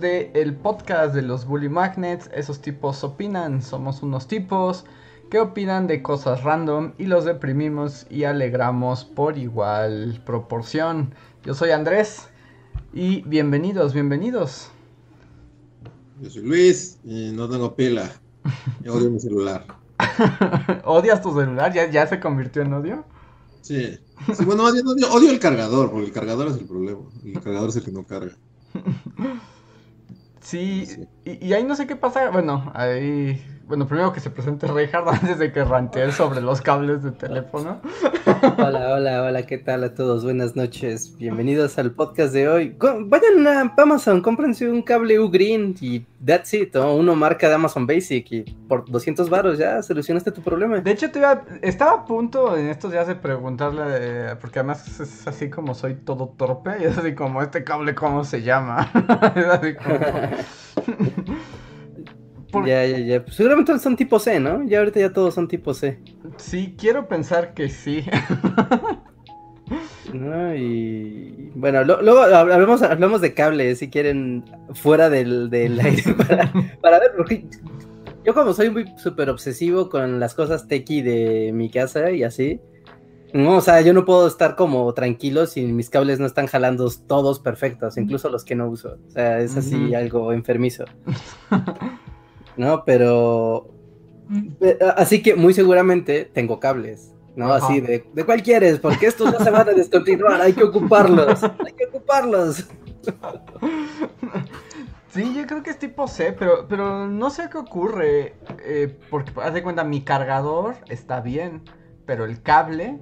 de el podcast de los Bully Magnets. Esos tipos opinan, somos unos tipos que opinan de cosas random y los deprimimos y alegramos por igual proporción. Yo soy Andrés y bienvenidos, bienvenidos. Yo soy Luis y no tengo pila. Yo odio mi celular. ¿Odias tu celular? ¿Ya, ¿Ya se convirtió en odio? Sí. sí bueno, odio, odio, odio el cargador, porque el cargador es el problema. El cargador es el que no carga. Sí, y, y, ahí no sé qué pasa. Bueno, ahí. Bueno, primero que se presente Reinhardt antes de que rantee sobre los cables de teléfono. Hola, hola, hola, ¿qué tal a todos? Buenas noches. Bienvenidos al podcast de hoy. Vayan a Amazon, cómprense un cable U-Green y that's it. Uno marca de Amazon Basic y por 200 baros ya solucionaste tu problema. De hecho, te iba, estaba a punto en estos días de preguntarle, porque además es así como soy todo torpe y es así como este cable, ¿cómo se llama? es así como... Por... Ya, ya, ya. Pues seguramente son tipo C, ¿no? Ya ahorita ya todos son tipo C. Sí, quiero pensar que sí. no, y bueno, lo, luego hablamos, hablamos de cables, si quieren, fuera del, del aire, para, para, ver, porque yo como soy muy súper obsesivo con las cosas tequi de mi casa y así, no, o sea, yo no puedo estar como tranquilo si mis cables no están jalando todos perfectos, incluso los que no uso. O sea, es así uh -huh. algo enfermizo. ¿no? Pero... Así que muy seguramente tengo cables, ¿no? Ajá. Así de, ¿de cuál quieres? Porque estos no se van a descontinuar, hay que ocuparlos, hay que ocuparlos. Sí, yo creo que es tipo C, pero, pero no sé qué ocurre, eh, porque haz de cuenta, mi cargador está bien, pero el cable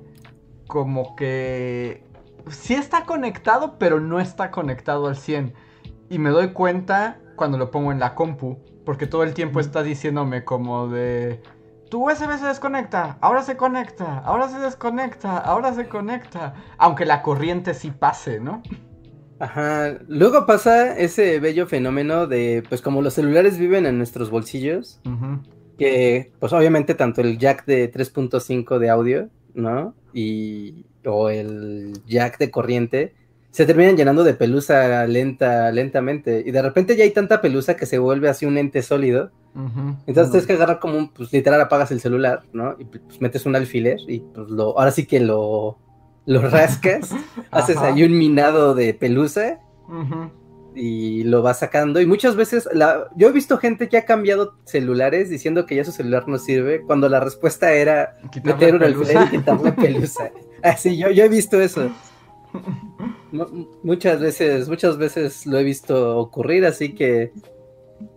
como que sí está conectado, pero no está conectado al 100. Y me doy cuenta cuando lo pongo en la compu, porque todo el tiempo está diciéndome como de... Tu USB se desconecta, ahora se conecta, ahora se desconecta, ahora se conecta. Aunque la corriente sí pase, ¿no? Ajá. Luego pasa ese bello fenómeno de, pues como los celulares viven en nuestros bolsillos, uh -huh. que pues obviamente tanto el jack de 3.5 de audio, ¿no? Y, o el jack de corriente, se terminan llenando de pelusa lenta, lentamente. Y de repente ya hay tanta pelusa que se vuelve así un ente sólido. Uh -huh. Entonces uh -huh. tienes que agarrar como un, pues literal apagas el celular, ¿no? Y pues metes un alfiler y pues lo, ahora sí que lo, lo rascas, haces ahí un minado de pelusa -huh. y lo vas sacando. Y muchas veces, la, yo he visto gente que ha cambiado celulares diciendo que ya su celular no sirve, cuando la respuesta era quitarle meter un alfiler y quitarle pelusa. Así, yo, yo he visto eso muchas veces, muchas veces lo he visto ocurrir, así que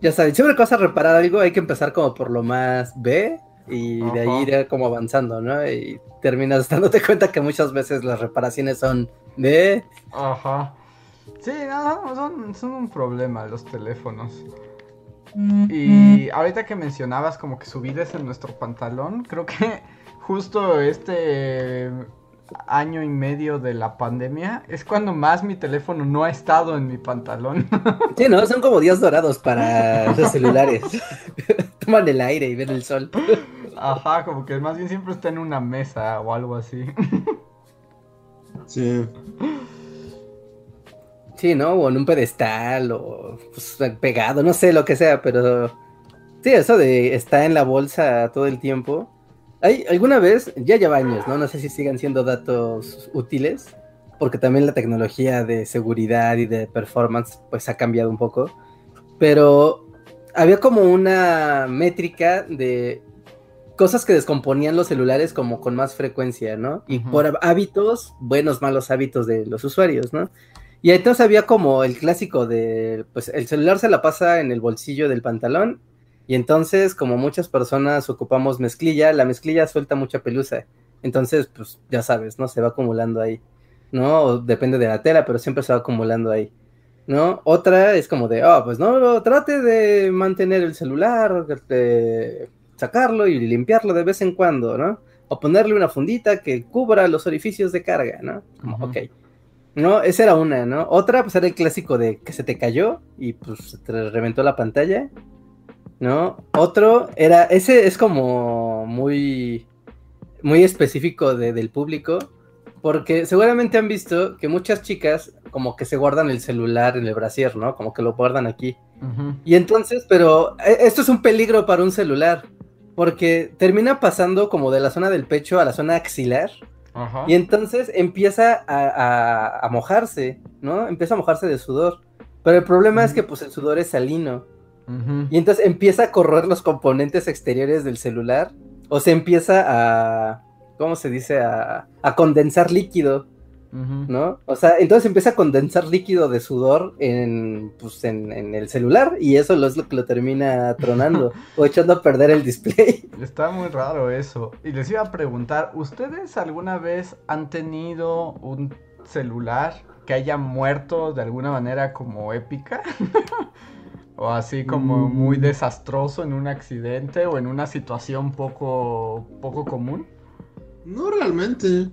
ya saben, siempre que vas a reparar algo hay que empezar como por lo más B y Ajá. de ahí ir como avanzando, ¿no? Y terminas dándote cuenta que muchas veces las reparaciones son B. Ajá. Sí, no, son, son un problema los teléfonos. Y ahorita que mencionabas como que subides en nuestro pantalón, creo que justo este año y medio de la pandemia es cuando más mi teléfono no ha estado en mi pantalón. Sí, ¿no? Son como días dorados para los celulares. Toman el aire y ven el sol. Ajá, como que más bien siempre está en una mesa o algo así. Sí. Sí, ¿no? O en un pedestal o pues, pegado, no sé, lo que sea, pero... Sí, eso de estar en la bolsa todo el tiempo hay alguna vez, ya lleva años, ¿no? No sé si sigan siendo datos útiles, porque también la tecnología de seguridad y de performance pues ha cambiado un poco, pero había como una métrica de cosas que descomponían los celulares como con más frecuencia, ¿no? Y uh -huh. por hábitos, buenos, malos hábitos de los usuarios, ¿no? Y entonces había como el clásico de, pues el celular se la pasa en el bolsillo del pantalón y entonces, como muchas personas ocupamos mezclilla, la mezclilla suelta mucha pelusa. Entonces, pues ya sabes, ¿no? Se va acumulando ahí. ¿No? O depende de la tela, pero siempre se va acumulando ahí. ¿no? Otra es como de, oh, pues no, trate de mantener el celular, de sacarlo y limpiarlo de vez en cuando, ¿no? O ponerle una fundita que cubra los orificios de carga, ¿no? Como, ok. No, esa era una, ¿no? Otra, pues era el clásico de que se te cayó y pues se te reventó la pantalla, ¿no? Otro era, ese es como muy, muy específico del público, porque seguramente han visto que muchas chicas como que se guardan el celular en el brasier, ¿no? Como que lo guardan aquí. Y entonces, pero e, esto es un peligro para un celular, porque termina pasando como de la zona del pecho a la zona axilar. Y entonces empieza a, mojarse, ¿no? Empieza a mojarse de sudor. Pero el problema es que pues el sudor es salino. Y entonces empieza a correr los componentes exteriores del celular. O se empieza a, ¿cómo se dice? A, condensar líquido, ¿no? O sea, entonces empieza a condensar líquido de sudor en, pues, en, el celular y eso es lo que lo termina tronando o echando a perder el display. Está muy raro eso. Y les iba a preguntar, ¿ustedes alguna vez han tenido un celular que haya muerto de alguna manera como épica? o así como muy mm. desastroso en un accidente o en una situación poco, poco común. No realmente.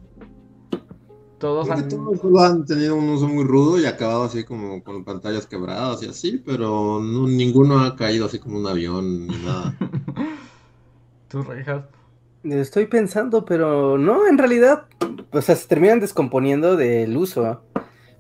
Todos han... han tenido un uso muy rudo y acabado así como con pantallas quebradas y así, pero ninguno ha caído así como un avión ni nada. ¿Tú? Estoy pensando, pero no, en realidad, o sea, se terminan descomponiendo del uso.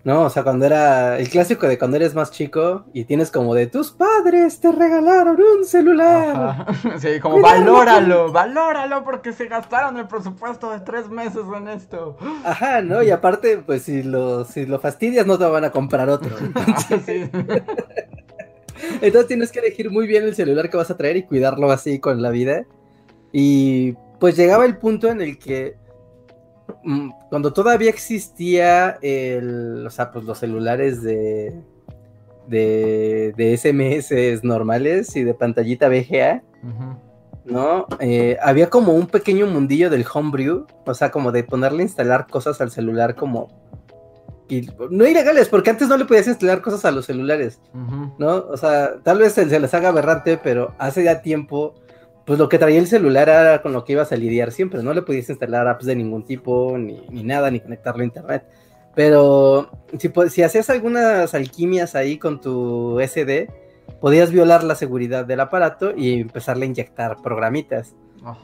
¿No? O sea, cuando era el clásico de cuando eres más chico y tienes como de tus padres te regalaron un celular. Sí, como valóralo, valóralo porque se gastaron el presupuesto de tres meses en esto. Ajá, ¿no? Y aparte, pues si lo, si lo fastidias no te van a comprar otro. Entonces tienes que elegir muy bien el celular que vas a traer y cuidarlo así con la vida. Y pues llegaba el punto en el que cuando todavía existía el, o sea, pues los celulares de, de, de SMS normales y de pantallita VGA, ¿no? Eh, había como un pequeño mundillo del homebrew, o sea, como de ponerle a instalar cosas al celular como... Y, no ilegales, porque antes no le podías instalar cosas a los celulares, ¿no? O sea, tal vez se les haga aberrante, pero hace ya tiempo pues lo que traía el celular era con lo que ibas a lidiar siempre, no le podías instalar apps de ningún tipo, ni, nada, ni conectarlo a internet. Pero si, si hacías algunas alquimias ahí con tu SD, podías violar la seguridad del aparato y empezarle a inyectar programitas,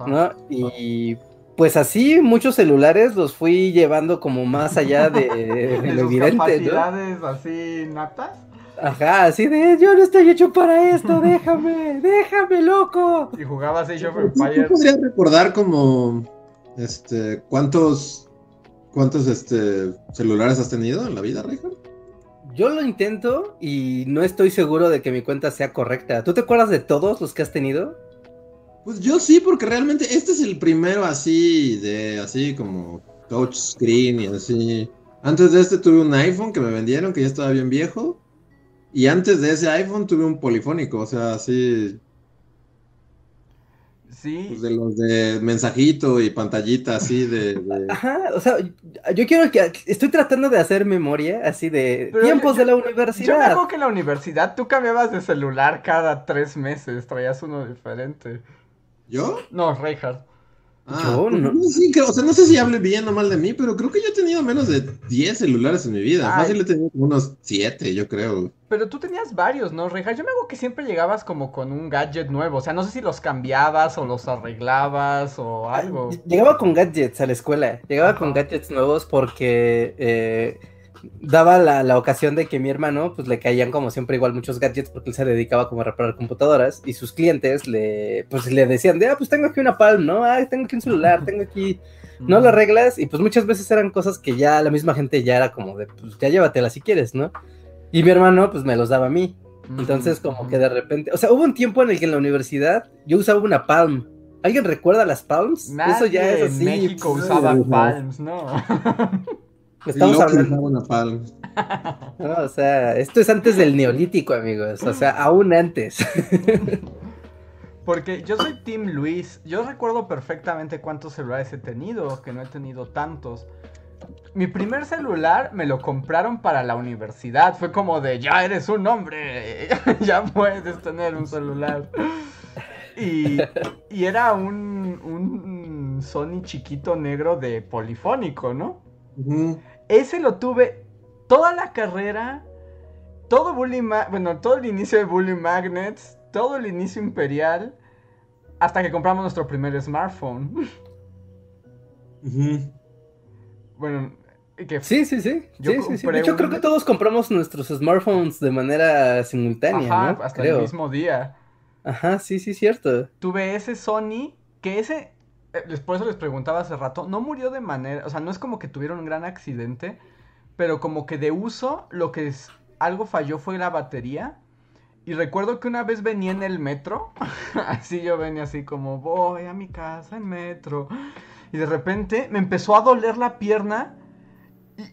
¿no? Y pues así muchos celulares los fui llevando como más allá de, de lo evidente, capacidades así natas? Ajá, así de, yo no estoy hecho para esto, déjame, déjame, loco. Y jugabas Age of Empires. podrías recordar como, este, cuántos, cuántos, este, celulares has tenido en la vida, Richard? Yo lo intento y no estoy seguro de que mi cuenta sea correcta. ¿Tú te acuerdas de todos los que has tenido? Pues yo sí, porque realmente este es el primero así, de, así como touch screen y así. Antes de este tuve un iPhone que me vendieron, que ya estaba bien viejo. Y antes de ese iPhone tuve un polifónico, o sea, así. Sí. Pues de los de mensajito y pantallita así de, Ajá, o sea, yo quiero que. Estoy tratando de hacer memoria así de tiempos de la universidad. Yo me acuerdo que en la universidad tú cambiabas de celular cada tres meses, traías uno diferente. ¿Yo? No, Reinhardt. Ah, pues no. o sea, no sé si hable bien o mal de mí, pero creo que yo he tenido menos de 10 celulares en mi vida. Fácil he tenido unos 7, yo creo. Pero tú tenías varios, ¿no, Reja? Yo me hago que siempre llegabas como con un gadget nuevo. O sea, no sé si los cambiabas o los arreglabas o algo. Llegaba con gadgets a la escuela. Llegaba con gadgets nuevos porque eh, daba la, ocasión de que mi hermano, pues le caían como siempre igual muchos gadgets porque él se dedicaba como a reparar computadoras y sus clientes le, pues le decían de, ah, pues tengo aquí una Palm, ¿no? Ah, tengo aquí un celular, tengo aquí, ¿no? Las reglas y pues muchas veces eran cosas que ya la misma gente ya era como de, pues ya llévatela si quieres, ¿no? Y mi hermano, pues me los daba a mí. Entonces, como que de repente, o sea, hubo un tiempo en el que en la universidad yo usaba una Palm. ¿Alguien recuerda las Palms? Eso ya es así. En México pues, usaban Palms, ¿no? Estamos hablando. o sea, esto es antes del neolítico, amigos. O sea, aún antes. Porque yo soy Tim Luis. Yo recuerdo perfectamente cuántos celulares he tenido, que no he tenido tantos. mi primer celular me lo compraron para la universidad. Fue como de, ya eres un hombre, ya puedes tener un celular. Y, era un, un, Sony chiquito negro de polifónico, ¿no? Ese lo tuve toda la carrera, todo Bully bueno, todo el inicio de Bully Magnets, todo el inicio imperial, hasta que compramos nuestro primer smartphone. Bueno, que sí, sí, sí. Yo, creo que todos compramos nuestros smartphones de manera simultánea. Ajá, hasta el mismo día. Ajá, sí, sí, cierto. Tuve ese Sony, que ese, por eso les preguntaba hace rato, no murió de manera, o sea, no es como que tuvieron un gran accidente, pero como que de uso lo que es, algo falló fue la batería. Y recuerdo que una vez venía en el metro, así yo venía así como voy a mi casa en metro. Y de repente me empezó a doler la pierna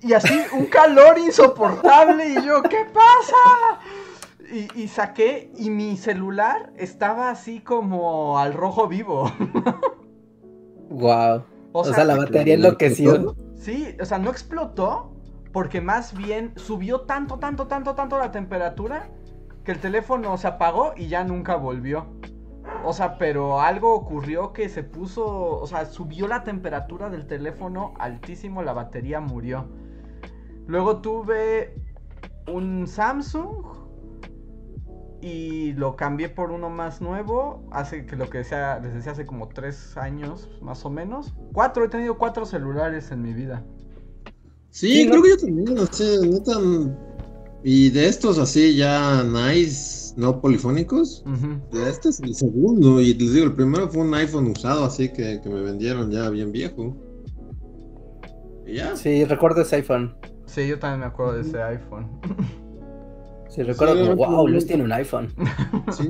y, así un calor insoportable y yo, ¿qué pasa? Y, saqué y mi celular estaba así como al rojo vivo. wow. O, sea, la batería enloqueció. Sí, o sea, no explotó porque más bien subió tanto, tanto, tanto, tanto la temperatura que el teléfono se apagó y ya nunca volvió. O sea, pero algo ocurrió que se puso, o sea, subió la temperatura del teléfono altísimo, la batería murió. Luego tuve un Samsung y lo cambié por uno más nuevo. Hace que lo que sea, les decía hace como tres años más o menos. Cuatro, he tenido cuatro celulares en mi vida. Sí, creo que yo también, no sé, no tan. Y de estos así ya nice, no polifónicos. Este es el segundo. Y les digo, el primero fue un iPhone usado, así que, que me vendieron ya bien viejo. Y ya. Sí, recuerdo ese iPhone. Sí, yo también me acuerdo de ese iPhone. Sí, recuerdo como, wow, Luis tiene un iPhone. Sí,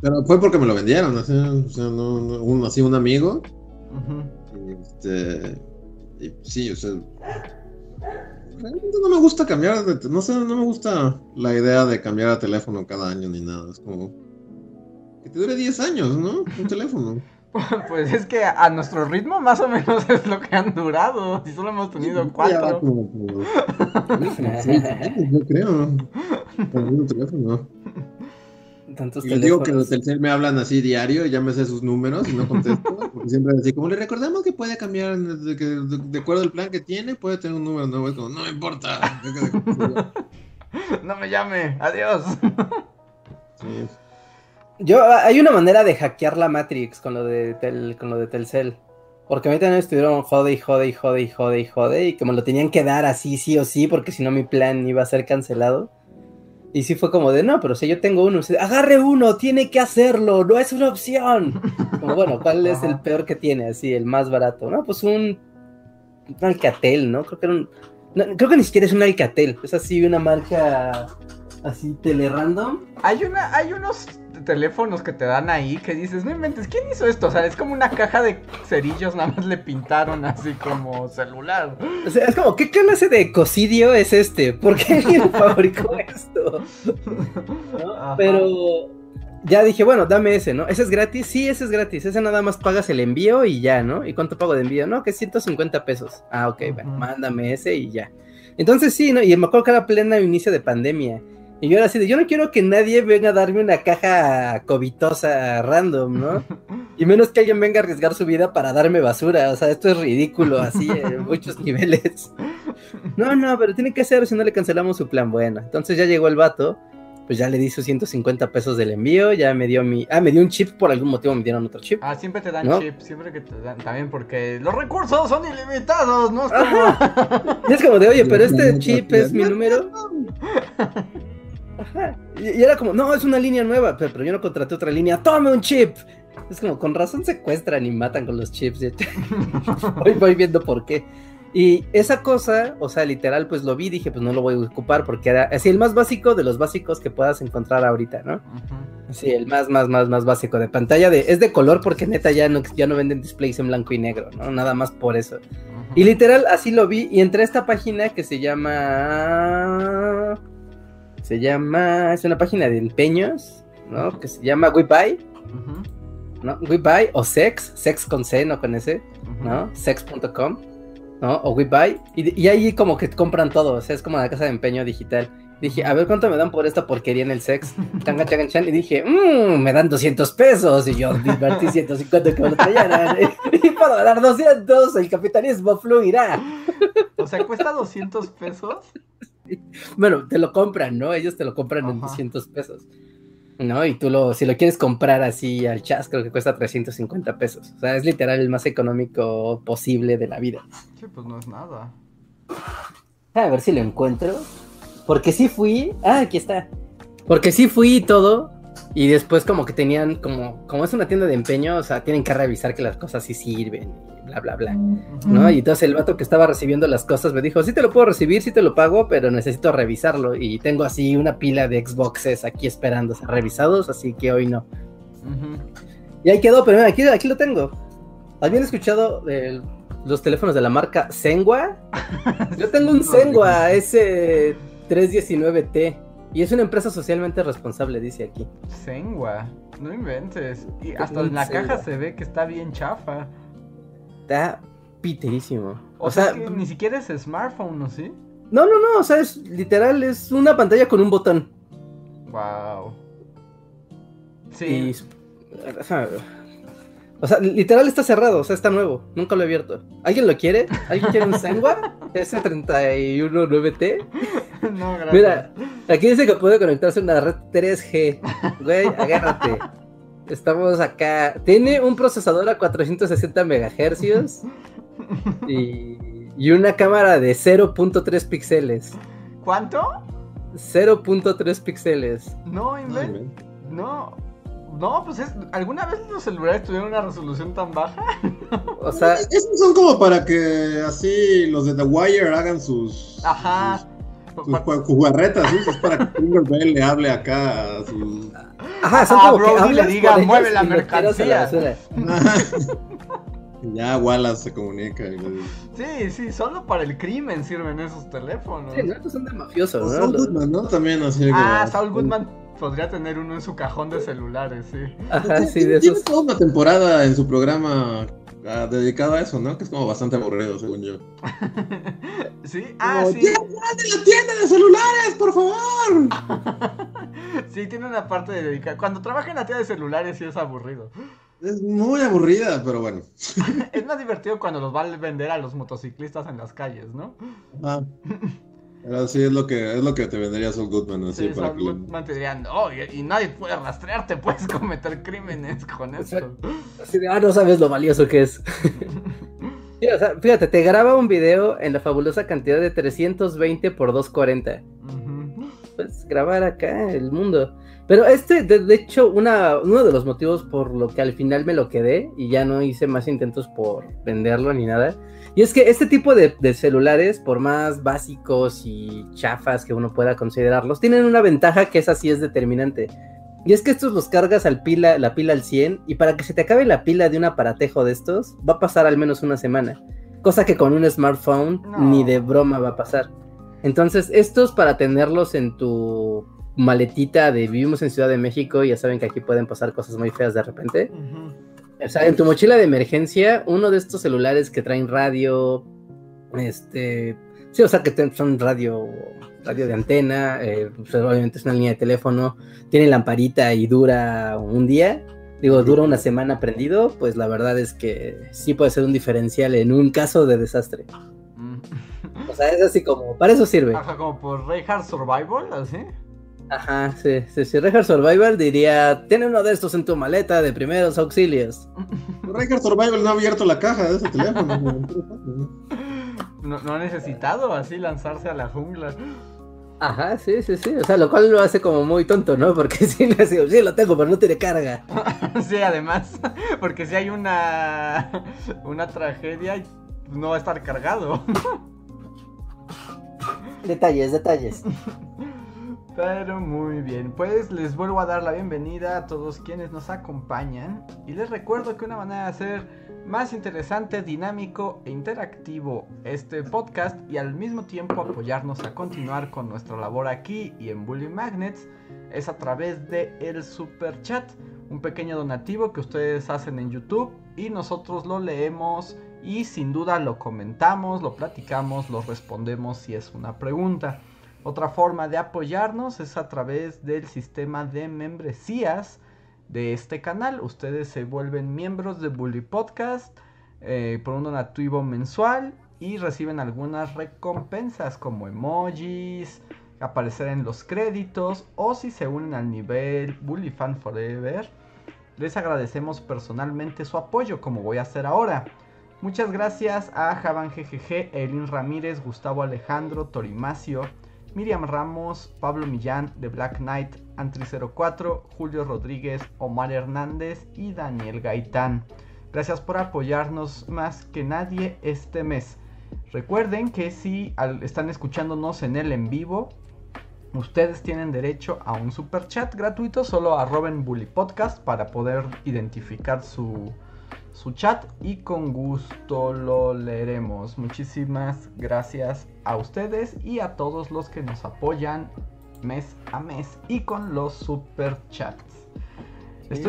pero fue porque me lo vendieron, así, o sea, no, un, así un amigo. y este, y sí, o sea, realmente no me gusta cambiar, de, no sé, no me gusta la idea de cambiar de teléfono cada año ni nada, es como que te dure 10 años, ¿no? Un teléfono. Pues es que a nuestro ritmo más o menos es lo que han durado. Si solo hemos tenido cuatro. yo creo. un teléfono. Tantos y digo que los Telcel me hablan así diario y ya me sé sus números y no contesto. Porque siempre así, como le recordamos que puede cambiar, de, de, acuerdo al plan que tiene, puede tener un número nuevo. Es como, no me importa. no me llame, adiós. Sí. Yo, ah, hay una manera de hackear la Matrix con lo de, con lo de Telcel. Porque a mí también estuvieron jode y jode y jode y jode y jode. Y que me lo tenían que dar así, sí o sí, porque si no mi plan iba a ser cancelado. Y sí fue como de, no, pero si yo tengo uno, agarre uno, tiene que hacerlo, no es una opción. Como, bueno, ¿cuál es el peor que tiene? Así, el más barato. No, pues un, un Alcatel, ¿no? Creo que era un, creo que ni siquiera es un Alcatel, es así una marca así telerandom. Hay una, hay unos teléfonos que te dan ahí que dices, no inventes, ¿quién hizo esto? O sea, es como una caja de cerillos, nada más le pintaron así como celular. O sea, es como, ¿qué clase de cocidio es este? ¿Por qué alguien fabricó esto? Pero ya dije, bueno, dame ese, ¿no? ¿Ese es gratis? Sí, ese es gratis. Ese nada más pagas el envío y ya, ¿no? ¿Y cuánto pago de envío? No, que 150 pesos. Ah, ok, bueno, mándame ese y ya. Entonces sí, ¿no? Y me acuerdo que era plena inicio de pandemia. Y yo era así de, yo no quiero que nadie venga a darme una caja covitosa random, ¿no? Y menos que alguien venga a arriesgar su vida para darme basura. O sea, esto es ridículo, así, en muchos niveles. No, no, pero tiene que ser, si no le cancelamos su plan. Bueno, entonces ya llegó el vato, pues ya le di sus 150 pesos del envío, ya me dio mi... Ah, me dio un chip, por algún motivo me dieron otro chip. Ah, siempre te dan chip, siempre que te dan, también porque los recursos son ilimitados, ¿no? Es como... Y es como de, oye, pero este chip es mi número. Y, era como, no, es una línea nueva, pero, yo no contraté otra línea, tome un chip. Es como, con razón secuestran y matan con los chips. Hoy voy viendo por qué. Y esa cosa, o sea, literal, pues lo vi, dije, pues no lo voy a ocupar porque era así el más básico de los básicos que puedas encontrar ahorita, ¿no? Sí, el más, más, más, más básico de pantalla de, es de color porque neta ya no, ya no venden displays en blanco y negro, ¿no? Nada más por eso. Y literal, así lo vi y entré a esta página que se llama se llama, es una página de empeños, ¿no? Que se llama WeBuy, ¿no? WeBuy o Sex, Sex con C, no con S, ¿no? Sex.com. ¿no? O WeBuy, y, y ahí como que compran todo, o sea, es como la casa de empeño digital. Dije, a ver cuánto me dan por esta porquería en el sex. Changa, changa, chan. Y dije, mmm, me dan 200 pesos. Y yo invertí 150 que me lo trajeran. y puedo dar 200, el capitalismo fluirá. O sea, cuesta 200 pesos. Bueno, te lo compran, ¿no? Ellos te lo compran en 200 pesos. ¿no? Y tú lo, si lo quieres comprar así al chas, creo que cuesta 350 pesos. O sea, es literal el más económico posible de la vida. Sí, pues no es nada. A ver si lo encuentro. Porque sí fui. Ah, aquí está. Porque sí fui y todo. Y después como que tenían, como, como es una tienda de empeño, o sea, tienen que revisar que las cosas sí sirven, bla, bla, bla, ¿no? Y entonces el vato que estaba recibiendo las cosas me dijo, sí te lo puedo recibir, sí te lo pago, pero necesito revisarlo. Y tengo así una pila de Xboxes aquí esperando, ser revisados, así que hoy no. Y ahí quedó, pero aquí, aquí lo tengo. ¿Habían escuchado los teléfonos de la marca Sengua? Yo tengo un Sengua, ese 319T. Y es una empresa socialmente responsable, dice aquí. Sengua, no inventes. Y hasta en la caja se ve que está bien chafa. Está piterísimo. O, sea, ni siquiera es smartphone, ¿no sí? No, no, no, o sea, es literal, es una pantalla con un botón. Wow. Sí. O sea, literal está cerrado, o sea, está nuevo. Nunca lo he abierto. ¿Alguien lo quiere? ¿Alguien quiere un Sengua? S319T. No, gracias. Mira, aquí dice que puede conectarse a una red 3G. Güey, agárrate. Estamos acá. Tiene un procesador a 460 MHz y, y una cámara de 0.3 píxeles. ¿Cuánto? 0.3 píxeles. No, No. No, pues es, ¿alguna vez los celulares tuvieron una resolución tan baja? o sea, esos son como para que así los de The Wire hagan sus. Ajá. Sus, jugarretas, Es para que Finger Bell le hable acá a sus. Ajá, son como que Brody le diga, mueve la mercancía. ya Wallace se comunica. Y le... Sí, sí, solo para el crimen sirven esos teléfonos. Sí, no, son de mafiosos, ¿no? Saul Goodman, ¿no? También así. Ah, Saul Goodman podría tener uno en su cajón de celulares, sí. Ajá, sí, de Tiene toda una temporada en su programa ah, dedicado a eso, ¿no? Que es como bastante aburrido, según yo. ¿Sí? Ah, sí. ¡Ya de la tienda de celulares, por favor! sí, tiene una parte de dedicada. Cuando trabaja en la tienda de celulares sí es aburrido. Es muy aburrida, pero bueno. es más divertido cuando los va a vender a los motociclistas en las calles, ¿no? Ah. Pero sí es lo que es lo que te vendería Saul Goodman así sí, Saul Goodman te dirían, oh, y, nadie puede rastrearte, puedes cometer crímenes con esto. Así de, ah, no sabes lo valioso que es. o sea, fíjate, te graba un video en la fabulosa cantidad de 320 por 240. Puedes grabar acá el mundo. Pero este, de, hecho, una, uno de los motivos por lo que al final me lo quedé y ya no hice más intentos por venderlo ni nada, y es que este tipo de, celulares, por más básicos y chafas que uno pueda considerarlos, tienen una ventaja que esa sí es determinante. Y es que estos los cargas al pila, la pila al 100 y para que se te acabe la pila de un aparatejo de estos va a pasar al menos una semana. Cosa que con un smartphone ni de broma va a pasar. Entonces estos para tenerlos en tu maletita de vivimos en Ciudad de México, ya saben que aquí pueden pasar cosas muy feas de repente. O sea, en tu mochila de emergencia, uno de estos celulares que traen radio, este, sí, o sea, que son radio, radio de antena, eh, pues, obviamente es una línea de teléfono, tiene lamparita y dura un día, digo, dura una semana prendido, pues la verdad es que sí puede ser un diferencial en un caso de desastre. Mm. O sea, es así como, para eso sirve. Ajá, como por Reinhardt Survival, así. Ajá, sí, sí, sí. Reinhardt Survival diría, tiene uno de estos en tu maleta de primeros auxilios. Reinhardt Survival no ha abierto la caja de ese teléfono. no, ha necesitado así lanzarse a la jungla. Ajá, sí, sí, sí. O sea, lo cual lo hace como muy tonto, ¿no? Porque sí, sí lo tengo, pero no tiene carga. sí, además. Porque si hay una, una tragedia, no va a estar cargado. detalles, detalles. Pero muy bien, pues les vuelvo a dar la bienvenida a todos quienes nos acompañan y les recuerdo que una manera de hacer más interesante, dinámico e interactivo este podcast y al mismo tiempo apoyarnos a continuar con nuestra labor aquí y en Bully Magnets es a través de el super chat, un pequeño donativo que ustedes hacen en YouTube y nosotros lo leemos y sin duda lo comentamos, lo platicamos, lo respondemos si es una pregunta. Otra forma de apoyarnos es a través del sistema de membresías de este canal. Ustedes se vuelven miembros de Bully Podcast eh, por un donativo mensual y reciben algunas recompensas como emojis, aparecer en los créditos o si se unen al nivel Bully Fan Forever. Les agradecemos personalmente su apoyo como voy a hacer ahora. Muchas gracias a Javan GGG, Elin Ramírez, Gustavo Alejandro, Torimacio, Miriam Ramos, Pablo Millán de Black Knight, Antri04, Julio Rodríguez, Omar Hernández y Daniel Gaitán. Gracias por apoyarnos más que nadie este mes. Recuerden que si están escuchándonos en el en vivo, ustedes tienen derecho a un super chat gratuito. Solo arroben Bully Podcast para poder identificar su, su chat y con gusto lo leeremos. Muchísimas gracias a ustedes y a todos los que nos apoyan mes a mes y con los super chats.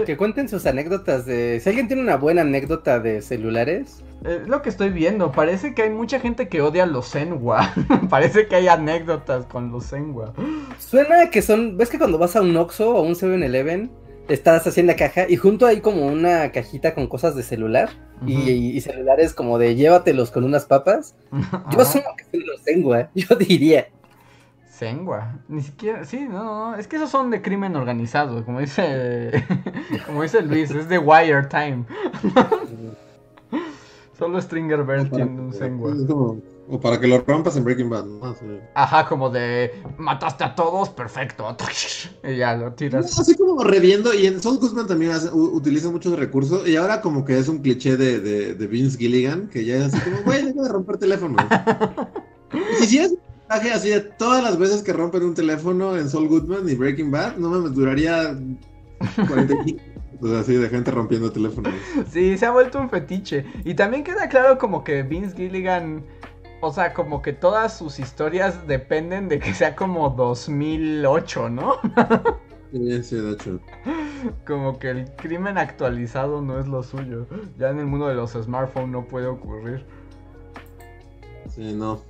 Que cuenten sus anécdotas de... Si alguien tiene una buena anécdota de celulares. Es lo que estoy viendo. Parece que hay mucha gente que odia los Zenwa. Parece que hay anécdotas con los Zenwa. Suena que son... ¿Ves que cuando vas a un Oxxo o un 7-Eleven estás haciendo la caja y junto hay como una cajita con cosas de celular y, celulares como de llévatelos con unas papas. Yo asumo que son los Zenwa, yo diría. Sengua, ni siquiera, sí, no, no, es que esos son de crimen organizado, como dice, como dice Luis, es de Wire Time. Solo Stringer Bell tiene un Sengua. O para que lo rompas en Breaking Bad, Ajá, como de mataste a todos, perfecto. Y ya lo tiras. así como reviendo, y en Saul Goodman también utiliza muchos recursos, y ahora como que es un cliché de, de, Vince Gilligan, que ya es así como, güey, deja de romper teléfonos. y si es así de todas las veces que rompen un teléfono en Saul Goodman y Breaking Bad, no me duraría 45 pues así de gente rompiendo teléfonos. Sí, se ha vuelto un fetiche. Y también queda claro como que Vince Gilligan, o sea, como que todas sus historias dependen de que sea como 2008, ¿no? Sí, sí, de hecho. Como que el crimen actualizado no es lo suyo. Ya en el mundo de los smartphones no puede ocurrir. Sí, no.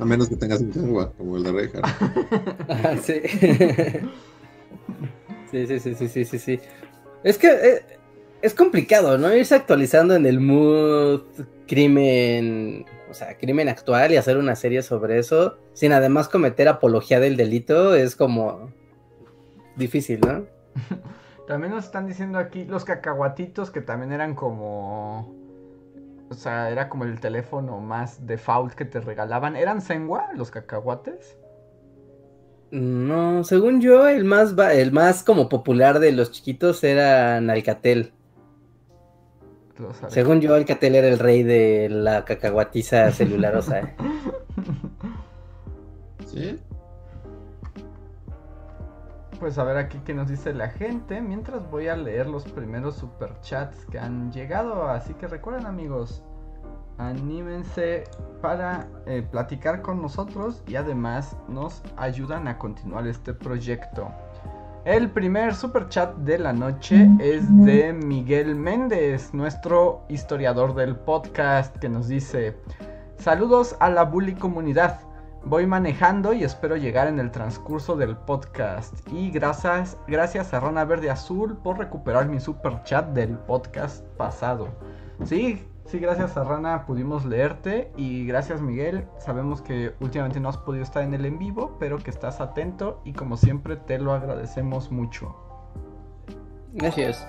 A menos que tengas un lengua, como el de Reinhardt. Ah, sí. sí, sí, sí, sí, sí, sí. Es que eh, es complicado, ¿no? Irse actualizando en el mood crimen, o sea, crimen actual y hacer una serie sobre eso, sin además cometer apología del delito, es como difícil, ¿no? También nos están diciendo aquí los cacahuatitos que también eran como o sea, era como el teléfono más default que te regalaban. ¿Eran Senwa los cacahuates? No, según yo, el más, el más como popular de los chiquitos era Alcatel. Según yo, Alcatel era el rey de la cacahuatiza celularosa. ¿Sí? Pues a ver aquí qué nos dice la gente. Mientras voy a leer los primeros superchats que han llegado. Así que recuerden amigos, anímense para eh, platicar con nosotros y además nos ayudan a continuar este proyecto. El primer super chat de la noche es de Miguel Méndez, nuestro historiador del podcast, que nos dice: Saludos a la bully comunidad. Voy manejando y espero llegar en el transcurso del podcast. Y gracias, gracias a Rana Verde Azul por recuperar mi super chat del podcast pasado. Sí, sí, gracias a Rana pudimos leerte y gracias Miguel. Sabemos que últimamente no has podido estar en el en vivo, pero que estás atento y como siempre te lo agradecemos mucho. Gracias.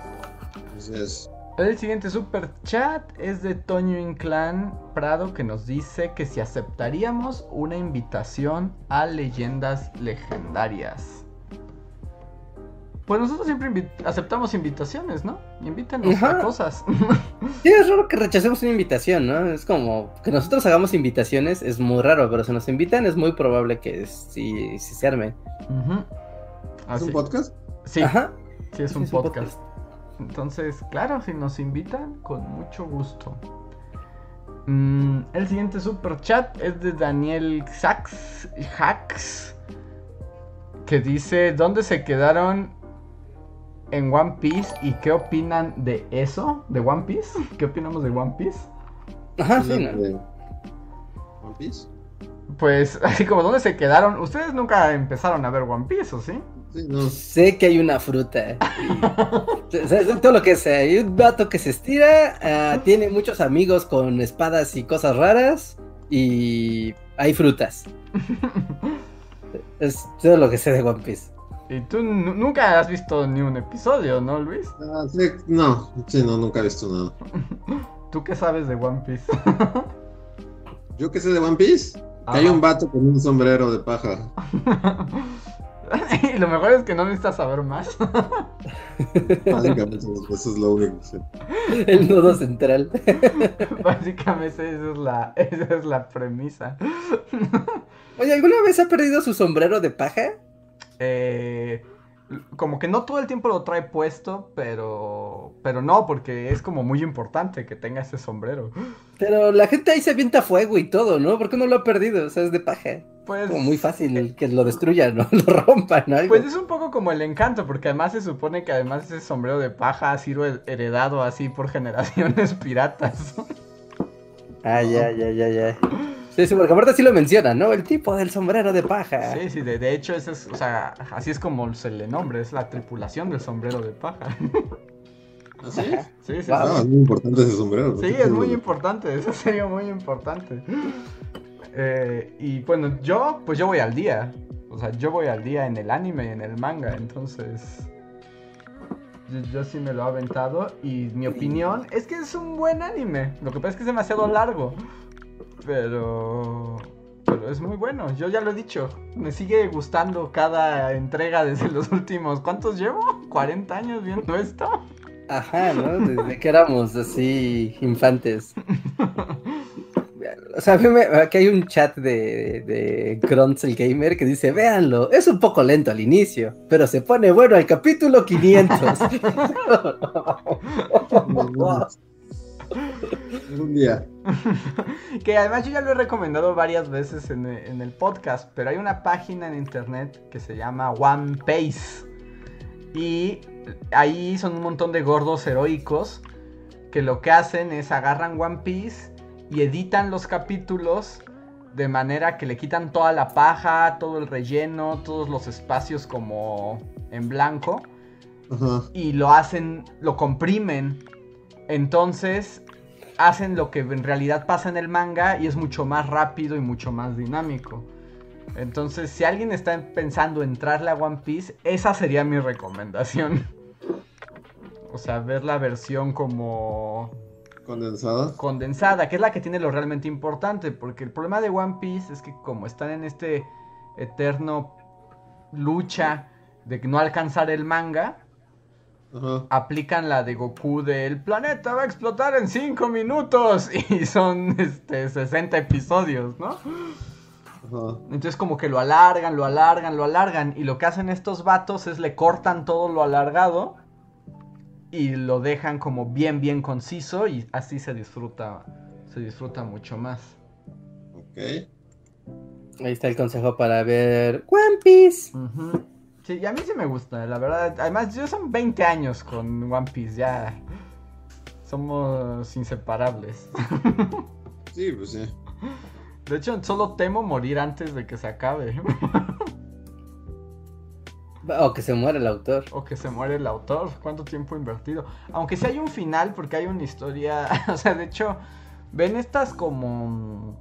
Gracias. El siguiente super chat es de Toño Inclán Prado que nos dice que si aceptaríamos una invitación a leyendas legendarias. Pues nosotros siempre aceptamos invitaciones, ¿no? Invítanos a cosas. Sí, es raro que rechacemos una invitación, ¿no? Es como que nosotros hagamos invitaciones, es muy raro, pero si nos invitan es muy probable que sí, se arme. ¿Es un podcast? Sí, Ajá. sí es, un, podcast. Entonces, claro, si nos invitan, con mucho gusto. Mm, el siguiente super chat es de Daniel Sachs, Hacks, que dice, ¿dónde se quedaron en One Piece y qué opinan de eso? ¿De One Piece? ¿Qué opinamos de One Piece? Ajá, sí, ¿no? One Piece. Pues, así como, ¿dónde se quedaron? Ustedes nunca empezaron a ver One Piece, ¿o sí? Sí, no. Sé que hay una fruta. O sea, todo lo que sea. Hay un vato que se estira, ah, tiene muchos amigos con espadas y cosas raras. Y hay frutas. Es todo lo que sé de One Piece. Y tú nu- nunca has visto ni un episodio, ¿no, Luis? Ah, sí, no, sí, no, nunca he visto nada. ¿Tú qué sabes de One Piece? Yo qué sé de One Piece. Que hay un vato con un sombrero de paja. y lo mejor es que no necesitas saber más. Básicamente, eso es lo único que sé. El nudo central. Básicamente esa es la, esa es la premisa. Oye, ¿alguna vez ha perdido su sombrero de paja? Eh, como que no todo el tiempo lo trae puesto, pero, pero no, porque es como muy importante que tenga ese sombrero. Pero la gente ahí se avienta fuego y todo, ¿no? ¿Por qué no lo ha perdido? O sea, es de paja. Pues, Como muy fácil que lo destruyan, ¿no? Lo rompan, ¿no? Pues es un poco como el encanto, porque además se supone que además ese sombrero de paja ha sido heredado así por generaciones piratas. Ah, ya, ya, ya, ya. Sí, sí, porque aparte sí lo menciona, ¿no? El tipo del sombrero de paja. Sí, sí, de, de hecho, ese es, o sea, así es como se le nombra, es la tripulación del sombrero de paja. ¿Ah, sí? Sí, sí, Wow. Ah, es muy importante ese sombrero. Sí, es muy importante, es en serio muy importante. Eh, y bueno, yo, pues yo voy al día. O sea, yo voy al día en el anime y en el manga, entonces. Yo, yo sí me lo he aventado. Y mi opinión es que es un buen anime. Lo que pasa es que es demasiado largo. Pero. Pero es muy bueno, yo ya lo he dicho. Me sigue gustando cada entrega desde los últimos. ¿Cuántos llevo? ¿40 años viendo esto? Ajá, ¿no? Desde que éramos así infantes. O sea, a mí me- aquí hay un chat de, de Grunts el Gamer que dice, véanlo, es un poco lento al inicio, pero se pone bueno al capítulo 500. Un día. Que además yo ya lo he recomendado varias veces en, en el podcast, pero hay una página en internet que se llama One Piece. Y ahí son un montón de gordos heroicos que lo que hacen es agarran One Piece y editan los capítulos de manera que le quitan toda la paja, todo el relleno, todos los espacios como en blanco y lo hacen, lo comprimen. Entonces hacen lo que en realidad pasa en el manga y es mucho más rápido y mucho más dinámico. Entonces, si alguien está pensando entrarle a One Piece, esa sería mi recomendación. O sea, ver la versión como Condensada. condensada, que es la que tiene lo realmente importante, porque el problema de One Piece es que como están en este eterno lucha de no alcanzar el manga, Aplican la de Goku de el planeta va a explotar en 5 minutos y son este 60 episodios, ¿no? Entonces como que lo alargan, lo alargan, lo alargan y lo que hacen estos vatos es le cortan todo lo alargado y lo dejan como bien bien conciso y así se disfruta se disfruta mucho más. Ok. Ahí está el consejo para ver One Piece. Sí, y a mí sí me gusta, la verdad. Además, yo son 20 años con One Piece, ya somos inseparables. Sí, pues sí. De hecho, solo temo morir antes de que se acabe. O que se muera el autor. o que se muere el autor. ¿Cuánto tiempo invertido? Aunque sí hay un final, porque hay una historia. O sea, de hecho, ven estas como.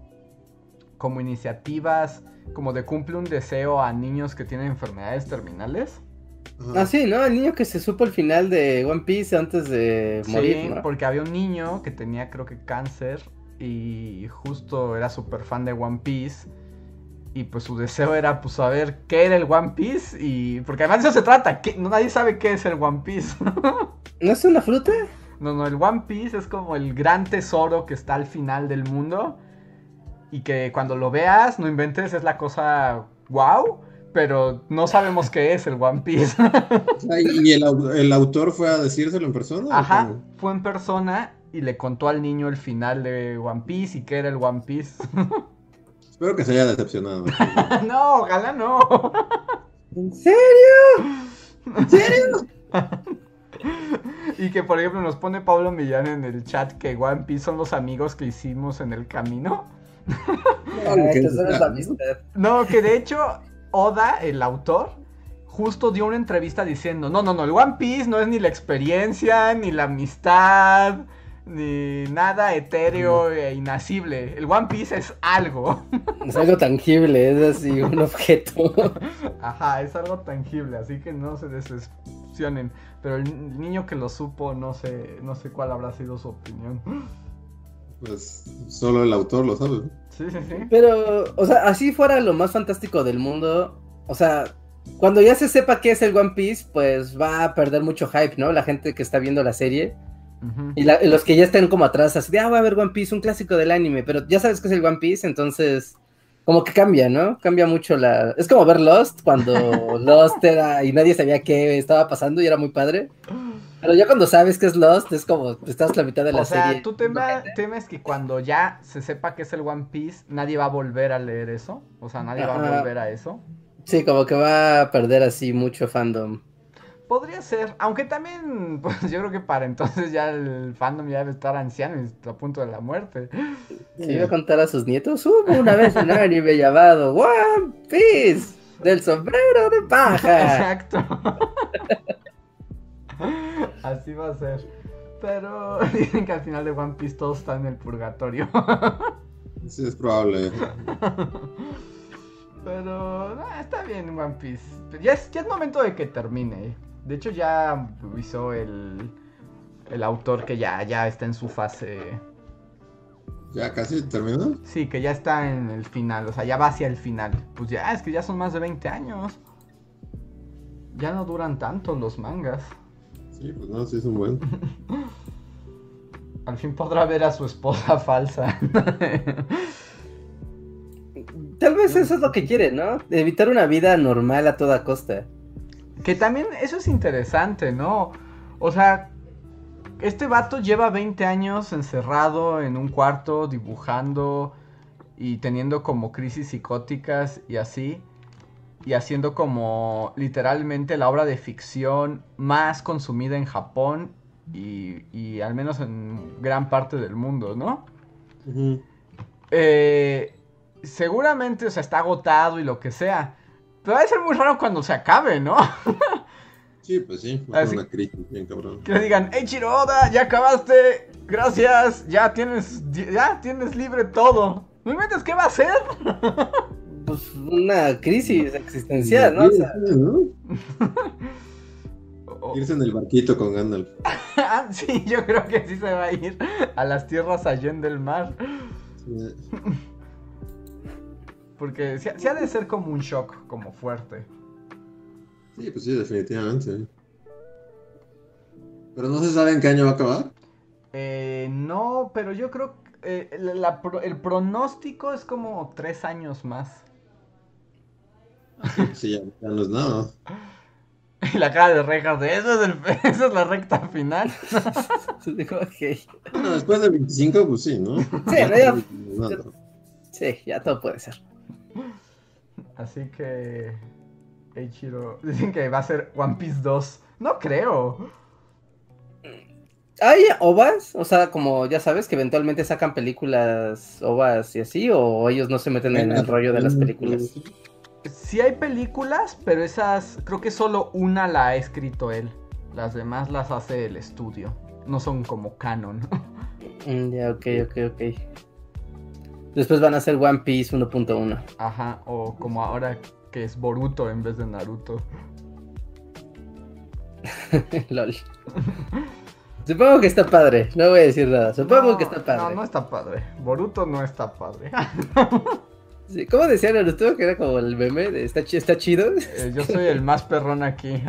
como iniciativas. Como de cumple un deseo a niños que tienen enfermedades terminales. Ah, sí, ¿no? El niño que se supo el final de One Piece antes de morir, Sí, ¿no? porque había un niño que tenía, creo que cáncer. Y justo era súper fan de One Piece. Y pues su deseo era, pues, saber qué era el One Piece. Y. Porque además de eso se trata. que no, nadie sabe qué es el One Piece. ¿No es una fruta? No, no, el One Piece es como el gran tesoro que está al final del mundo. Y que cuando lo veas, no inventes, es la cosa wow. Pero no sabemos qué es el One Piece. ¿Y el, au- el autor fue a decírselo en persona? Ajá, fue en persona y le contó al niño el final de One Piece y qué era el One Piece. Espero que se haya decepcionado. no, ojalá no. ¿En serio? ¿En serio? y que por ejemplo nos pone Pablo Millán en el chat que One Piece son los amigos que hicimos en el camino. no, que de hecho Oda, el autor, justo dio una entrevista diciendo, no, no, no, el One Piece no es ni la experiencia, ni la amistad, ni nada etéreo e inacible. El One Piece es algo. Es algo tangible, es así, un objeto. Ajá, es algo tangible, así que no se decepcionen. Pero el niño que lo supo, no sé, no sé cuál habrá sido su opinión. Pues solo el autor lo sabe. Sí, sí, sí. Pero, o sea, así fuera lo más fantástico del mundo, o sea, cuando ya se sepa qué es el One Piece, pues va a perder mucho hype, ¿no? La gente que está viendo la serie. Y los que ya estén como atrás, así de, ah, va a ver One Piece, un clásico del anime, pero ya sabes que es el One Piece, entonces como que cambia, ¿no? Cambia mucho la... Es como ver Lost, cuando Lost era y nadie sabía qué estaba pasando y era muy padre. Pero ya cuando sabes que es Lost, es como, estás la mitad de la serie. O sea, ¿tú temes que cuando ya se sepa que es el One Piece, nadie va a volver a leer eso? O sea, nadie va a volver a eso. Sí, como que va a perder así mucho fandom. Podría ser, aunque también, pues yo creo que para entonces ya el fandom ya debe estar anciano y a punto de la muerte. Sí, iba a contar a sus nietos, hubo una vez un anime llamado One Piece del sombrero de paja. Exacto. Así va a ser. Pero dicen que al final de One Piece todos están en el purgatorio. Sí, es probable. Pero está bien One Piece. Ya es, ya es momento de que termine. De hecho, ya avisó el, el autor que ya, ya está en su fase. ¿Ya casi terminó? Sí, que ya está en el final, o sea, ya va hacia el final. Pues ya, es que ya son más de 20 años. Ya no duran tanto los mangas. Sí, pues no, sí es un buen. Al fin podrá ver a su esposa falsa. Tal vez eso es lo que quiere, ¿no? Evitar una vida normal a toda costa. Que también eso es interesante, ¿no? O sea, este vato lleva 20 años encerrado en un cuarto dibujando y teniendo como crisis psicóticas y así. Y haciendo como literalmente la obra de ficción más consumida en Japón y, al menos en gran parte del mundo, ¿no? eh, seguramente, o sea, está agotado y lo que sea. Pero va a ser muy raro cuando se acabe, ¿no? sí, pues sí, va a ser una crisis bien cabrón. Que le digan, hey Chiroda, ya acabaste, gracias, ya tienes, ya tienes libre todo. ¿No inventes qué va a hacer? pues una crisis existencial, ¿no? O sea... Irse en el barquito con Gandalf. Ah, sí, yo creo que sí se va a ir a las tierras allá del mar. Sí. Porque sí, ha de ser como un shock, como fuerte. Sí, pues sí, definitivamente. Pero no se sabe en qué año va a acabar. Eh, no, pero yo creo que eh, el pronóstico es como tres años más. Sí, ya, no es nada. Y la cara de rejas de eso es, el, esa es la recta final. Bueno, después de 25, pues sí, ¿no? Sí, sí, ya todo puede ser. Así que. Eiichiro. Dicen que va a ser One Piece 2. No creo. ¿Hay ovas? O sea, como ya sabes, que eventualmente sacan películas ovas y así, o ellos no se meten en el rollo de las películas. Sí hay películas, pero esas, creo que solo una la ha escrito él. Las demás las hace el estudio. No son como canon. Mm, ya, ok, ok, ok. Después van a ser One Piece 1.1. Ajá, o como ahora que es Boruto en vez de Naruto. LOL. Supongo que está padre, no voy a decir nada. Supongo que está padre. No, no está padre. Boruto no está padre. sí, ¿Cómo decía Naruto? Que era como el meme de está, está chido. Eh, yo soy el más perrón aquí.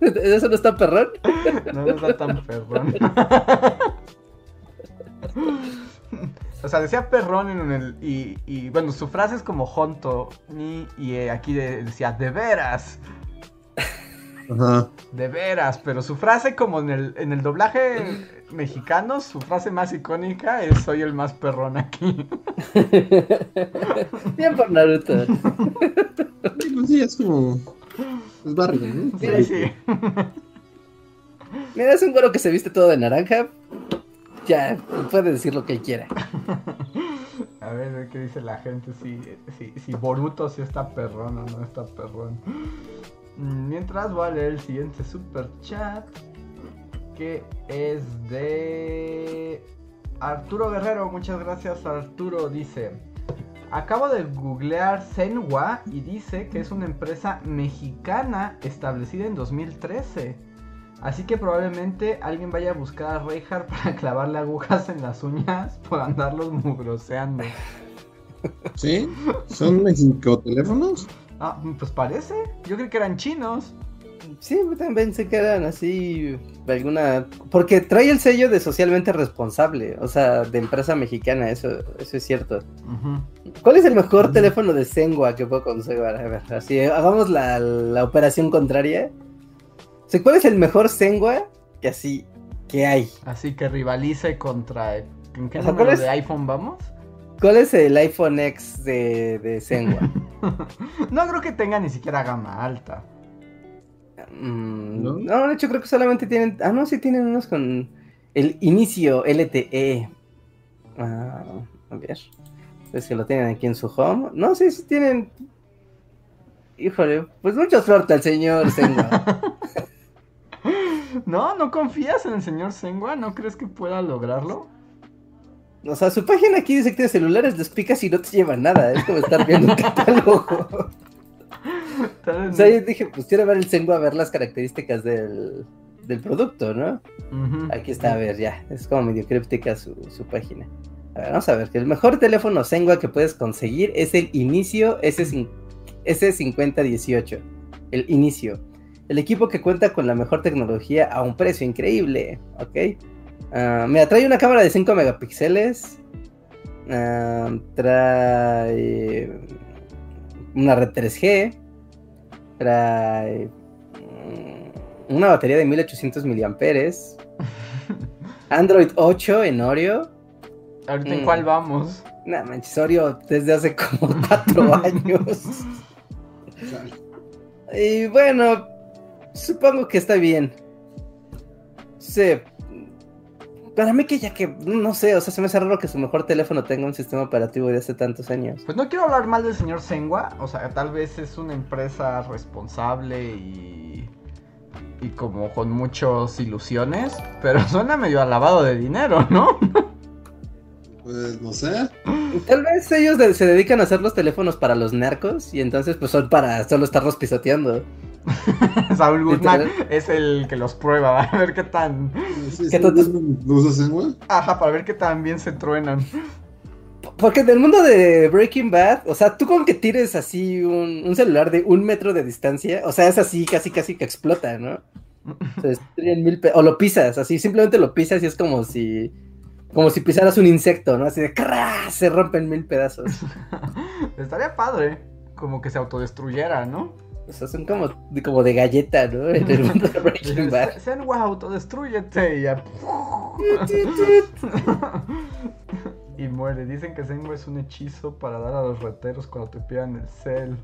¿Eso no está perrón? no, no está tan perrón. O sea, decía perrón en el. Y, bueno, su frase es como honto. Ni, y eh, aquí decía, de veras. Ajá. De veras, pero su frase como en el, en el doblaje mexicano, su frase más icónica es soy el más perrón aquí. Bien por Naruto. Sí, pues sí, es como... Es barrio, ¿no? Sí, sí. Mira, es un güero que se viste todo de naranja. Ya, puede decir lo que quiera. A ver, ¿qué dice la gente? Si, si, si Boruto si está perrón o no está perrón. Mm, mientras voy a leer el siguiente super chat. Que es de Arturo Guerrero. Muchas gracias, Arturo. Dice: Acabo de googlear Senwa y dice que es una empresa mexicana establecida en 2013. Así que probablemente alguien vaya a buscar a Reinhardt para clavarle agujas en las uñas por andarlos mugroseando. ¿Sí? ¿Son mexicoteléfonos? Ah, pues parece. Yo creo que eran chinos. Sí, también pensé que eran así alguna porque trae el sello de socialmente responsable, o sea, de empresa mexicana, eso eso es cierto. ¿Cuál es el mejor teléfono de Sengua que puedo conseguir? A ver, así hagamos la, la operación contraria. ¿Cuál es el mejor Sengua que así que hay? Así que rivalice contra. ¿En qué número de iPhone vamos? ¿Cuál es el iPhone X de, de Sengua? no creo que tenga ni siquiera gama alta. Mm, ¿No? de hecho creo que solamente tienen. Ah, no, sí tienen unos con el inicio LTE. Ah, a ver. Es que lo tienen aquí en su home. No, sí, sí tienen. Híjole, pues mucha suerte al señor Sengua. No, no confías en el señor Sengua, ¿no crees que pueda lograrlo? O sea, su página aquí dice que tiene celulares, les picas y no te lleva nada. Es como estar viendo un catálogo. o sea, yo dije, pues quiero ver el Sengua, a ver las características del, del producto, ¿no? Aquí está, a ver, ya. Es como medio críptica su, su página. A ver, vamos a ver, que el mejor teléfono Sengua que puedes conseguir es el Inicio S5018. El Inicio. El equipo que cuenta con la mejor tecnología a un precio increíble, ¿ok? Uh, mira, trae una cámara de 5 megapíxeles. Ah, trae una red 3G. Trae mm, una batería de 1800 miliamperes. Android 8 en Oreo. ¿Ahorita en cuál mm. vamos? Nah, manches, Oreo desde hace como 4 años. y bueno, Supongo que está bien. Sí. Para mí que ya que, no sé, o sea, se me hace raro que su mejor teléfono tenga un sistema operativo de hace tantos años. Pues no quiero hablar mal del señor Sengua, o sea, tal vez es una empresa responsable y... y como con muchas ilusiones, pero suena medio alabado de dinero, ¿no? Pues no sé. Tal vez ellos se dedican a hacer los teléfonos para los narcos y entonces pues son para solo estarlos pisoteando. Saúl Guzmán es el que los prueba, a ver qué tan. ¿Qué tan... Ajá, para ver qué tan bien se truenan. Porque en el mundo de Breaking Bad, o sea, tú con que tires así un, celular de un metro de distancia, o sea, es así, casi, casi que explota, ¿no? O, lo pisas, así, simplemente lo pisas y es como si. Como si pisaras un insecto, ¿no? Así de se rompen mil pedazos. Estaría padre, como que se autodestruyera, ¿no? O sea, son como, como de galleta, ¿no? En el mundo de Breaking Bad. Sean wow, autodestruyete y ya. y muere. Dicen que Senwa es un hechizo para dar a los rateros cuando te pidan el cel.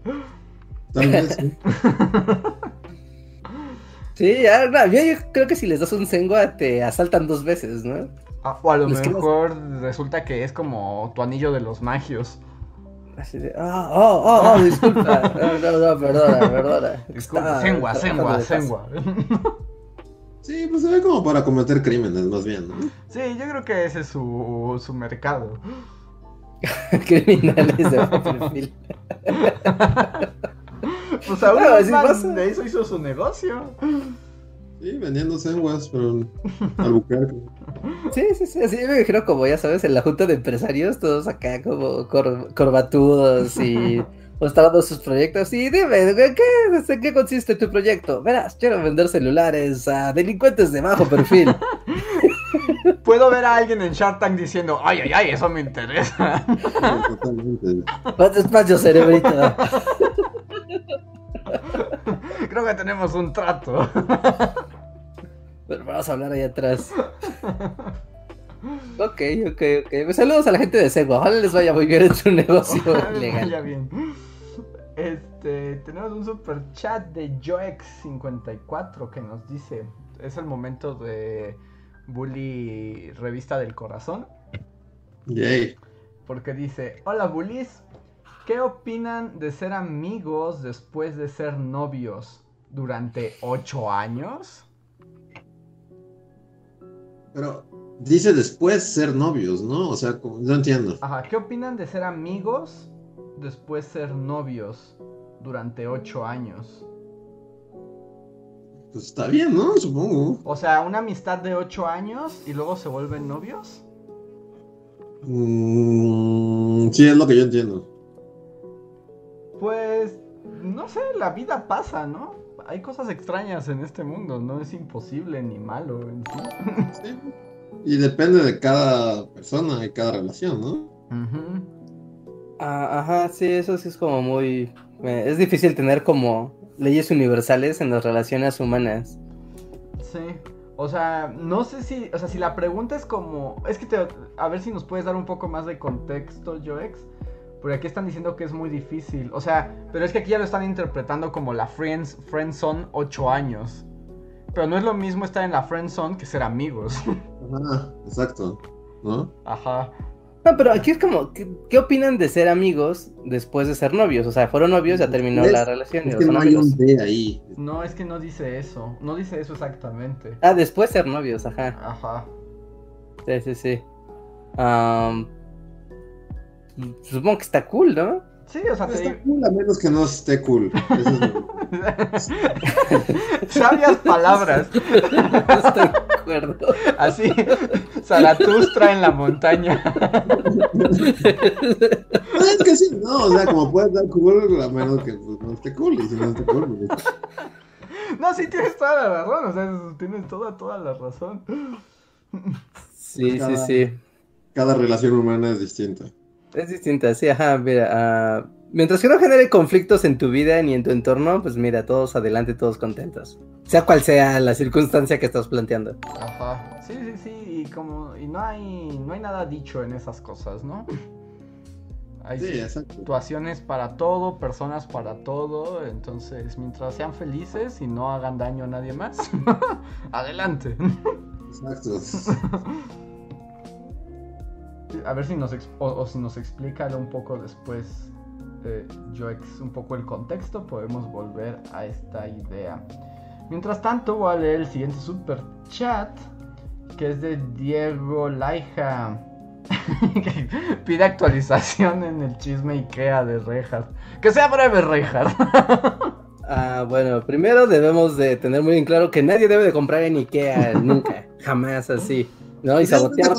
Sí. sí, ya, no, yo, creo que si les das un Senwa te asaltan dos veces, ¿no? Ah, o a lo mejor resulta que es como tu anillo de los magios. Así de, ah, oh, oh, oh, disculpa. No, no, perdona, perdona. Disculpa, sengua, sengua, sengua. Sí, pues se ve como para cometer crímenes, más bien, ¿no? Sí, yo creo que ese es su, su mercado. Criminales de perfil. pues ahora no, de eso hizo su negocio. Sí, vendiendo senguas, pero al Buquerque. Sí, sí, sí, así me dijeron como, ya sabes, en la junta de empresarios, todos acá como corbatudos y mostrando sus proyectos. Y dime, ¿qué, ¿en qué consiste tu proyecto? Verás, quiero vender celulares a delincuentes de bajo perfil. Puedo ver a alguien en Shark Tank diciendo, ay, ay, ay, eso me interesa. Totalmente. Más despacio, cerebrito. Creo que tenemos un trato. Pero vamos a hablar ahí atrás. Ok, ok, ok. Pues saludos a la gente de Sego. Ojalá les vaya muy bien en su negocio legal. Vaya bien. Este, tenemos un super chat de Joex54 que nos dice: es el momento de Bully Revista del Corazón. Yay. Porque dice, hola Bullies, ¿qué opinan de ser amigos después de ser novios durante ocho años? Pero dice después ser novios, ¿no? O sea, no entiendo. Ajá, ¿qué opinan de ser amigos después ser novios durante ocho años? Pues está bien, ¿no? Supongo. O sea, una amistad de ocho años y luego se vuelven novios. Mm, sí, es lo que yo entiendo. Pues, no sé, la vida pasa, ¿no? Hay cosas extrañas en este mundo, no es imposible ni malo en sí. Sí. Y depende de cada persona y cada relación, ¿no? Ah, ajá, sí, eso sí es como muy... eh, es difícil tener como leyes universales en las relaciones humanas. Sí. O sea, no sé si, o sea, si la pregunta es como, es que te, a ver si nos puedes dar un poco más de contexto, Joex, porque aquí están diciendo que es muy difícil, o sea, pero es que aquí ya lo están interpretando como la friends, friendzone 8 años, pero no es lo mismo estar en la friendzone que ser amigos, Ajá, exacto. ¿No? ajá, No, pero aquí es como, ¿qué, qué opinan de ser amigos después de ser novios? O sea, fueron novios, ya terminó ¿Ves? la relación. Es y que son no hay amigos. un D ahí. no, es que no dice eso, no dice eso exactamente, Ah, después ser novios, ajá. ajá, Sí, sí, sí. Am, supongo que está cool, ¿no? sí, o sea, te Está cool a menos que no esté cool. Eso es lo- sabias palabras, Estoy de acuerdo. así, Zaratustra en la montaña. Pues es que sí, no, o sea, como puede estar cool a menos que pues, no esté cool. Y si no esté cool, pues, No, sí tienes toda la razón, o sea, tienes toda, toda la razón. Sí, sí, Cada- sí. cada relación humana es distinta. Es distinta, sí, ajá, mira, ah, mientras que no genere conflictos en tu vida ni en tu entorno, pues mira, todos adelante, todos contentos. Sea cual sea la circunstancia que estás planteando. Ajá. Sí, sí, sí, y como y no hay no hay nada dicho en esas cosas, ¿no? Hay Sí, exacto. situaciones para todo, personas para todo, entonces mientras sean felices y no hagan daño a nadie más, adelante. Exacto. A ver si nos o, o si nos explica un poco después eh, Joex un poco el contexto, podemos volver a esta idea. Mientras tanto, voy a leer el siguiente super chat que es de Diego Laija. que pide actualización en el chisme Ikea de Rejas. Que sea breve, Rejas. Ah, bueno, primero debemos de tener muy en claro que nadie debe de comprar en Ikea, nunca, jamás así, ¿no? Y sabotear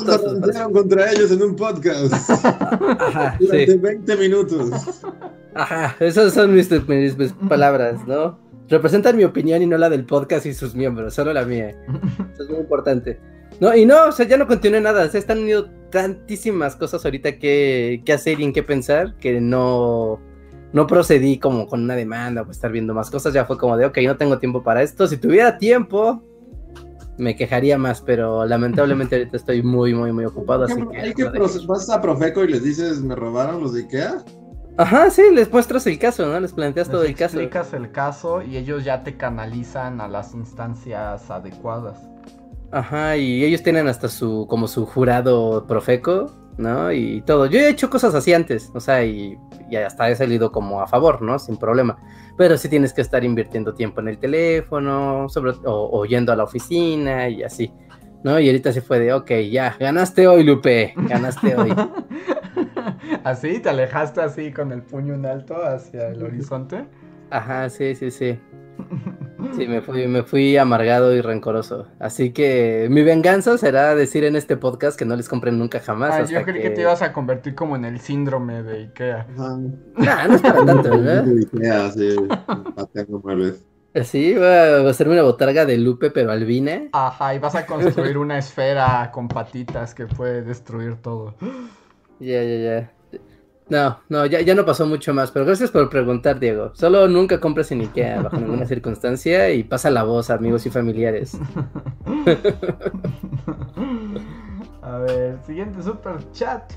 contra ellos en un podcast Ajá, durante sí, 20 minutos. ajá, esas son mis, mis- mis palabras, ¿no? Representan mi opinión y no la del podcast y sus miembros, solo la mía. Eso es muy importante. No, y no, o sea, ya no continúe nada. Se están uniendo tantísimas cosas ahorita que, que hacer y en qué pensar que no, no procedí como con una demanda o estar viendo más cosas. Ya fue como de, ok, no tengo tiempo para esto. Si tuviera tiempo, me quejaría más, pero lamentablemente ahorita estoy muy, muy, muy ocupado. Por Así que, hay que vas a Profeco y les dices, ¿me robaron los de Ikea? Ajá, sí, les muestras el caso, ¿no? Les planteas todo el caso. explicas el caso y ellos ya te canalizan a las instancias adecuadas. Ajá, y ellos tienen hasta su, como su jurado profeco, ¿no? Y todo. Yo he hecho cosas así antes, o sea, y, y hasta he salido como a favor, ¿no? Sin problema. Pero sí tienes que estar invirtiendo tiempo en el teléfono, sobre, o, o yendo a la oficina y así, ¿no? Y ahorita se fue de, ok, ya, ganaste hoy, Lupe, ganaste hoy. así, te alejaste así con el puño en alto hacia el horizonte. Ajá, sí, sí, sí. Sí, me fui, me fui amargado y rencoroso. Así que mi venganza será decir en este podcast que no les compren nunca jamás. Ah, hasta yo creí que... te ibas a convertir como en el síndrome de Ikea. Nah, no es para tanto, ¿verdad? De Ikea, sí, va a hacerme una botarga de Lupe, pero albina. Ajá, y vas a construir una esfera con patitas que puede destruir todo. Ya, ya, ya. No, no, ya, ya no pasó mucho más, pero gracias por preguntar, Diego. Solo nunca compres en Ikea bajo ninguna circunstancia y pasa la voz, amigos y familiares. A ver, siguiente super chat.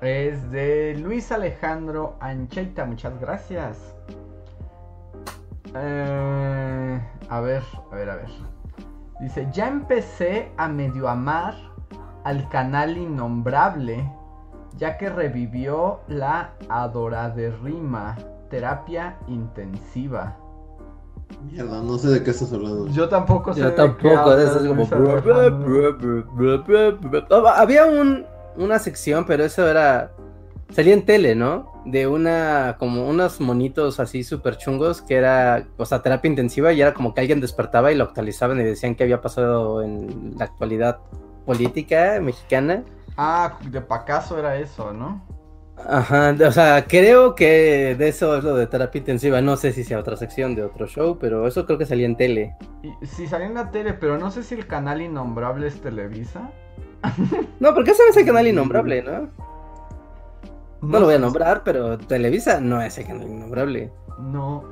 Es de Luis Alejandro Ancheita, muchas gracias. Eh, A ver, a ver, a ver. Dice, ya empecé a medio amar al canal innombrable, ya que revivió la adoraderrima, terapia intensiva. Mierda, no sé de qué estás hablando. Yo tampoco sé. Yo de qué tampoco, hablas, eso es como... Había un, una sección, pero eso era... Salía en tele, ¿no? De una, como unos monitos así súper chungos que era, o sea, terapia intensiva y era como que alguien despertaba y lo actualizaban y decían que había pasado en la actualidad política mexicana. Ah, de Pacaso era eso, ¿no? Ajá, o sea, creo que de eso es lo de terapia intensiva. No sé si sea otra sección de otro show, pero eso creo que salía en tele. Sí, salía en la tele, pero no sé si el canal innombrable es Televisa. No, porque ese es el canal innombrable, ¿no? No, lo voy a sé. nombrar, pero Televisa no es el canal innombrable. No.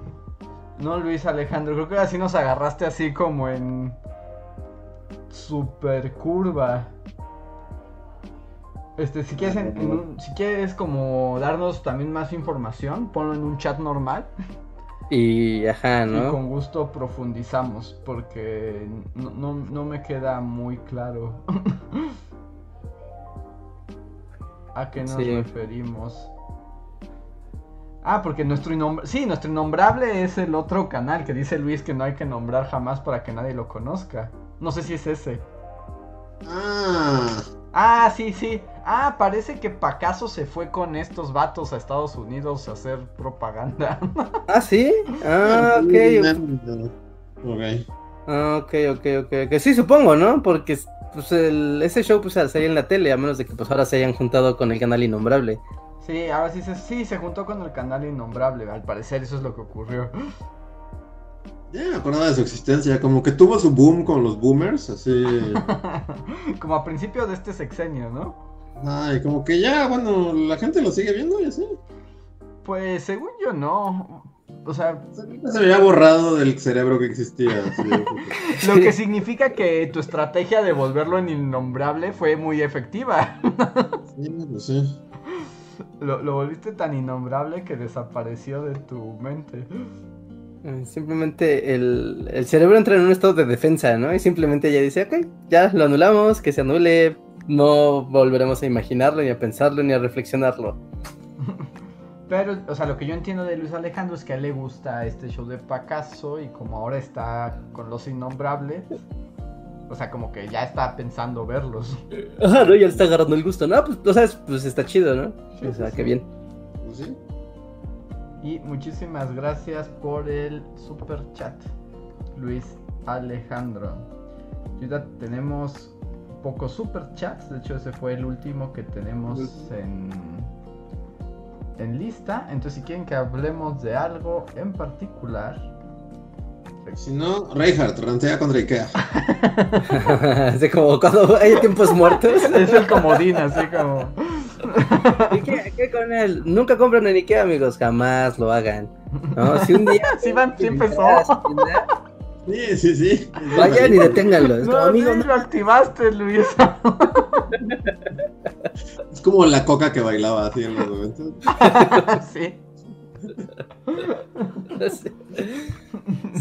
No, Luis Alejandro, creo que así nos agarraste así como en super curva. Este, si quieres, en- en un- si quieres como darnos también más información, ponlo en un chat normal Y ajá, y ¿no? con gusto profundizamos porque no, no- no me queda muy claro a qué nos Sí. referimos. Ah, porque nuestro innombrable... Sí, nuestro innombrable es el otro canal que dice Luis que no hay que nombrar jamás para que nadie lo conozca. No sé si es ese. Ah, Ah, sí, sí. Ah, parece que Pacaso se fue con estos vatos a Estados Unidos a hacer propaganda. Ah, sí. Ah, ok. Ok. Ah, ok, ok, ok. ok. Sí, supongo, ¿no? Porque pues, el- ese show pues salía en la tele, a menos de que pues ahora se hayan juntado con el canal innombrable. Sí, ahora sí se, sí, se juntó con el canal innombrable. Al parecer eso es lo que ocurrió. Ya me acordaba de su existencia, como que tuvo su boom con los boomers, así. Como a principio de este sexenio, ¿no? Ay, como que ya, bueno, la gente lo sigue viendo y así. Pues según yo no. O sea, Se había borrado del cerebro que existía. así. lo que significa que tu estrategia de volverlo en innombrable fue muy efectiva. Sí, pues sí. Lo, lo volviste tan innombrable que desapareció de tu mente. Eh, Simplemente el, el cerebro entra en un estado de defensa, ¿no? Y simplemente ya dice, ok, ya lo anulamos, que se anule, no volveremos a imaginarlo, ni a pensarlo, ni a reflexionarlo. Pero, o sea, lo que yo entiendo de Luis Alejandro es que a él le gusta este show de Pacaso y como ahora está con los innombrables, o sea, como que ya está pensando verlos. Ajá, ¿no? Ya le está agarrando el gusto, ¿no? Pues, o sea, es- pues está chido, ¿no? Sí, o sea, sí, qué bien. Pues sí. Y muchísimas gracias por el super chat, Luis Alejandro. Y ahorita tenemos pocos super chats, de hecho ese fue el último que tenemos en, en lista. Entonces si quieren que hablemos de algo en particular, Si no, Reinhardt, rantea contra Ikea. Así como cuando hay tiempos muertos. es el comodín, así como... ¿Y qué, qué con él? Nunca compren en Ikea, amigos, jamás lo hagan. ¿no? Si un día. Sí, van- sí empezó. Sí, sí, sí. Vayan y deténganlo. Es como, No, amigo, sí, no. lo activaste, Luis. Es como la coca que bailaba así en los momentos. sí.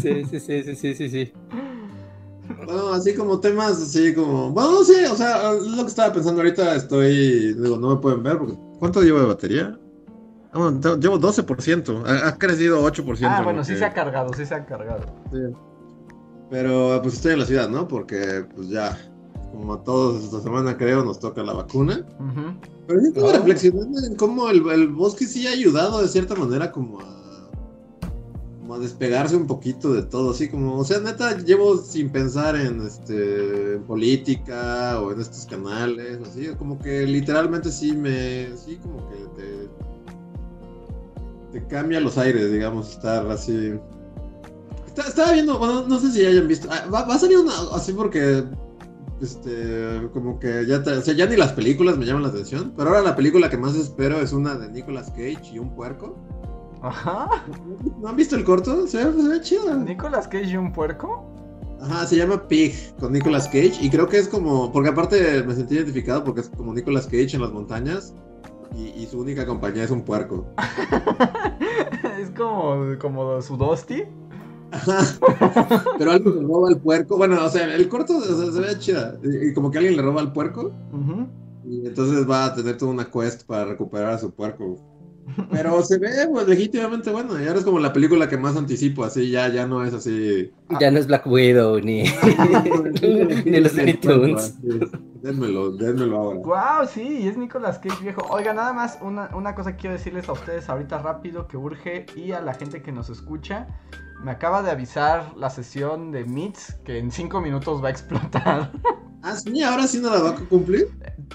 Sí, sí, sí, sí, sí, sí, sí. Bueno, así como temas, así como. Bueno, no sé, o sea, lo que estaba pensando ahorita, estoy. Digo, no me pueden ver porque. ¿Cuánto llevo de batería? Ah, bueno, llevo 12%. Ha, ha crecido 8%. Ah, en bueno, sí que- se ha cargado, sí se ha cargado. Sí. Pero pues estoy en la ciudad, ¿no? Porque pues ya, como a todos esta semana creo, nos toca la vacuna. Pero yo estaba Oh. reflexionando en cómo el, el bosque sí ha ayudado de cierta manera como a, como a despegarse un poquito de todo, así como, o sea, neta, llevo sin pensar en este en política o en estos canales, así, como que literalmente sí me, sí como que te, te cambia los aires, digamos, estar así. Estaba viendo, bueno, no sé si hayan visto, ah, va, va a salir una, así porque este, como que ya, o sea, ya ni las películas me llaman la atención, pero ahora la película que más espero es una de Nicolas Cage y un puerco. Ajá. ¿No han visto el corto? Se ve, se ve chido. ¿Nicolas Cage y un puerco? Ajá, se llama Pig con Nicolas Cage y creo que es como, porque aparte me sentí identificado porque es como Nicolas Cage en las montañas y, y su única compañía es un puerco. es como, como su Dosti. Pero alguien le roba el puerco. Bueno, o sea, el corto se ve chida. Y, como que alguien le roba el puerco. Y entonces va a tener toda una quest para recuperar a su puerco. Pero se ve pues, legítimamente bueno. Y ahora es como la película que más anticipo, así ya, ya no es así. Ya no es Black Widow ni, ni los Looney Dénmelo, dénmelo ahora. Wow, sí, es Nicolas Cage viejo. Oiga, nada más una, una cosa que quiero decirles a ustedes ahorita rápido que urge y a la gente que nos escucha. Me acaba de avisar la sesión de Meets que en 5 minutos va a explotar. Ah, sí, ahora sí no la va a cumplir.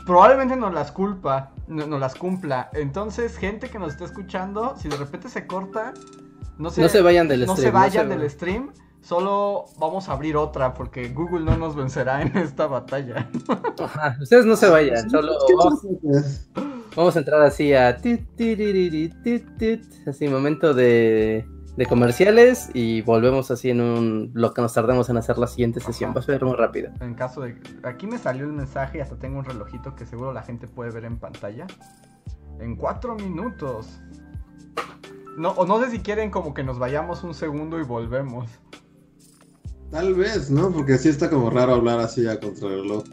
Probablemente no las culpa, no, las cumpla. Entonces, gente que nos está escuchando, si de repente se corta, no se, no se vayan del stream. No se vayan del stream. Solo vamos a abrir otra porque Google no nos vencerá en esta batalla. ustedes no se vayan, solo vamos, a entrar así a así momento de de comerciales y volvemos así en un lo que nos tardemos en hacer la siguiente sesión. Va a ser muy rápido. En caso de aquí me salió el mensaje y hasta tengo un relojito que seguro la gente puede ver en pantalla. En cuatro minutos. No, o no sé si quieren como que nos vayamos un segundo y volvemos. Tal vez, ¿no? Porque sí está como raro hablar así a contrarreloj.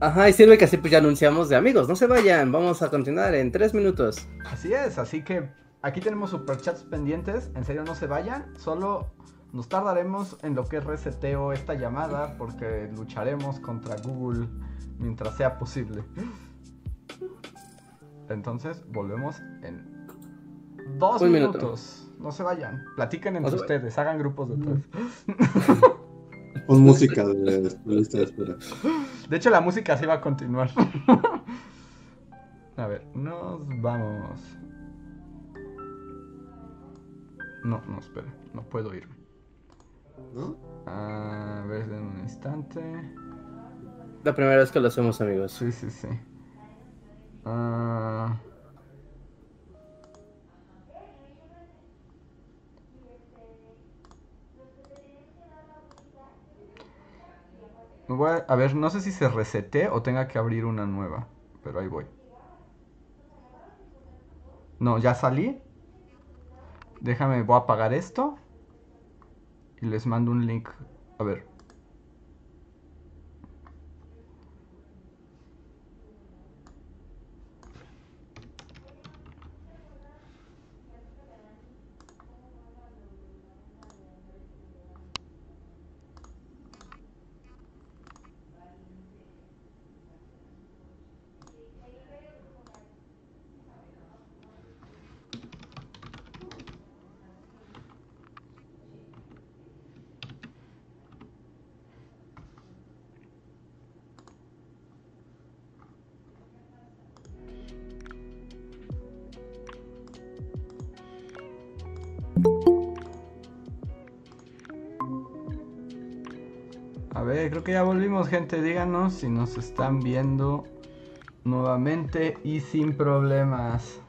Ajá, y sirve que así pues ya anunciamos de amigos, no se vayan, vamos a continuar en tres minutos. Así es, así que Aquí tenemos superchats pendientes. En serio, no se vayan. Solo nos tardaremos en lo que es reseteo esta llamada. Porque lucharemos contra Google mientras sea posible. Entonces, volvemos en dos minutos. No se vayan. Platiquen entre ustedes. Hagan grupos de tres. Con música de, lista de espera. De hecho, la música sí va a continuar. a ver, nos vamos. No, no, espera, no puedo irme. ¿No? A ver, en un instante. La primera vez que lo hacemos, amigos. Sí, sí, sí. Ah... a, a, ver, no sé si se resete o tenga que abrir una nueva, pero ahí voy. No, ya salí. Déjame, voy a apagar esto. Y les mando un link. A ver. Creo que ya volvimos, gente. Díganos si nos están viendo nuevamente y sin problemas.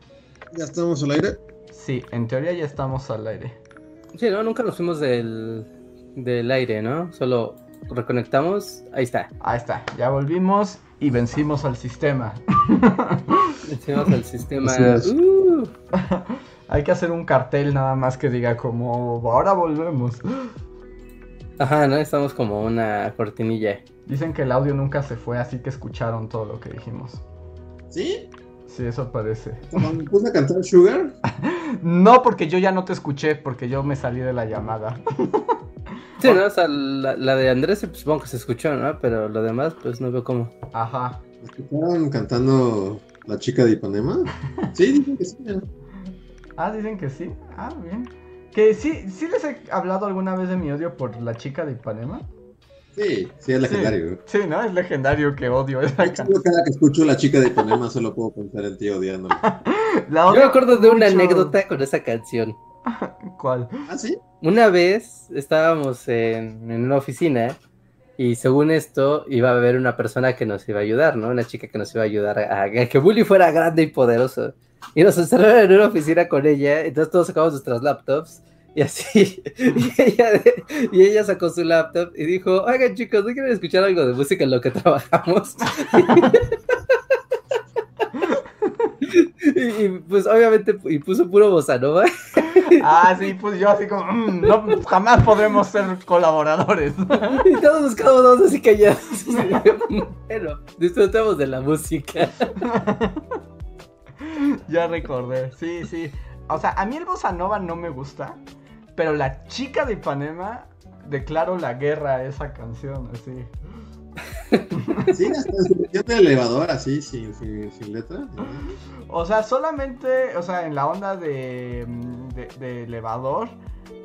¿Ya estamos al aire? Sí, en teoría ya estamos al aire. Sí, no, nunca nos fuimos del, del aire, ¿no? Solo reconectamos. Ahí está. Ahí está, ya volvimos y vencimos al sistema. Vencimos al sistema. Uh. Hay que hacer un cartel nada más que diga como ahora volvemos. Ajá, ¿no? Estamos como una cortinilla. Dicen que el audio nunca se fue, así que escucharon todo lo que dijimos. ¿Sí? Sí, eso parece. ¿Me puse a cantar Sugar? no, porque yo ya no te escuché, porque yo me salí de la llamada. sí, ¿no? O sea, la, de Andrés pues, supongo que se escuchó, ¿no? Pero lo demás, pues no veo cómo. Ajá. ¿Escucharon cantando La chica de Ipanema? sí, dicen que sí. Ah, dicen que sí. Ah, bien. Que sí, sí les he hablado alguna vez de mi odio por la chica de Ipanema. Sí, sí, es legendario. Sí, ¿no? Es legendario que odio esa. Cada que escucho la chica de Ipanema solo puedo pensar en ti odiándola. Yo me acuerdo de una anécdota con esa canción. ¿Cuál? ¿Ah, sí? Una vez estábamos en, en, una oficina y según esto iba a haber una persona que nos iba a ayudar, ¿no? Una chica que nos iba a ayudar a, a que Bully fuera grande y poderoso. Y nos encerraron en una oficina con ella, entonces todos sacamos nuestras laptops y así, y ella, sacó su laptop y dijo, oigan chicos, ¿no quieren escuchar algo de música en lo que trabajamos? y, pues obviamente y puso puro bossa nova. ah, sí, pues yo así como, mm, no, jamás podremos ser colaboradores. y todos nos quedamos así callados. bueno, disfrutamos de la música. ya recordé, sí, sí. O sea, a mí el bossa nova no me gusta, pero la chica de Ipanema declaro la guerra a esa canción, así. Sí, hasta en su elevador, así, sin, sin, letra. O sea, solamente, o sea, en la onda de, de, elevador,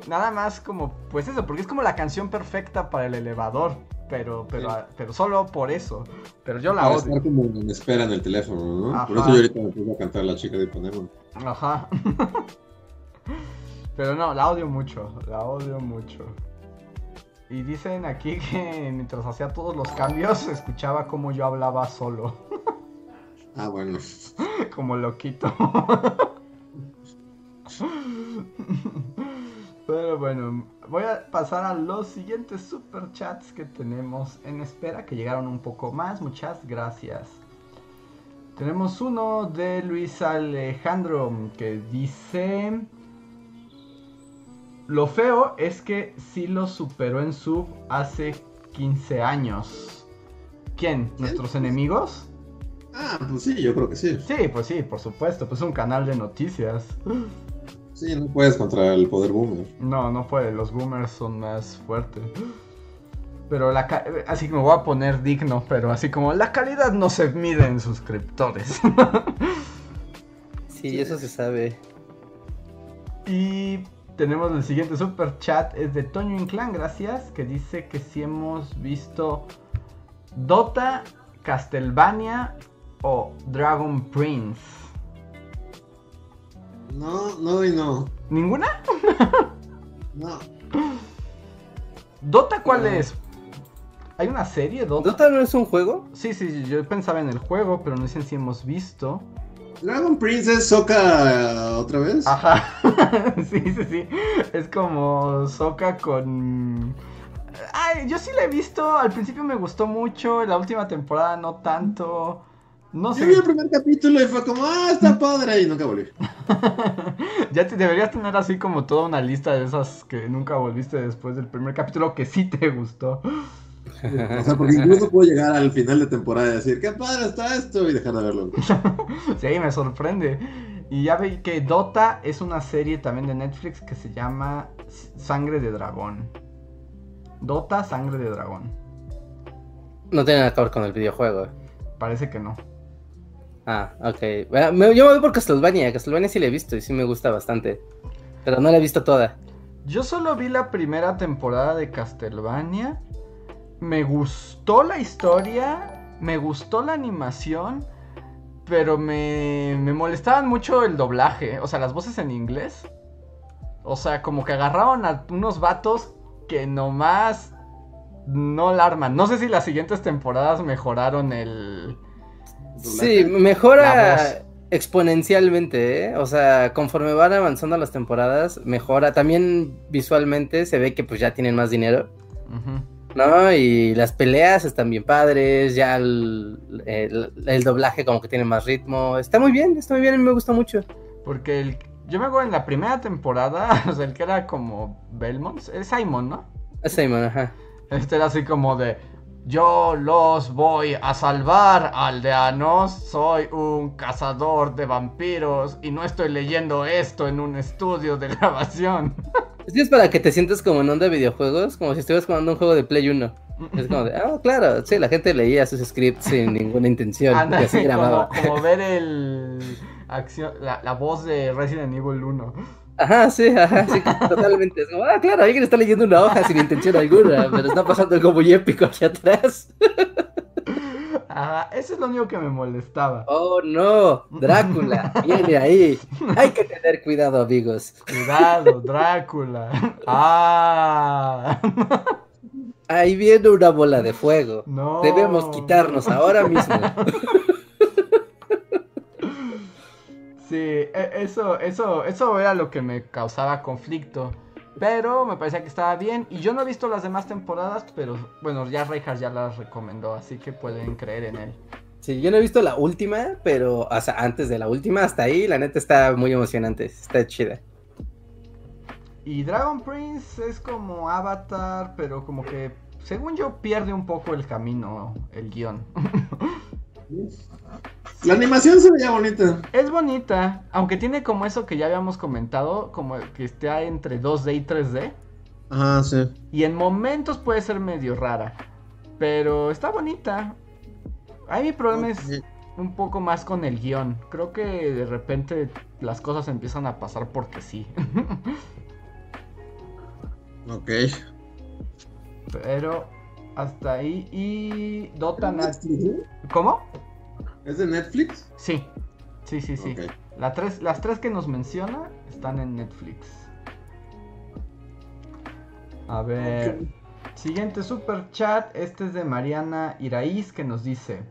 nada más como, pues eso, porque es como la canción perfecta para el elevador, pero, pero, pero solo por eso. Pero yo la para odio. estar como en espera en el teléfono, ¿no? Por eso yo ahorita me puse a cantar la chica de Ipanema. Ajá. pero no, la odio mucho, la odio mucho. Y dicen aquí que mientras hacía todos los cambios, escuchaba como yo hablaba solo. Ah, bueno. como loquito. Pero bueno, voy a pasar a los siguientes super chats que tenemos en espera, que llegaron un poco más. Muchas gracias. Tenemos uno de Luis Alejandro que dice... Lo feo es que sí lo superó en sub hace 15 años. ¿Quién? ¿Nuestros enemigos? Ah, pues sí, yo creo que sí. Sí, pues sí, por supuesto. Pues es un canal de noticias. Sí, no puedes contra el poder boomer. No, no puede. Los boomers son más fuertes. Pero la así que me voy a poner digno, pero así como la calidad no se mide en suscriptores. sí, eso se sabe. Y tenemos el siguiente super chat, es de Toño Inclán, gracias, que dice que si hemos visto Dota, Castlevania o Dragon Prince. No, no y no. ¿Ninguna? no. ¿Dota cuál es? ¿Hay una serie? ¿Dota? ¿Dota no es un juego? Sí, sí, yo pensaba en el juego, pero no sé si hemos visto. Dragon Princess Soca otra vez. Ajá. sí, sí, sí. Es como Soca con. Ay, yo sí la he visto. Al principio me gustó mucho. La última temporada no tanto. No sé. Yo vi el primer capítulo y fue como, ah, está padre. Y nunca volví. ya te deberías tener así como toda una lista de esas que nunca volviste después del primer capítulo que sí te gustó. O sea, porque incluso puedo llegar al final de temporada y decir, qué padre está esto y dejar de verlo. sí, me sorprende. Y ya ve que Dota es una serie también de Netflix que se llama Sangre de Dragón. Dota, Sangre de Dragón. No tiene nada que ver con el videojuego. Parece que no. Ah, ok. Bueno, yo me voy por Castlevania. Castlevania sí la he visto y sí me gusta bastante. Pero no la he visto toda. Yo solo vi la primera temporada de Castlevania me gustó la historia, me gustó la animación, pero me, me molestaban mucho el doblaje, o sea, las voces en inglés. O sea, como que agarraron a unos vatos que nomás no la arman. No sé si las siguientes temporadas mejoraron el... Sí, mejora exponencialmente, ¿eh? O sea, conforme van avanzando las temporadas, mejora. También visualmente se ve que pues ya tienen más dinero. ¿No? Y las peleas están bien padres, ya el, doblaje como que tiene más ritmo, está muy bien, está muy bien, a mí me gusta mucho. Porque el, yo me acuerdo en la primera temporada, o sea, el que era como Belmont, es Simon, ¿no? Es Simon, ajá. Este era así como de, yo los voy a salvar, aldeanos. Soy un cazador de vampiros y no estoy leyendo esto en un estudio de grabación. Es que es para que te sientas como en onda de videojuegos, como si estuvieras jugando un juego de Play 1. Es como de, ah, claro, sí, la gente leía sus scripts sin ninguna intención. así grababa. Como, ver el acción, la, la, voz de Resident Evil 1. Ajá, sí, ajá, sí, totalmente. Es como, ah, claro, alguien está leyendo una hoja sin intención alguna, pero está pasando algo muy épico aquí atrás. Ajá, eso es lo único que me molestaba. Oh, no, Drácula, viene ahí. Hay que tener cuidado, amigos. Cuidado, Drácula. Ah. Ahí viene una bola de fuego. No. Debemos quitarnos ahora mismo. Sí, e, eso, eso, eso era lo que me causaba conflicto. Pero me parecía que estaba bien. Y yo no he visto las demás temporadas, pero bueno, ya Reinhardt ya las recomendó, así que pueden creer en él. Sí, yo no he visto la última, pero o sea, antes de la última, hasta ahí, la neta está muy emocionante, está chida. Y Dragon Prince es como Avatar, pero como que, según yo, pierde un poco el camino, el guion. La animación se veía bonita. Es bonita, aunque tiene como eso que ya habíamos comentado, como que esté entre 2D y 3D. Ajá, sí. Y en momentos puede ser medio rara, pero está bonita. Ahí mi problema es un poco más con el guion. Creo que de repente las cosas empiezan a pasar porque sí. ok. Pero hasta ahí y Dota ¿Cómo? ¿Es de Netflix? Sí, sí, sí, sí. tres, las tres que nos menciona están en Netflix. A ver. Siguiente super chat. Este es de Mariana Iraíz que nos dice.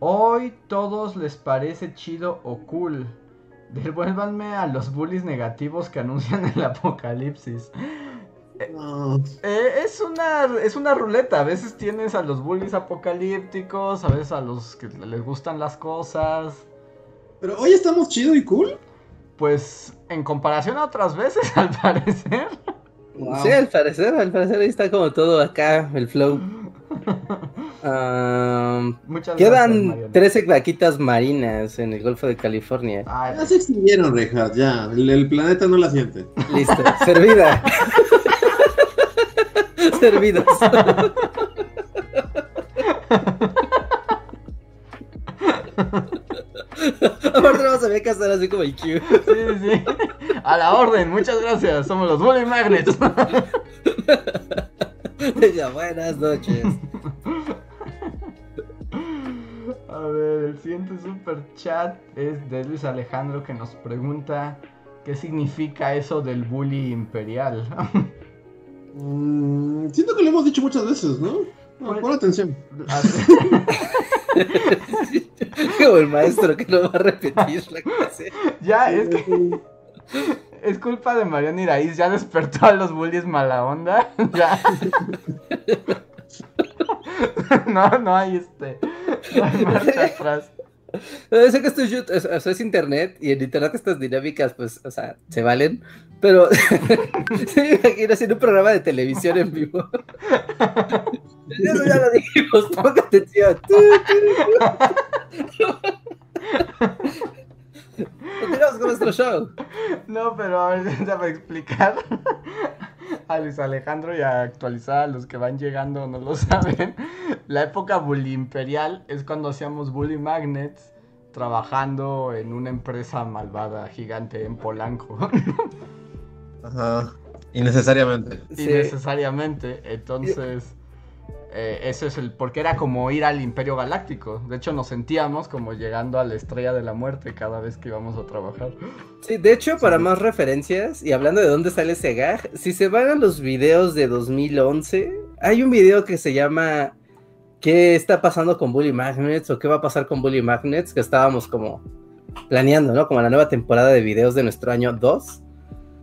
Hoy todos les parece chido o cool. Devuélvanme a los bullies negativos que anuncian el apocalipsis. Eh, es, una, es una ruleta. A veces tienes a los bullies apocalípticos, a veces a los que les gustan las cosas. Pero hoy estamos chido y cool. Pues en comparación a otras veces, al parecer. Sí, al parecer, al parecer ahí está como todo acá, el flow. quedan 13 vaquitas marinas en el Golfo de California. ya se extinguieron, Rejas, ya. El, planeta no la siente. Listo, servida. Servidos. Aparte vamos a ver que estar así como IQ. Sí, sí. A la orden, muchas gracias. Somos los Bully Magnets. Ya, buenas noches. A ver, el siguiente super chat es de Luis Alejandro que nos pregunta qué significa eso del bully imperial. Mm, siento que lo hemos dicho muchas veces, ¿no? no pon atención. Como el maestro que no va a repetir la clase. Ya, es que. Es culpa de Mariano Iraíz, ya despertó a los bullies mala onda. Ya. No, no hay este. No hay marcha atrás. Sé que esto es, es, internet y en internet estas dinámicas, pues, o sea, se valen, pero se me haciendo un programa de televisión en vivo. Eso ya lo dijimos, ponga atención. Continuamos con nuestro show. No, pero a ver, déjame explicar a Luis Alejandro y a actualizar a los que van llegando no lo saben. La época bully imperial es cuando hacíamos bully magnets trabajando en una empresa malvada gigante en Polanco. Ajá. Innecesariamente. Innecesariamente. Entonces, eh, eso es el. Porque era como ir al Imperio Galáctico. De hecho, nos sentíamos como llegando a la estrella de la muerte cada vez que íbamos a trabajar. Sí, de hecho, para más referencias, y hablando de dónde sale ese gag, si se van a los videos de 2011, hay un video que se llama ¿Qué está pasando con Bully Magnets? ¿O qué va a pasar con Bully Magnets? Que estábamos como planeando, ¿no? Como la nueva temporada de videos de nuestro año 2.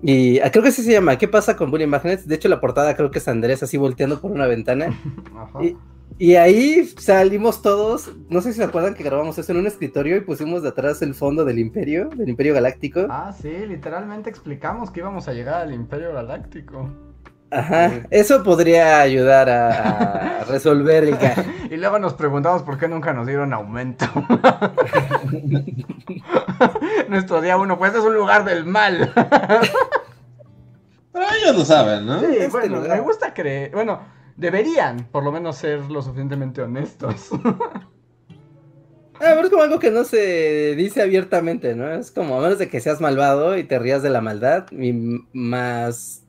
Y ah, creo que así se llama, ¿qué pasa con Bully Magnets? De hecho, la portada creo que es Andrés así volteando por una ventana. Y, ahí salimos todos, no sé si se acuerdan que grabamos eso en un escritorio y pusimos de atrás el fondo del Imperio, del Imperio Galáctico. Ah, sí, literalmente explicamos que íbamos a llegar al Imperio Galáctico. Ajá, eso podría ayudar a, resolver el caso. Y luego nos preguntamos por qué nunca nos dieron aumento. Nuestro día uno, pues es un lugar del mal. Pero ellos lo saben, ¿no? Sí, este bueno, me gusta creer. Bueno, deberían por lo menos ser lo suficientemente honestos. Ah, pero es como algo que no se dice abiertamente, ¿no? Es como, a menos de que seas malvado y te rías de la maldad, y más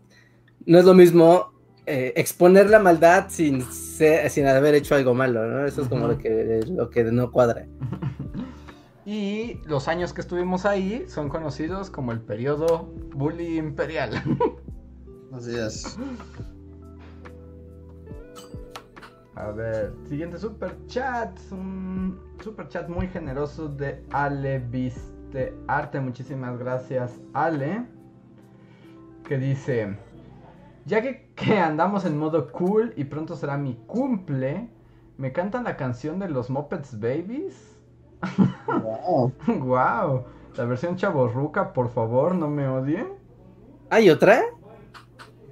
no es lo mismo eh, exponer la maldad sin, sin haber hecho algo malo, ¿no? Eso es como lo, que, lo que no cuadra. Y los años que estuvimos ahí son conocidos como el periodo bully imperial. Así es. A ver, siguiente super chat. Un super chat muy generoso de Ale Viste Arte. Muchísimas gracias, Ale. Que dice. Ya que, andamos en modo cool y pronto será mi cumple, Me cantan la canción de los Muppets Babies. Wow. wow. La versión chaborruca, por favor, no me odien. ¿Hay otra?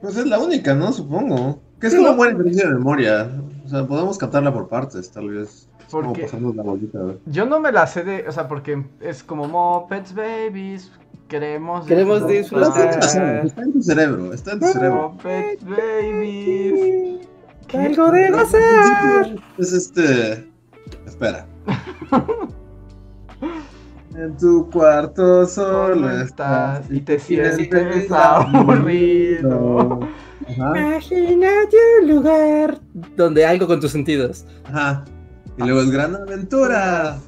Pues es la única, ¿no? Supongo. Que es una buena experiencia de memoria. O sea, podemos cantarla por partes, tal vez. Porque la bolita, yo no me la sé de, o sea, porque es como Muppets Babies, queremos queremos disfrutar. Está en tu cerebro, está en tu cerebro. Muppets Babies. Algo de hacer. Es este, espera. En tu cuarto solo estás y te sientes aburrido. Imagínate un lugar donde algo con tus sentidos. Ajá. Y luego es Gran Aventura.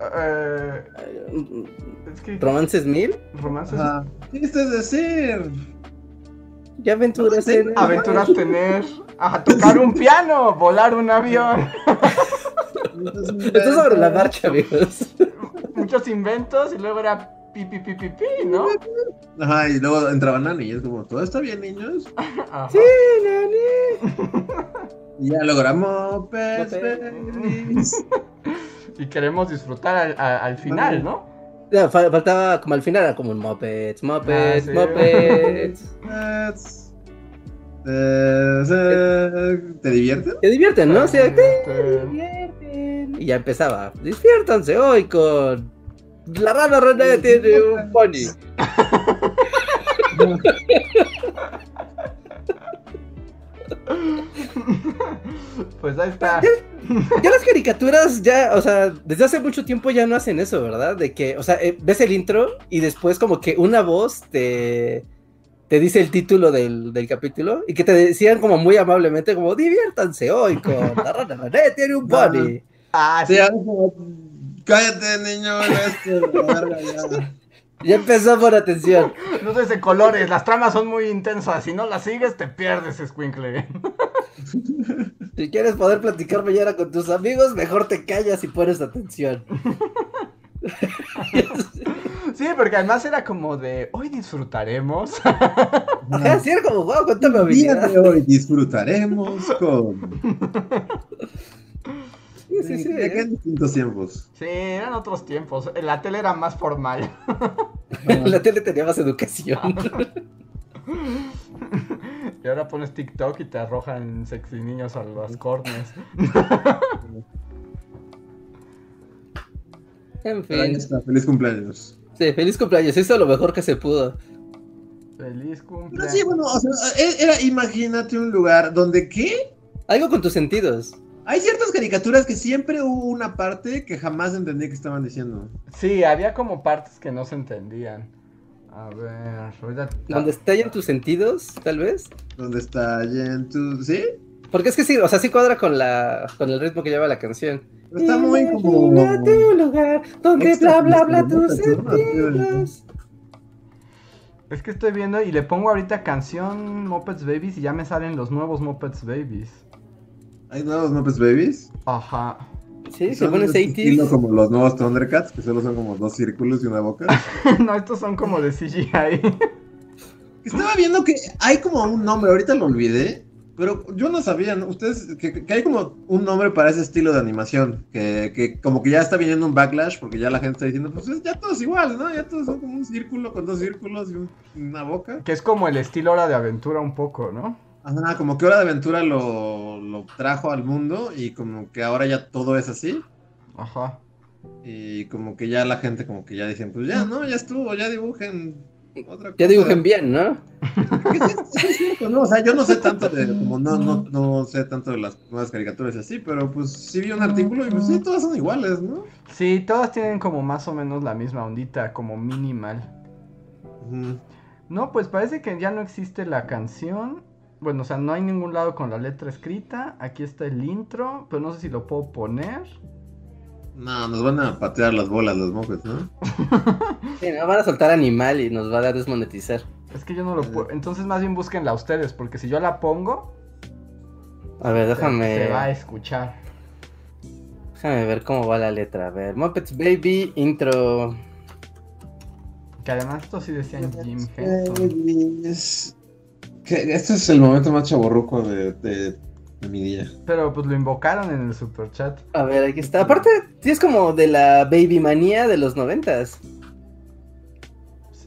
Eh, ¿Romances mil? ¿Romances? ¿Qué es decir? ¿Qué aventuras tener? Aventuras tener. A tocar un piano, volar un avión. Esto es sobre la marcha, amigos. Muchos inventos y luego era pi, pi, pi, pi, pi, ¿no? Ajá, y luego entraba Nani y es como, ¿todo está bien, niños? Sí, Nani. Y ya logramos Y queremos disfrutar al, al final, ¿no? Ya, faltaba como al final, era como un Muppets, Muppets, ah, Muppets. ¿Te divierten? Te divierten, ¿no? te divierten. Y ya empezaba. Despiértanse hoy con. La rana René tiene un pony. Pues ahí está. Ya, las caricaturas ya, o sea, desde hace mucho tiempo ya no hacen eso, ¿verdad? De que, o sea, eh, ves el intro y después como que una voz te te dice el título del, del, capítulo y que te decían como muy amablemente como diviértanse hoy con la rana René tiene un bunny. Ah, sí. Cállate, niño. ya. ya empezó por atención. No sé de colores, las tramas son muy intensas. Si no las sigues, te pierdes, Squinkle. Si quieres poder platicar mañana con tus amigos, mejor te callas y pones atención. Sí, porque además era como de hoy disfrutaremos. Ajá, sí, era como, wow, cuéntame habilidad. de hoy disfrutaremos con. Sí, sí, sí. ¿De qué distintos tiempos? Sí, eran otros tiempos. La tele era más formal. la tele tenía más educación. y ahora pones TikTok y te arrojan sexy niños a las cornes. En fin. Feliz cumpleaños. Sí, feliz cumpleaños. Hizo lo mejor que se pudo. Feliz cumpleaños. sí, bueno, o sea, e-, era, imagínate un lugar donde ¿qué? Algo con tus sentidos. Hay ciertas caricaturas que siempre hubo una parte que jamás entendí que estaban diciendo. Sí, había como partes que no se entendían. A ver, ahorita... ¿Dónde estallan tus sentidos, tal vez? ¿Dónde estallan tus... ¿Sí? Porque es que sí, o sea, sí cuadra con la con el ritmo que lleva la canción. Está muy como. un lugar donde bla bla bla tus sentidos. Es que estoy viendo y le pongo ahorita canción Muppets Babies y ya me salen los nuevos Muppets Babies. ¿Hay nuevos Muppets Babies? Ajá. Sí, se ponen 80 como los nuevos Thundercats, que solo son como dos círculos y una boca. no, estos son como de CGI. Estaba viendo que hay como un nombre, ahorita lo olvidé, pero yo no sabía, Ustedes, que, hay como un nombre para ese estilo de animación, que, que, como que ya está viniendo un backlash, porque ya la gente está diciendo, pues ya todo es igual, ¿no? Ya todos son como un círculo con dos círculos y una boca. Que es como el estilo Hora de Aventura un poco, ¿no? Ajá, como que Hora de Aventura lo, lo trajo al mundo y como que ahora ya todo es así. Ajá. Y como que ya la gente como que ya dicen, pues ya, ¿no? Ya estuvo, ya dibujen ya dibujen bien, ¿no? ¿no? O sea, yo no sé tanto de, como no, no, no sé tanto de las nuevas caricaturas y así, pero pues sí vi un artículo y pues sí, todas son iguales, ¿no? Sí, todas tienen como más o menos la misma ondita, como minimal. No, pues parece que ya no existe la canción. Bueno, o sea, no hay ningún lado con la letra escrita. Aquí está el intro, pero no sé si lo puedo poner. No, nos van a patear las bolas los mofes, ¿no? sí, nos van a soltar animal y nos va a desmonetizar. Es que yo no lo puedo. Entonces, más bien búsquenla ustedes, porque si yo la pongo. A ver, déjame. Se va a escuchar. Déjame ver cómo va la letra. A ver, Muppets Baby intro. Que además esto sí decían Jim Henson. Este es el momento más chaborruco de, de de mi día. Pero pues lo invocaron en el super chat. A ver, aquí está. Aparte, sí es como de la baby manía de los noventas.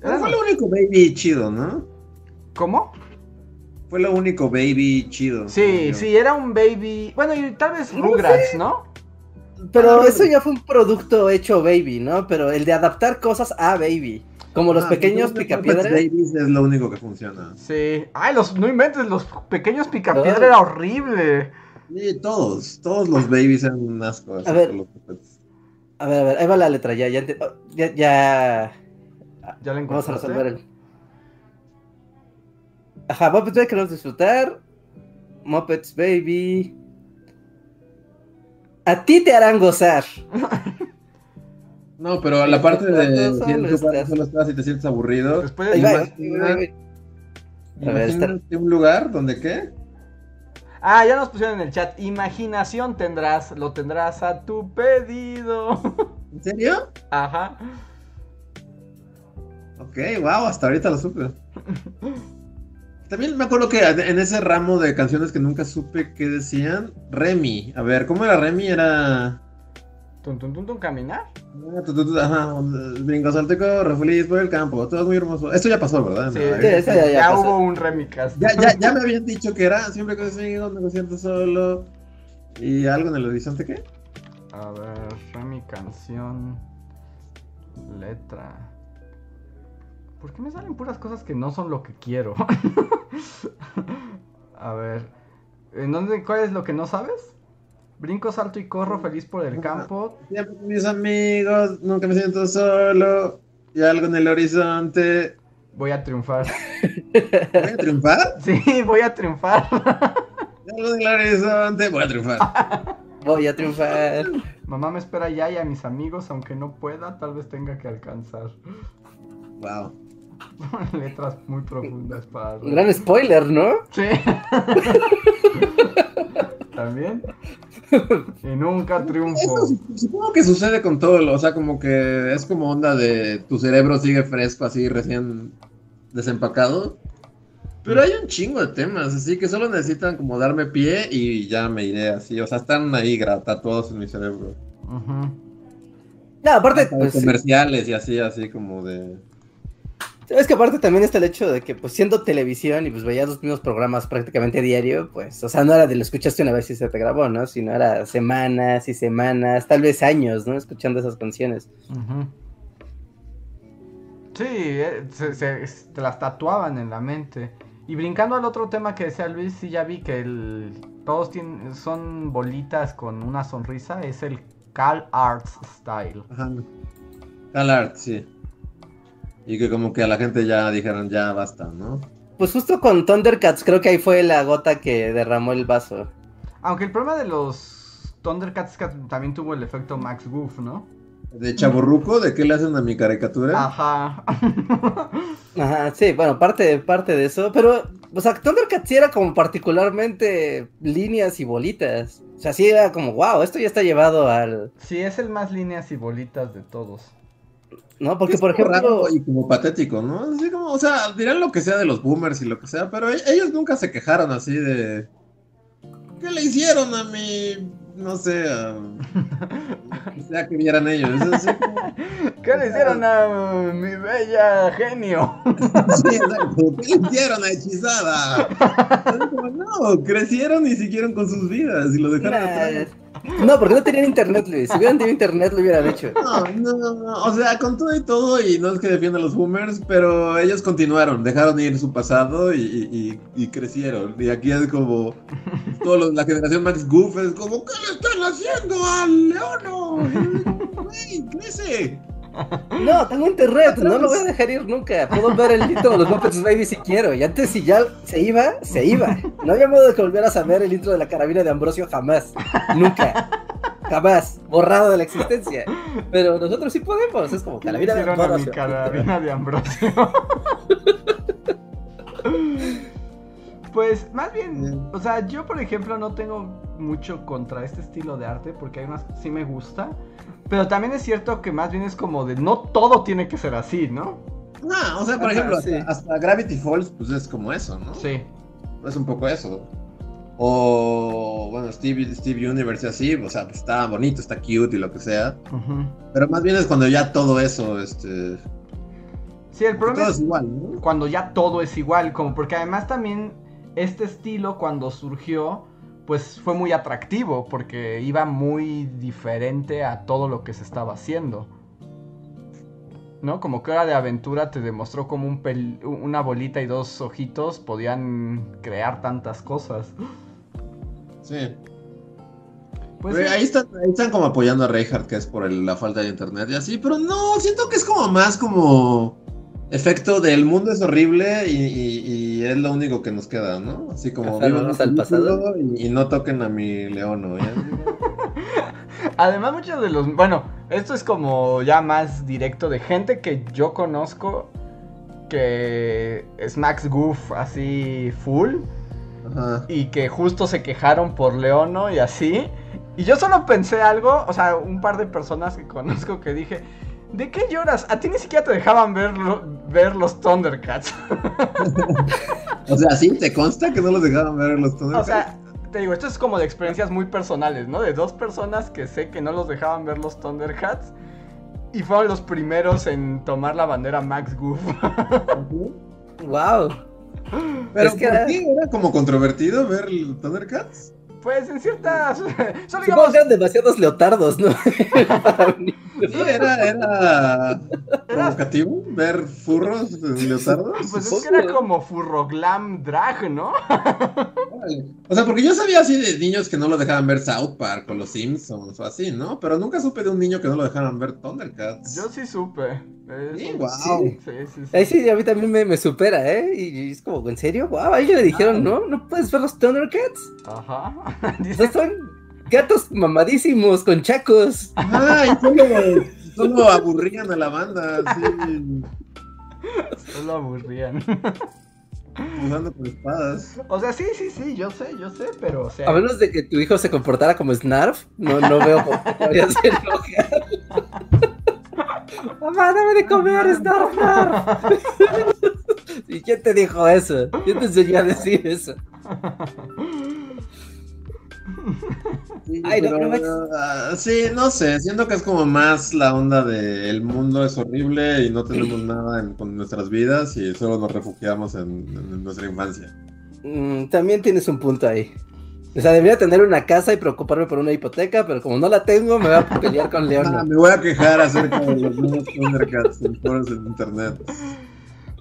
fue lo único baby chido, ¿no? ¿Cómo? Fue lo único baby chido. Sí, sí, era un baby. Bueno, y tal vez Rugrats, ¿no? Pero eso ya fue un producto hecho baby, ¿no? Pero el de adaptar cosas a baby. Como los ah, pequeños picapiedras. Babies es lo único que funciona. Sí. Ay, los, no inventes, los pequeños picapiedra era horrible. Sí, todos, todos los babies eran un asco. A ver, a ver, a ver, ahí va la letra, ya, ya, ya, ya, ya la Vamos a resolver el... Ajá, Muppets Baby queremos disfrutar. Muppets Baby. A ti te harán gozar. No, pero la parte de si solo estás y te sientes aburrido. Después de a ver, un lugar donde qué? Ah, ya nos pusieron en el chat. Imaginación tendrás, lo tendrás a tu pedido. ¿En serio? Ajá. Ok, wow, hasta ahorita lo supe. También me acuerdo que en ese ramo de canciones que nunca supe qué decían, Remy. A ver, ¿cómo era Remy? Era. ¿Tun, tun, tun, tun caminar? Ah, ajá, brinco, salte, corre, feliz por el campo, todo es muy hermoso. Esto ya pasó, ¿verdad? Sí, sí, ya, ya, hubo un remix. Ya, ya, ya me habían dicho que era siempre que sigo, me siento solo. ¿Y algo en el horizonte qué? A ver, Remy canción. Letra. ¿Por qué me salen puras cosas que no son lo que quiero? A ver. ¿En dónde, ¿Cuál es lo que no sabes? Brinco, salto y corro feliz por el campo. Siempre con mis amigos, nunca me siento solo. Y algo en el horizonte. Voy a triunfar. ¿Voy a triunfar? Sí, voy a triunfar. Y algo en el horizonte, voy a triunfar. Voy a triunfar. Mamá me espera ya y a mis amigos, aunque no pueda, tal vez tenga que alcanzar. Wow. Letras muy profundas para. Un gran spoiler, ¿no? Sí. También. Y nunca triunfo. supongo que sucede con todo, o sea, como que es como onda de tu cerebro sigue fresco, así recién desempacado. Pero hay un chingo de temas, así que solo necesitan como darme pie y ya me iré así. O sea, están ahí tatuados en mi cerebro. No, aparte, pues, comerciales y así, así como de. Es que aparte también está el hecho de que, pues, siendo televisión y pues veías los mismos programas prácticamente diario, pues, o sea, no era de lo escuchaste una vez y se te grabó, ¿no? Sino era semanas y semanas, tal vez años, ¿no? Escuchando esas canciones. Sí, eh, se, te las tatuaban en la mente. Y brincando al otro tema que decía Luis, sí ya vi que el, todos tienen, son bolitas con una sonrisa, es el Cal Arts Style. Ajá. Cal Arts, sí. Y que como que a la gente ya dijeron, ya basta, ¿no? Pues justo con Thundercats creo que ahí fue la gota que derramó el vaso. Aunque el problema de los Thundercats también tuvo el efecto Max Goof, ¿no? ¿De chaburruco? ¿De qué le hacen a mi caricatura? Ajá. Ajá, sí, bueno, parte, parte de eso, pero, o sea, Thundercats sí era como particularmente líneas y bolitas. O sea, sí era como, wow, esto ya está llevado al... Sí, es el más líneas y bolitas de todos. ¿No? Porque, por ejemplo. y como patético, ¿no? Así como, o sea, dirán lo que sea de los boomers y lo que sea, pero e-, ellos nunca se quejaron así de. ¿Qué le hicieron a mi. No sé, a. que sea que vieran ellos. ¿Qué le hicieron a mi bella genio? sí, exacto. ¿Qué le hicieron a hechizada? no, crecieron y siguieron con sus vidas y lo dejaron atrás. No, porque no tenían internet, Luis. Si hubieran tenido internet, lo hubieran hecho. No, no, no. O sea, con todo y todo, y no es que defienda a los boomers, pero ellos continuaron, dejaron ir su pasado y, crecieron. Y aquí es como. Todo la generación Max Goof es como: ¿Qué le están haciendo al Leono? ¡Güey, crece! No, tengo internet, no lo voy a dejar ir nunca. Puedo ver el intro de los Muppets Baby si quiero. Y antes, si ya se iba, se iba. No había modo de que volvieras a ver el intro de la carabina de Ambrosio jamás. Nunca. Jamás. Borrado de la existencia. Pero nosotros sí podemos. Es como carabina de Ambrosio. carabina de Ambrosio. Pues más bien, o sea, yo por ejemplo no tengo mucho contra este estilo de arte porque hay unas sí me gusta, pero también es cierto que más bien es como de no todo tiene que ser así, ¿no? No, o sea, por ejemplo, hasta, Gravity Falls, pues es como eso, ¿no? Sí. Es un poco eso. O, como Steve, Steve Universe y así, o sea, pues está bonito, está cute y lo que sea. Pero más bien es cuando ya todo eso, este... Sí, el problema es, igual, cuando ya todo es igual, como porque además también este estilo cuando surgió, pues fue muy atractivo, porque iba muy diferente a todo lo que se estaba haciendo. ¿no? Como que Hora de Aventura te demostró como un una bolita y dos ojitos podían crear tantas cosas. Sí. Pues ahí, están, ahí están como apoyando a Reinhardt, que es por la falta de internet y así, pero no, siento que es como más como efecto del mundo es horrible y, es lo único que nos queda, ¿no? Así como vivamos al pasado y, no toquen a mi león, Además, muchos de los. Bueno, esto es como ya más directo de gente que yo conozco que es Max Goof así full. Y que justo se quejaron por Leono y así. Y yo solo pensé algo, o sea, un par de personas que conozco que dije, ¿de qué lloras? A ti ni siquiera te dejaban ver, ver los Thundercats. o sea, ¿sí? ¿Te consta que no los dejaban ver los Thundercats? O sea, te digo, esto es como de experiencias muy personales, ¿no? De dos personas que sé que no los dejaban ver los Thundercats y fueron los primeros en tomar la bandera Max Goof. wow. Pero ¿por qué era como controvertido ver Thundercats? Pues en ciertas. Son digamos... eran demasiados leotardos, ¿no? sí, era, era provocativo ver furros leotardos. Pues es que era como furro glam drag, ¿no? o sea, porque yo sabía así de niños que no lo dejaban ver South Park o los Simpsons o así, ¿no? Pero nunca supe de un niño que no lo dejaran ver Thundercats. Yo sí supe. Sí, wow. Sí, sí, sí. Ahí sí, a mí también me, me supera, ¿eh? Y, es como, ¿en serio? Wow, a le dijeron, ¿no? ¿No puedes ver los Thundercats? Ajá. son gatos mamadísimos con chacos. Ay, solo, solo aburrían a la banda, sí. Solo aburrían. Jugando con espadas. O sea, sí, sí, sí, yo sé, yo sé, pero o sea. A menos de que tu hijo se comportara como Snarf, no, no veo cómo podría ser Mamá, debe de comer, Snarf, ¿Y quién te dijo eso? ¿Quién te enseñó a decir eso? Ay, no, ah, sí, no sé, siento que es como más la onda de el mundo es horrible y no tenemos nada en, con nuestras vidas y solo nos refugiamos en, nuestra infancia. Mm, también tienes un punto ahí. O sea, debería tener una casa y preocuparme por una hipoteca, pero como no la tengo, me voy a pelear con León. Ah, me voy a quejar acerca de los nuevos Thundercats en foros en internet.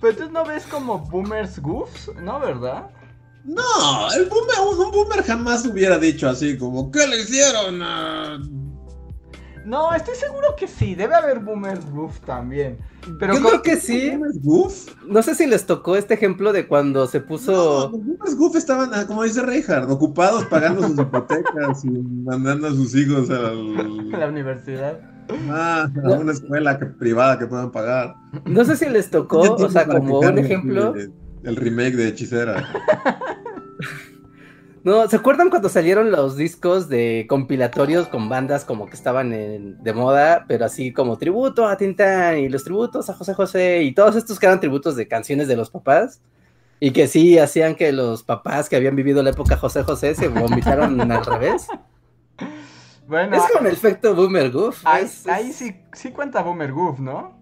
Pero tú no ves como boomers goofs, ¿no? ¿Verdad? No, el boomer, un boomer jamás hubiera dicho así como, ¿qué le hicieron? No, estoy seguro que sí, debe haber boomers goof también. Pero Yo creo que sí. goof? No sé si les tocó este ejemplo de cuando se puso. No, los boomers goof estaban, ah, como dice Reinhardt, ocupados pagando sus hipotecas y mandando a sus hijos a la universidad. Ah, a una escuela privada que puedan pagar. No sé si les tocó, o sea, como un ejemplo. El remake de Hechicera. No, ¿se acuerdan cuando salieron los discos de compilatorios con bandas como que estaban de moda, pero así como tributo a Tintán y los tributos a José José y todos estos que eran tributos de canciones de los papás? Y que sí hacían que los papás que habían vivido la época José José se vomitaron al revés. Bueno, es con el efecto Boomer Goof. Ahí, sí, sí cuenta Boomer Goof, ¿no?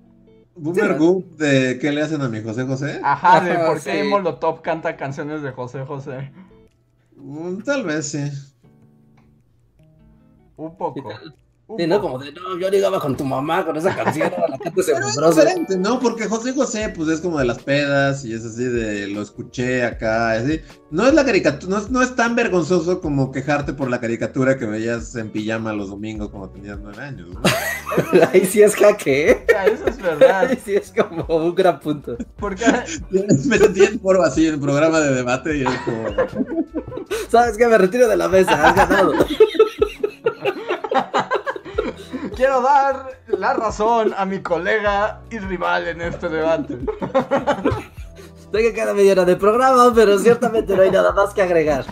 Boomer Goof de ¿Qué le hacen a mi José José? Ajá, de por qué Molotov canta canciones de José José. Mm, tal vez sí. Un poco. Sí, ¿no? Como de, no, yo ligaba con tu mamá con esa canción, la Pero es diferente, ¿no? Porque José José, pues es como de las pedas y es así de, lo escuché acá, así. No es la caricatura, no, es tan vergonzoso como quejarte por la caricatura que veías en pijama los domingos cuando tenías nueve años, ¿no? Ahí sí es jaque, ¿eh? Eso es verdad. Ahí sí es como un gran punto. Porque me sentí en foro así, en programa de debate y es como... ¿Sabes qué? Me retiro de la mesa, has ganado. Quiero dar la razón a mi colega y rival en este debate. Sé que queda media hora de programa, pero ciertamente no hay nada más que agregar.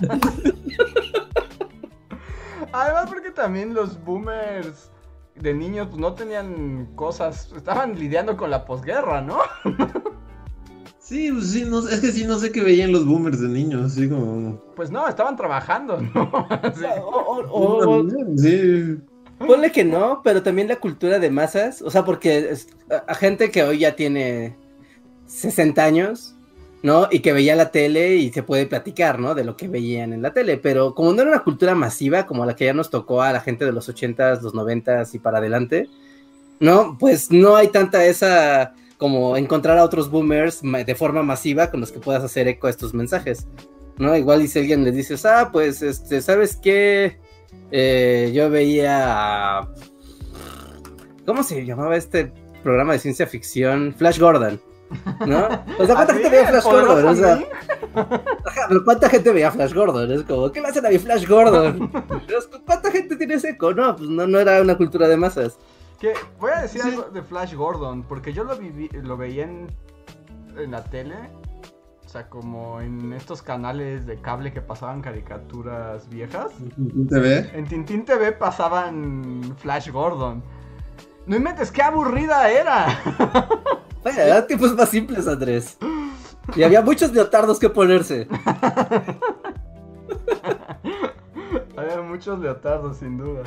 Además, porque también los boomers de niños pues, no tenían cosas, estaban lidiando con la posguerra, ¿no? Sí, pues sí, no, es que sí, no sé qué veían los boomers de niños, así como... Pues no, estaban trabajando, ¿no? sí. o, sí. Ponle que no, pero también la cultura de masas, o sea, porque a, gente que hoy ya tiene 60 años, ¿no? Y que veía la tele y se puede platicar, ¿no? De lo que veían en la tele, pero como no era una cultura masiva como la que ya nos tocó a la gente de los 80s, los 90s y para adelante, ¿no? Pues no hay tanta esa como encontrar a otros boomers de forma masiva con los que puedas hacer eco a estos mensajes. ¿No? Igual dice alguien, le dices, ah, pues, este, ¿sabes qué? Eh, yo veía. ¿Cómo se llamaba este programa de ciencia ficción? Flash Gordon. ¿No? O sea, ¿cuánta gente veía Flash Gordon? O sea, pero ¿cuánta gente veía Flash Gordon? Es como, ¿qué le hacen a mi Flash Gordon? ¿Cuánta gente tiene ese eco? No, pues no, no era una cultura de masas. Voy a decir algo de Flash Gordon, porque yo lo, viví, lo veía en, en la tele. O sea, como en estos canales de cable que pasaban caricaturas viejas. ¿En Tintín TV? En Tintín TV pasaban Flash Gordon. No inventes, qué aburrida era. Vaya, eran tipos más simples, Andrés. Y había muchos leotardos que ponerse. había muchos leotardos, sin duda.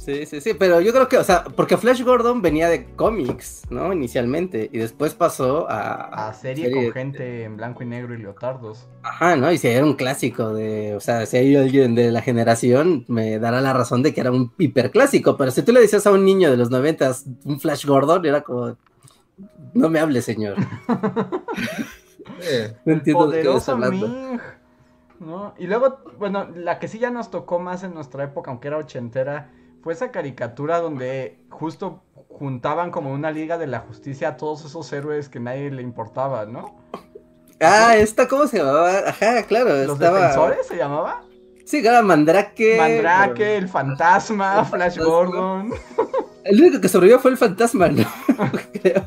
Sí, sí, sí, pero yo creo que, o sea, porque Flash Gordon venía de cómics, ¿no? Inicialmente, y después pasó a... A serie, con gente en blanco y negro y leotardos. Ajá, ¿no? Y si era un clásico de, o sea, si hay alguien de la generación, me dará la razón de que era un hiperclásico, pero si tú le dices a un niño de los noventas un Flash Gordon, era como, no me hable, señor. no entiendo de qué estás hablando. ¿no? Y luego, bueno, la que sí ya nos tocó más en nuestra época, aunque era ochentera, fue esa caricatura donde justo juntaban como una liga de la justicia a todos esos héroes que nadie le importaba, ¿no? Ah, esta, ¿cómo se llamaba? Ajá, claro. ¿Los defensores se llamaba? Sí, era Mandrake. Mandrake, el fantasma, Flash Gordon. El único que sobrevivió fue el fantasma, ¿no? Creo.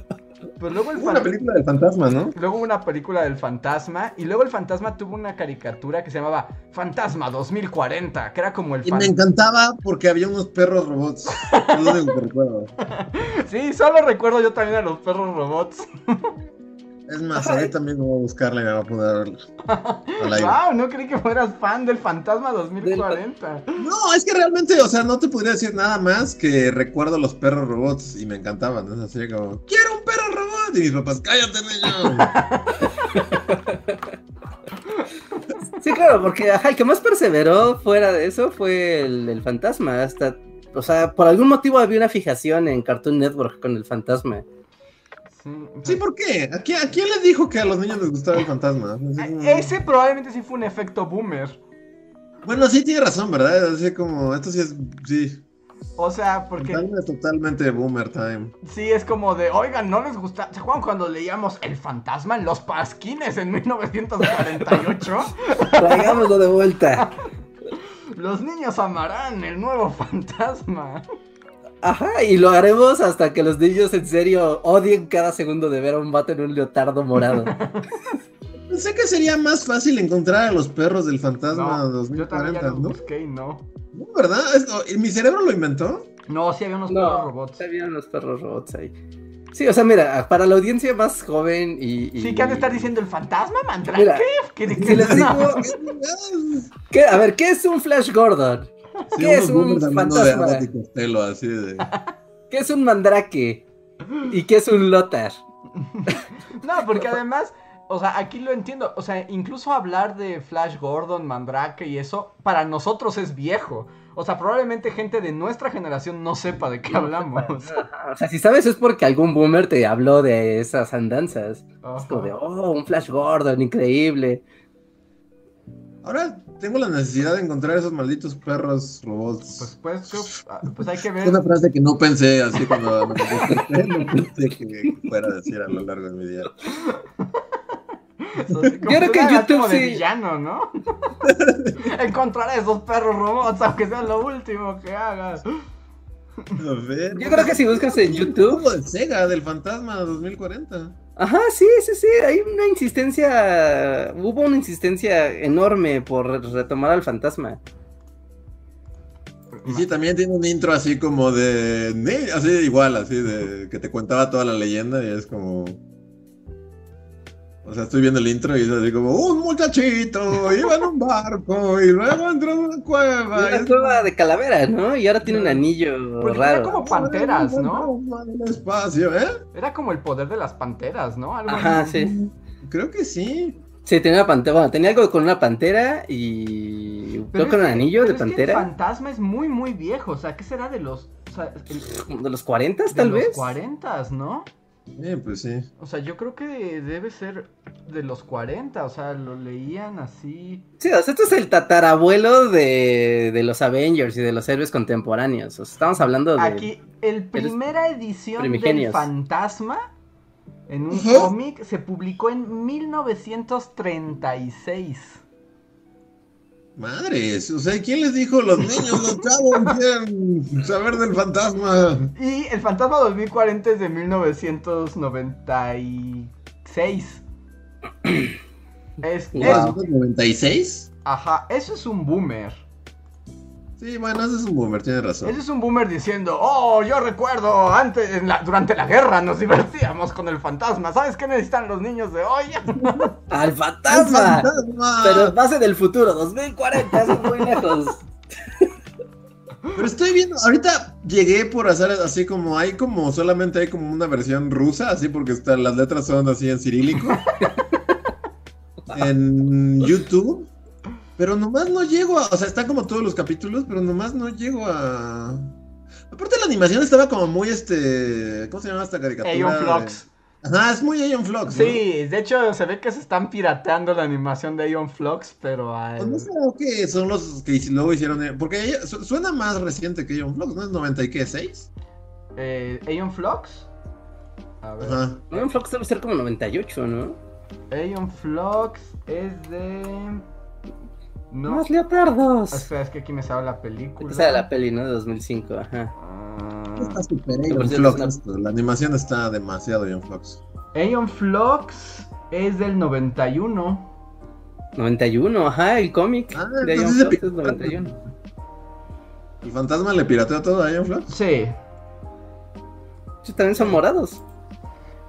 Luego el una película del fantasma, ¿no? Luego una película del fantasma. Y luego el fantasma tuvo una caricatura que se llamaba Fantasma 2040, que era como el Y me encantaba porque había unos perros robots. no recuerdo. Sí, solo recuerdo yo también a los perros robots. Es más, ahorita mismo voy a buscarla y me va a poder verla. Wow, no creí que fueras fan del Fantasma 2040. No, es que realmente, o sea, no te podría decir nada más que recuerdo los perros robots y me encantaban. Es así como, quiero un perro Y mis papás, cállate, niño. Sí, claro, porque ajá, el que más perseveró fuera de eso fue el, el fantasma. Hasta, o sea, por algún motivo había una fijación en Cartoon Network con el fantasma. Sí, ¿por qué? ¿A quién, les dijo que a los niños les gustaba el fantasma? Ese probablemente sí fue un efecto boomer. Bueno, sí tiene razón, ¿verdad? Así como, esto sí es, sí. O sea, porque... Es totalmente boomer time. Sí, es como de, oigan, ¿no les gusta? ¿Se acuerdan cuando leíamos El fantasma en los pasquines en 1948? Traigámoslo de vuelta. Los niños amarán el nuevo fantasma. Ajá, y lo haremos hasta que los niños en serio odien cada segundo de ver a un vato en un leotardo morado. Pensé que sería más fácil encontrar a los perros del fantasma 2040, yo ¿no? Busqué no. No, ¿verdad? ¿Mi cerebro lo inventó? No, sí había unos perros robots. Sí había unos perros robots ahí. Sí, o sea, mira, para la audiencia más joven y. Sí, ¿qué han de estar diciendo el fantasma, Mandrake? ¿Qué, qué, si les digo, ¿qué, a ver, ¿qué es un Flash Gordon? ¿Qué es un fantasma? ¿Qué es un mandrake? ¿Y qué es un lotar? no, porque además, o sea, aquí lo entiendo. O sea, incluso hablar de Flash Gordon, Mandrake y eso, para nosotros es viejo. O sea, probablemente gente de nuestra generación no sepa de qué hablamos. O sea, si sabes es porque algún boomer te habló de esas andanzas. Es como de, oh, un Flash Gordon, increíble. Ahora tengo la necesidad de encontrar esos malditos perros robots. Pues, pues, ah, pues hay que ver. Es una frase que no pensé así cuando me no pensé que fuera a decir a lo largo de mi día. Yo creo que YouTube sí. de villano, ¿no? Encontrar a esos perros robots, aunque sea lo último que hagas. A ver, Yo creo que si buscas en YouTube. de Sega, del Fantasma 2040. Ajá, sí, sí, sí, hay una insistencia, hubo una insistencia enorme por retomar al fantasma. Y sí, también tiene un intro así como de. Así igual, así de. Que te contaba toda la leyenda y es como. O sea, estoy viendo el intro y es así como, un muchachito iba en un barco y luego entró en una cueva. Una cueva de calavera, ¿no? Y ahora tiene un anillo Porque raro. Era como panteras, ¿no? Espacio, ¿eh? Era como el poder de las panteras, ¿no? Algo Ajá, sí. Creo que sí. Sí, tenía una pantera, bueno, tenía algo con una pantera y creo que un anillo de pantera. el fantasma es muy, muy viejo, o sea, ¿qué será de los... O sea, ¿De los 40 tal vez? De los 40, ¿no? Sí, pues sí. O sea, yo creo que debe ser de los 40, o sea, lo leían así. Sí, o sea, esto es el tatarabuelo de, de los Avengers y de los héroes contemporáneos. O sea, estamos hablando de. Aquí, el primera edición del Fantasma en un cómic se publicó en 1936. Madres, o sea, ¿quién les dijo? Los niños, los chavos quieren saber del fantasma. Y el fantasma 2040 es de 1996. es, ¿1996? Ajá, eso es un boomer. Sí, bueno, ese es un boomer, tiene razón. Ese es un boomer diciendo, oh, yo recuerdo, antes, durante la guerra nos divertíamos con el fantasma. ¿Sabes qué necesitan los niños de hoy? ¡Al fantasma! fantasma! Pero base del futuro, 2040, es muy lejos. Pero estoy viendo, ahorita llegué por hacer así como hay como, solamente hay como una versión rusa, así porque las letras son así en cirílico. en YouTube. Pero nomás no llego a. O sea, están como todos los capítulos, pero nomás no llego a. Aparte la animación estaba como muy este. ¿Cómo se llama esta caricatura? Aeon Flux. Ajá, es muy Aeon Flux. Sí, de hecho se ve que se están pirateando la animación de Aeon Flux, pero. Pues no sé que son los que luego hicieron. Eh, porque suena más reciente que Aeon Flux, ¿no es 90 y qué? ¿6? Eh, Aeon Flux. A ver. Ajá. Aeon Flux debe ser como 98, ¿no? Aeon Flux es de. No. ¡Más leopardos! Espera, es que aquí me sale la película. Esa la peli, ¿no? De 2005, ajá. Ah. Está super Aeon Flux. La animación está demasiado Aeon Flux. Aeon Flux es del 91. 91, ajá, el cómic ah, de Aeon Flux es 91. ¿El fantasma le pirateó todo a Aeon Flux? Sí. Sí, también son morados.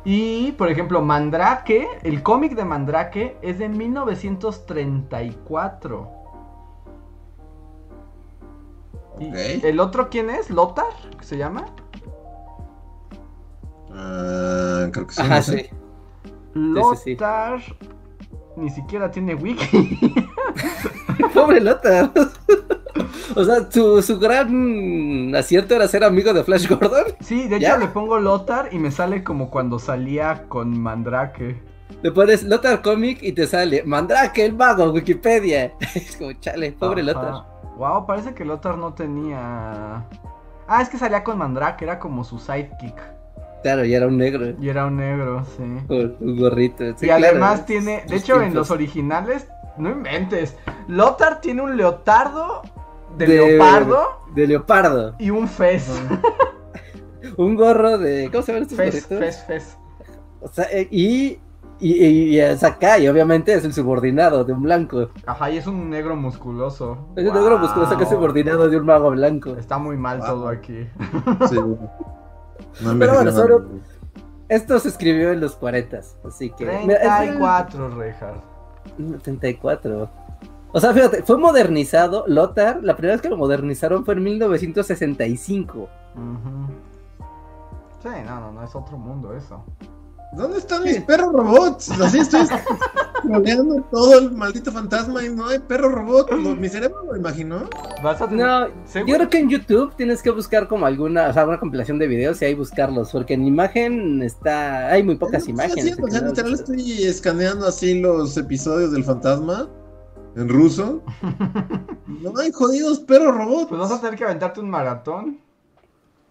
Y, por ejemplo, Mandrake, el cómic de Mandrake es de 1934. ¿Y el otro quién es? ¿Lothar? ¿Se llama? Uh, creo que sí. Ajá, sí. Lothar ni siquiera tiene wiki. Pobre Lothar. O sea, su, gran acierto era ser amigo de Flash Gordon. Sí, de hecho le pongo Lothar y me sale como cuando salía con Mandrake. Le pones Lothar Comic y te sale Mandrake, el mago, Wikipedia. Es como, chale, pobre Lothar. Wow, parece que Lothar no tenía. Ah, es que salía con Mandrake, era como su sidekick. Claro, y era un negro. Y era un negro, sí. Un gorrito. y además tiene, de hecho, en los originales, no inventes. Lothar tiene un leotardo de, leopardo. De leopardo. Y un fez. un gorro de. ¿Cómo se llama este fez, fez, fez. O sea, eh, y. Y, y, es acá, y obviamente es el subordinado de un blanco. Ajá, y es un negro musculoso. Es un negro musculoso que es subordinado de un mago blanco. Está muy mal todo aquí. Sí. Pero bueno, solo. Esto se escribió en los 40, así que. 34, Rejas. 34. O sea, fíjate, fue modernizado. Lothar, la primera vez que lo modernizaron fue en 1965. Sí, no, no, no es otro mundo eso. ¿Dónde están mis perros robots? Así estoy rodeando todo el maldito fantasma y no hay perro robot. Mi cerebro lo imaginó. No, yo creo que en YouTube tienes que buscar como alguna, o sea, una compilación de videos y ahí buscarlos, porque en imagen está, hay muy pocas imágenes. o sea, literal estoy escaneando así los episodios del fantasma ¿En ruso? no hay jodidos perros robots. Pues vas a tener que aventarte un maratón.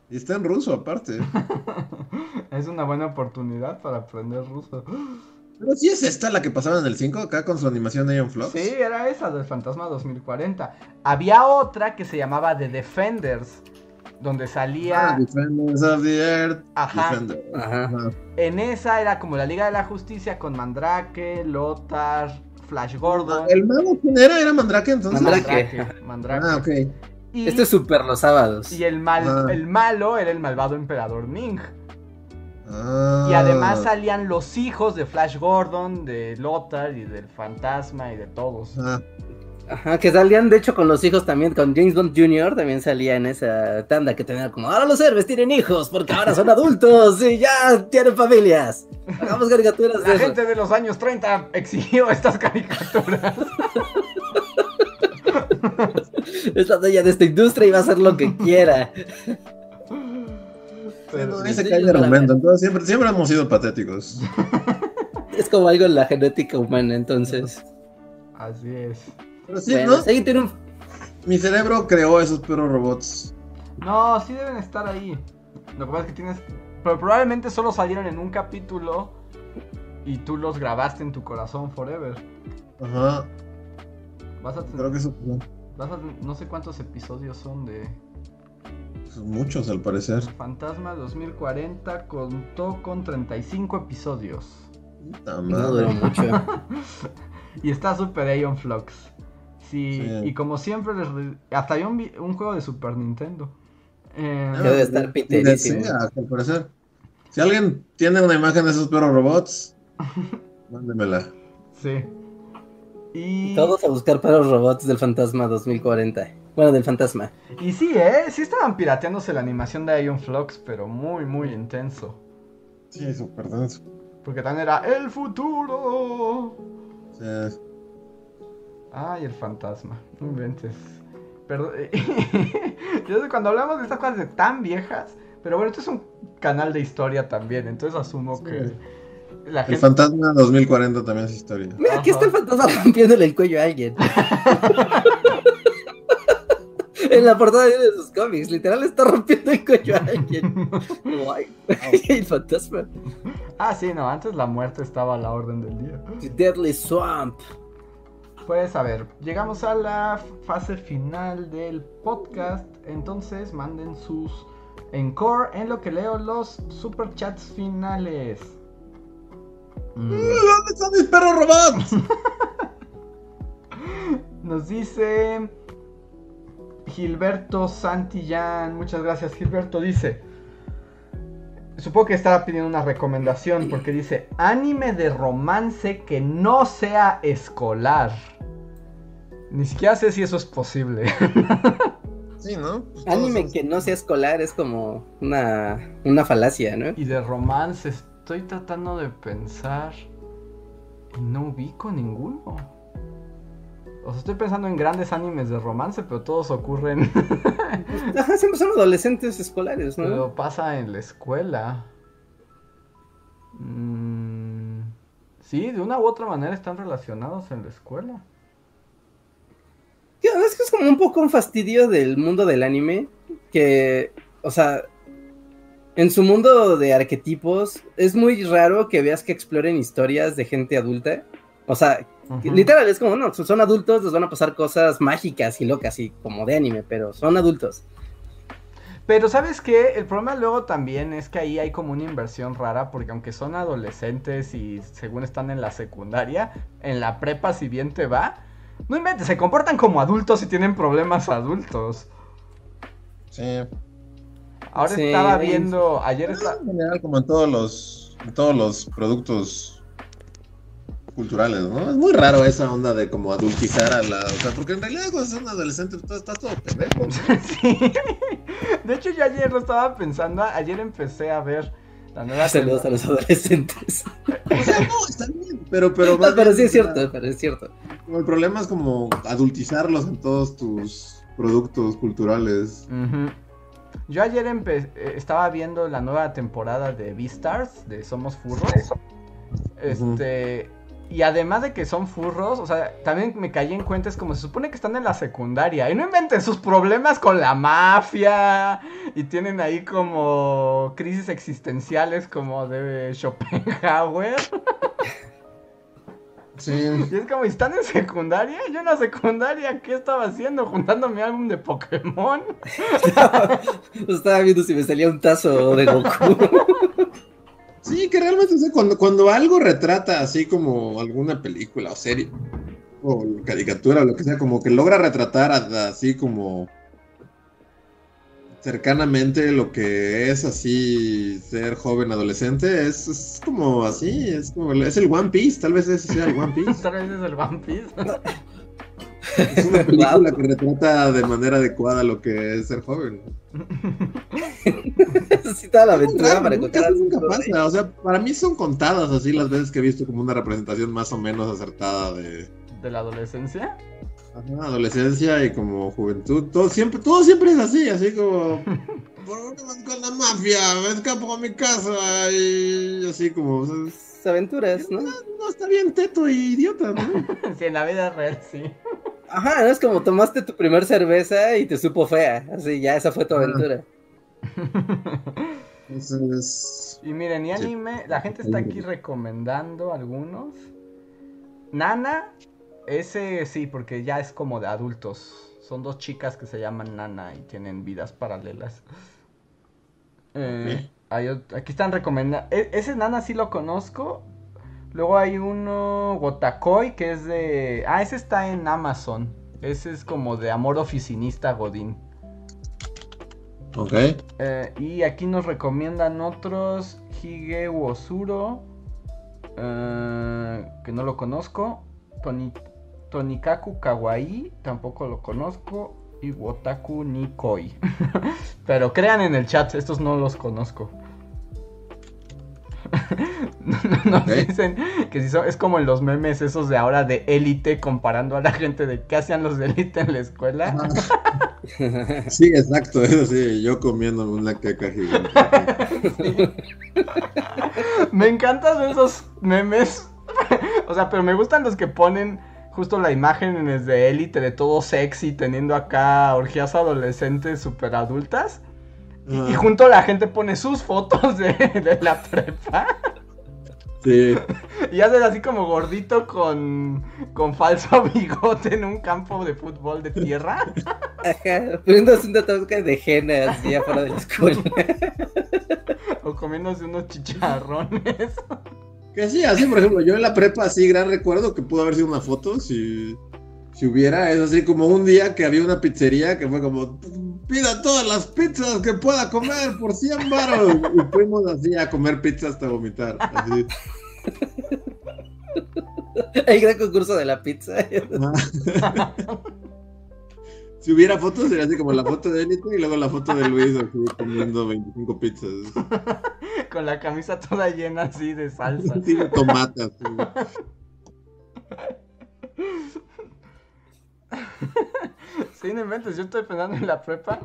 Y está en ruso aparte. es una buena oportunidad para aprender ruso. Pero sí es esta la que pasaba en el 5 acá con su animación Ion Flux. Sí, era esa del Fantasma 2040. Había otra que se llamaba The Defenders, donde salía. Ah, Defenders of the Earth. Ajá. Ajá. En esa era como la Liga de la Justicia con Mandrake, Lothar, Flash Gordon. ¿El mago quién era? ¿Era Mandrake entonces? Mandrake. Mandrake. Ah, ok. Y, Esto es súper los sábados. y el, mal, Ah. el malo era el malvado emperador Ming. Ah. Y además salían los hijos de Flash Gordon, de Lothar y del fantasma y de todos. Ah, Ajá, que salían de hecho con los hijos también, con James Bond Jr. también salía en esa tanda que tenía como, ahora los héroes tienen hijos porque ahora son adultos y ya tienen familias. Hagamos caricaturas de La eso. gente de los años 30 exigió estas caricaturas. Es la dueña de esta industria y va a hacer lo que quiera. Pero- no, ese cae de argumento. Entonces siempre, siempre hemos sido patéticos. Es como algo en la genética humana, entonces. Así es. Pero sí, bueno, ¿no? sí, tiene un- Mi cerebro creó esos perros robots. No, sí deben estar ahí. Lo que pasa es que tienes. Pero probablemente solo salieron en un capítulo y tú los grabaste en tu corazón forever. Ajá. Vas a, Creo que eso vas a- no sé cuántos episodios son de son muchos al parecer. Fantasma 2040 contó con 35 episodios. Puta no madre. duró mucho. Y está Super Aeon Flux. Sí. y como siempre, les re- hasta hay un, juego de Super Nintendo. Eh, debe estar piterísimo. Sí, al parecer. Si alguien tiene una imagen de esos perros robots, mándemela. sí. Y, Todos a buscar para los robots del fantasma 2040. Bueno, del fantasma. y sí, ¿eh? Sí estaban pirateándose la animación de Aeon Flux, pero muy, muy intenso. Sí, súper denso. Porque también era el futuro. Sí. Ay, el fantasma. No inventes. Perdón. Yo sé cuando hablamos de estas cosas de tan viejas. Pero bueno, esto es un canal de historia también. Entonces asumo Sí. que la El gente. fantasma 2040 también es historia. Mira, aquí está el fantasma rompiéndole el cuello a alguien. en la portada de sus cómics, literal está rompiendo el cuello a alguien. Como, ay, el fantasma. Ah, sí, no. Antes la muerte estaba a la orden del día. The Deadly Swamp. Pues a ver, llegamos a la fase final del podcast. Entonces manden sus encore en lo que leo los superchats finales. Mm. ¿Dónde están mis perros robots? Nos dice Gilberto Santillán. Muchas gracias, Gilberto. Dice. Supongo que estaba pidiendo una recomendación porque dice anime de romance que no sea escolar. Ni siquiera sé si eso es posible. Sí, ¿no? Pues Anime son- que no sea escolar es como una, una falacia, ¿no? y de romance estoy tratando de pensar y no ubico ninguno. O sea, estoy pensando en grandes animes de romance, pero todos ocurren Ajá, siempre son adolescentes escolares, ¿no? Pero pasa en la escuela. Mm, sí, de una u otra manera están relacionados en la escuela. Es que es como un poco un fastidio del mundo del anime. Que, o sea, en su mundo de arquetipos, es muy raro que veas que exploren historias de gente adulta. O sea, que literal, es como, no, son adultos, les van a pasar cosas mágicas y locas, y como de anime, pero son adultos. Pero ¿sabes qué? El problema luego también es que ahí hay como una inversión rara, porque aunque son adolescentes y según están en la secundaria, en la prepa si bien te va, no inventes, se comportan como adultos y tienen problemas adultos. Sí. Ahora Sí, estaba viendo, ayer estaba... En general, como en todos los, en todos los productos culturales, ¿no? Es muy raro esa onda de como adultizar a la... O sea, porque en realidad cuando son adolescentes tú estás todo pendejo, ¿no? Sí. De hecho, yo ayer lo estaba pensando. Ayer empecé a ver la nueva Saludos a los adolescentes. O sea, no, está bien, pero... Pero, No, pero bien, sí es cierto, pero es cierto. el problema es como adultizarlos en todos tus productos culturales. Ujú. Yo ayer empe- eh, estaba viendo la nueva temporada de Beastars, de Somos Furros. Este. Y además de que son furros, o sea, también me caí en cuenta, es como se supone que están en la secundaria. Y no inventen sus problemas con la mafia. Y tienen ahí como crisis existenciales como de Schopenhauer. Sí. Y es como, ¿están en secundaria? Yo en la secundaria, ¿qué estaba haciendo? Juntando mi álbum de Pokémon. Estaba viendo si me salía un tazo de Goku. Sí, que realmente, o sea, cuando, cuando algo retrata así como alguna película o serie o caricatura o lo que sea, como que logra retratar así como cercanamente lo que es así ser joven adolescente es, es como así, es como es el One Piece, tal vez ese sea el One Piece. tal vez es el One Piece. Es una película que retrata de manera adecuada lo que es ser joven. sí, toda la aventura para nunca, nunca pasa. O sea, para mí son contadas así las veces que he visto como una representación más o menos acertada de. ¿De la adolescencia? Ajá, adolescencia y como juventud. Todo siempre, todo siempre es así, así como. ¿Por qué vas con la mafia? Me escapo a mi casa y así como. aventuras, ¿no? ¿no? está bien teto y idiota, ¿no? sí, en la vida real sí. Ajá, es como tomaste tu primer cerveza y te supo fea. Así, ya esa fue tu aventura. Entonces... Y miren, y anime, la gente está aquí recomendando algunos. Nana, ese sí, porque ya es como de adultos. Son dos chicas que se llaman Nana y tienen vidas paralelas. Eh, aquí están recomendando. E, ese Nana sí lo conozco. Luego hay uno, Gotakoi, que es de... Ah, ese está en Amazon. Ese es como de amor oficinista Godín. Ok. Eh, y aquí nos recomiendan otros. Hige Wosuro. Eh, que no lo conozco. Tonikaku Kawaii. Tampoco lo conozco. Y Wotaku Nikoi. Pero crean en el chat, estos no los conozco. Nos dicen que si son, es como en los memes esos de ahora de élite comparando a la gente de qué hacían los de élite en la escuela. sí, exacto, eso sí, yo comiendo una caca gigante. Me encantan esos memes. o sea, pero me gustan los que ponen justo la imagen de élite de todo sexy teniendo acá orgías adolescentes super adultas. Y, junto la gente pone sus fotos de, la prepa. Sí. Y haces así como gordito con, con falso bigote en un campo de fútbol de tierra. Ajá, poniéndose una tosca de henna así afuera de la escuela. O comiéndose unos chicharrones. Que sí, así por ejemplo, yo en la prepa así gran recuerdo que pudo haber sido una foto si, si hubiera, es así como un día que había una pizzería que fue como pida todas las pizzas que pueda comer por 100 baros. Y fuimos así a comer pizza hasta vomitar. Así. El gran concurso de la pizza. si hubiera fotos, sería así como la foto de Élite y luego la foto de Luis así comiendo 25 pizzas. Con la camisa toda llena así de salsa. Sí, de tomate. Sí, no inventes, yo estoy pensando en la prepa.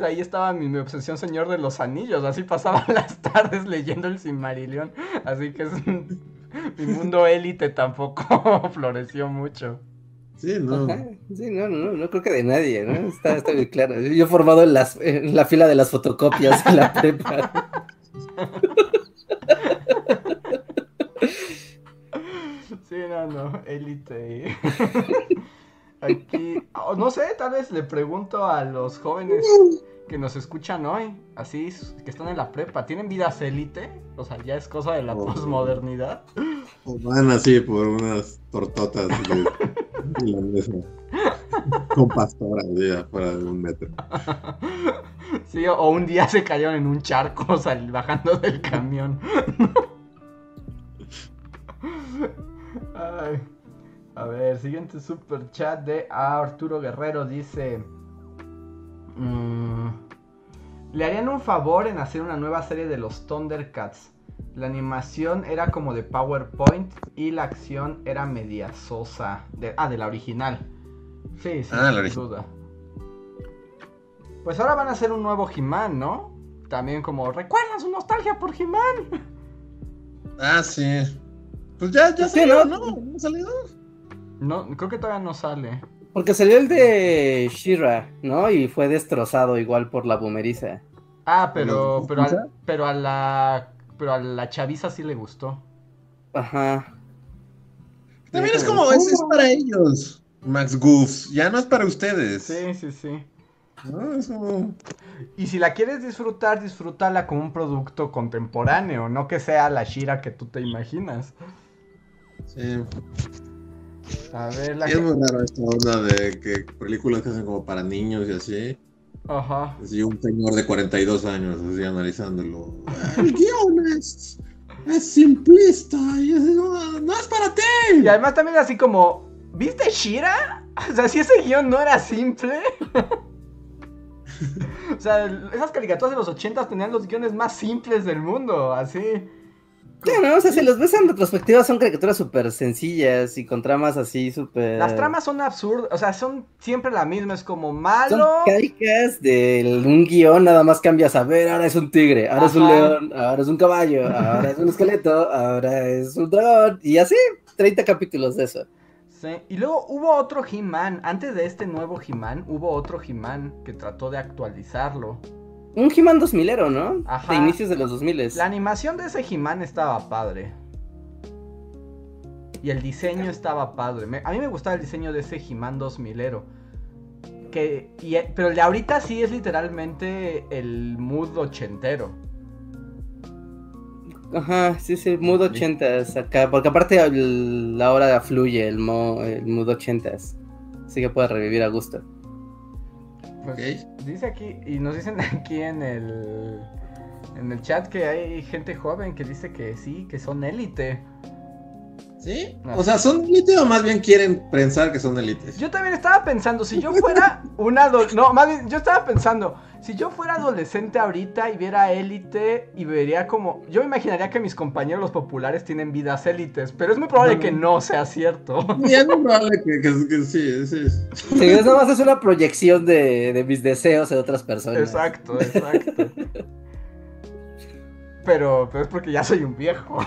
ahí estaba mi, obsesión Señor de los Anillos. Así pasaba las tardes leyendo el Silmarillion. Así que es mi mundo élite tampoco floreció mucho. Sí, no. Sí, no, no, no creo que de nadie, ¿no? Está, está bien claro. Yo he formado en, las, en la fila de las fotocopias en la prepa. Sí, no, no, élite. Aquí, no sé, tal vez le pregunto a los jóvenes que nos escuchan hoy, así, que están en la prepa, ¿tienen vidas élite? O sea, ya es cosa de la oh. posmodernidad. O van así por unas tortotas de, la mesa. Con pastoras ya afuera de un metro. Sí, o un día se cayeron en un charco bajando del camión. Ay. A ver, siguiente super chat de Arturo Guerrero dice: mm, Le harían un favor en hacer una nueva serie de los Thundercats. La animación era como de PowerPoint y la acción era media sosa. De, ah, de la original. Sí, sí, ah, sin duda. Pues ahora van a hacer un nuevo He-Man, ¿no? También como, ¿recuerdan su nostalgia por He-Man? Ah, sí. Pues ya, ya salió, ¿no? ¿No ha salido? No, creo que todavía no sale. Porque salió el de Shira, ¿no? Y fue destrozado igual por la boomeriza. Ah, pero, pero, a, pero a la, pero a la chaviza sí le gustó. Ajá. También es como, es, es para ellos, Max Goof. Ya no es para ustedes. Sí, sí, sí. No, es como... Y si la quieres disfrutar, disfrútala como un producto contemporáneo, no que sea la Shira que tú te imaginas. Sí. A ver, la Es muy raro esta onda de que películas que hacen como para niños y así. Ajá. Así un señor de 42 años, así analizándolo. El guion es, es simplista y no, no, es para ti. Y además también así como, ¿viste Shira? O sea, si ese guion no era simple. o sea, esas caricaturas de los 80 tenían los guiones más simples del mundo, así. Claro, o sea, si los ves en retrospectiva son caricaturas súper sencillas y con tramas así súper... Las tramas son absurdas, o sea, son siempre la misma, es como malo... Son caricas de un guion, nada más cambias a ver, ahora es un tigre, ahora es un león, ahora es un caballo, ahora es un esqueleto, ahora es un dragón, y así, 30 capítulos de eso. Sí, y luego hubo otro He-Man, antes de este nuevo He-Man, hubo otro He-Man que trató de actualizarlo. Un He-Man 2000ero, ¿no? Ajá. De inicios de los 2000 La animación de ese He-Man estaba padre. Y el diseño estaba padre. a mí me gustaba el diseño de ese He-Man 2000ero. Que, pero el de ahorita sí es literalmente el mood ochentero. Ajá, sí, sí, mood ochentas acá. Porque aparte la hora fluye el, el mood ochentas. Así que puede revivir a gusto. Pues, dice aquí, y nos dicen aquí en el, en el chat que hay gente joven que dice que sí, que son élite. ¿Sí? O sea, ¿son élite o más bien quieren pensar que son élites? Yo también estaba pensando, si yo fuera una... No, más bien, yo estaba pensando, si yo fuera adolescente ahorita y viera élite y vería como... Yo me imaginaría que mis compañeros los populares tienen vidas élites, pero es muy probable que no sea cierto. Sí, es muy probable que, sí, sí. Sí, eso más es una proyección de, de mis deseos de otras personas. Exacto, exacto. Pero, pero es porque ya soy un viejo.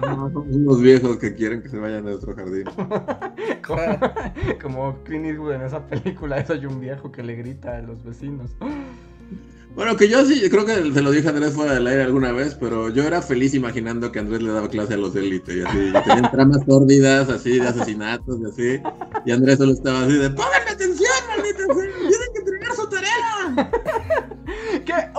No, somos unos viejos que quieren que se vayan de otro jardín. como, como Clint Eastwood en esa película, soy un viejo que le grita a los vecinos. Bueno, que yo sí, creo que se lo dije a Andrés fuera del aire alguna vez, pero yo era feliz imaginando que Andrés le daba clase a los élites y así. Y tenían tramas sórdidas, así, de asesinatos y así. Y Andrés solo estaba así de, ¡pónganme atención, maldita ¡Tienen que entregar su tarea!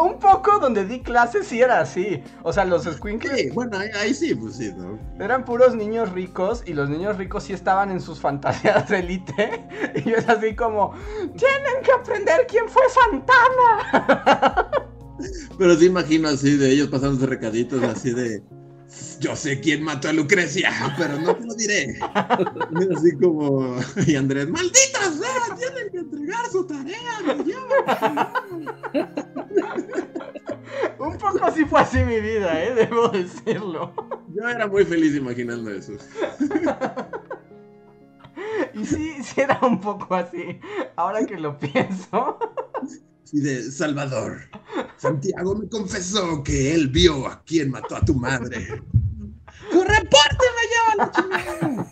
Un poco donde di clases sí era así. O sea, los squinkles. Sí, bueno, ahí, sí, pues sí, ¿no? Eran puros niños ricos y los niños ricos sí estaban en sus fantasías de élite. Y es así como, tienen que aprender quién fue Santana. Pero sí imagino así de ellos pasándose recaditos así de yo sé quién mató a Lucrecia, pero no te lo diré. Así como, y Andrés, malditas sea, tienen que entregar su tarea, Un poco así fue así mi vida, ¿eh? debo decirlo. Yo era muy feliz imaginando eso. Y sí, sí era un poco así, ahora que lo pienso. Y de Salvador. Santiago me confesó que él vio a quien mató a tu madre. ¡Tu reporte me lleva la chingada!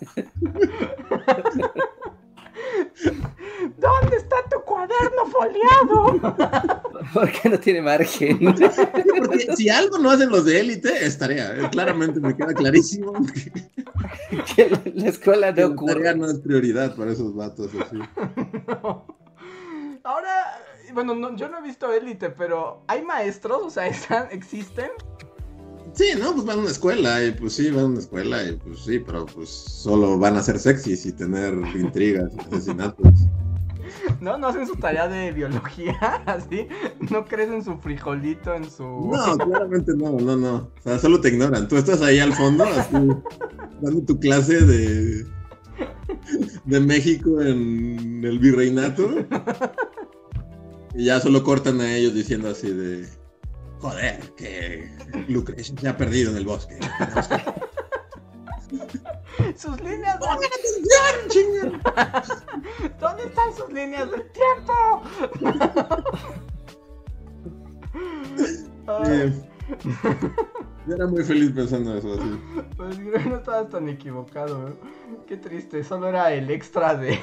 ¿Dónde está tu cuaderno foliado? ¿Por qué no tiene margen? Porque si algo no hacen los de élite, es tarea. Eh, claramente me queda clarísimo. Que la escuela no ocurre. La tarea no es prioridad para esos vatos así. Ahora, bueno, yo no he visto élite, pero ¿hay maestros? O sea, ¿están, ¿existen? Sí, no, pues van a una escuela, y pues sí, van a una escuela, y pues sí, pero pues solo van a ser sexys y tener intrigas y asesinatos. No, no hacen su tarea de biología, así. No crecen su frijolito en su. No, claramente no, no, no. O sea, solo te ignoran. Tú estás ahí al fondo, así, dando tu clase de. de México en el virreinato. Y ya solo cortan a ellos diciendo así de. Joder, que Lucrecia se ha perdido en el bosque. sus líneas de... atención, ¿Dónde están sus líneas del tiempo? Yo era muy feliz pensando eso así. Pues no estabas tan equivocado, ¿eh? Qué triste, solo era el extra de...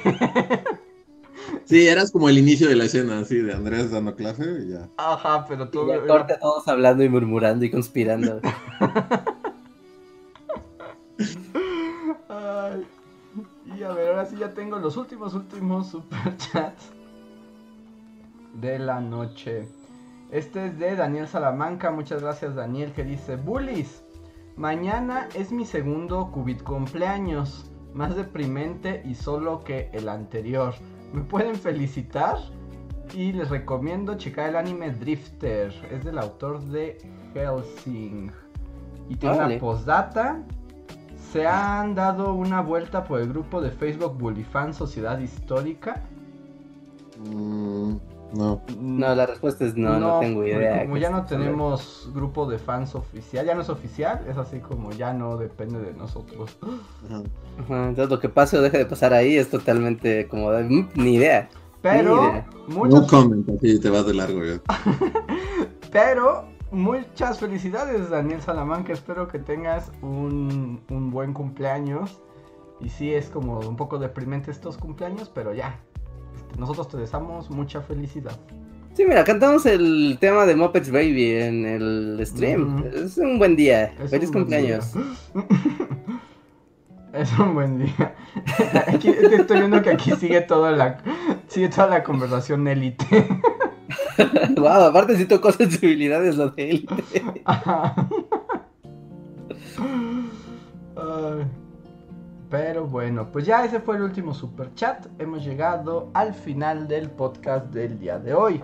Sí, eras como el inicio de la escena, así, de Andrés dando clase y ya. Ajá, pero tú... Y corte todos hablando y murmurando y conspirando. Ay. Y a ver, ahora sí ya tengo los últimos, últimos superchats de la noche. Este es de Daniel Salamanca, muchas gracias Daniel, que dice, Bullies, mañana es mi segundo Cubit cumpleaños, más deprimente y solo que el anterior. ¿Me pueden felicitar? Y les recomiendo checar el anime Drifter. Es del autor de Helsing. Y tiene una postdata. Se han dado una vuelta por el grupo de Facebook Bullyfan Sociedad Histórica. Mm, no. No, la respuesta es no, no, tengo idea. Como ya no tenemos grupo de fans oficial, ya no es oficial, es así como ya no depende de nosotros. Entonces lo que pase o deje de pasar ahí es totalmente como de, mm, ni idea. Pero muchos... No te vas de largo Pero muchas felicidades Daniel Salamanca, espero que tengas un, un buen cumpleaños. Y sí es como un poco deprimente estos cumpleaños, pero ya, nosotros te deseamos mucha felicidad. Sí, mira, cantamos el tema de Muppets Baby en el stream. Es un buen día. Feliz cumpleaños. es un buen día. Aquí, estoy viendo que aquí sigue toda la sigue toda la conversación élite. wow, aparte si tocó sensibilidades lo de élite. Pero bueno, pues ya ese fue el último super chat. Hemos llegado al final del podcast del día de hoy.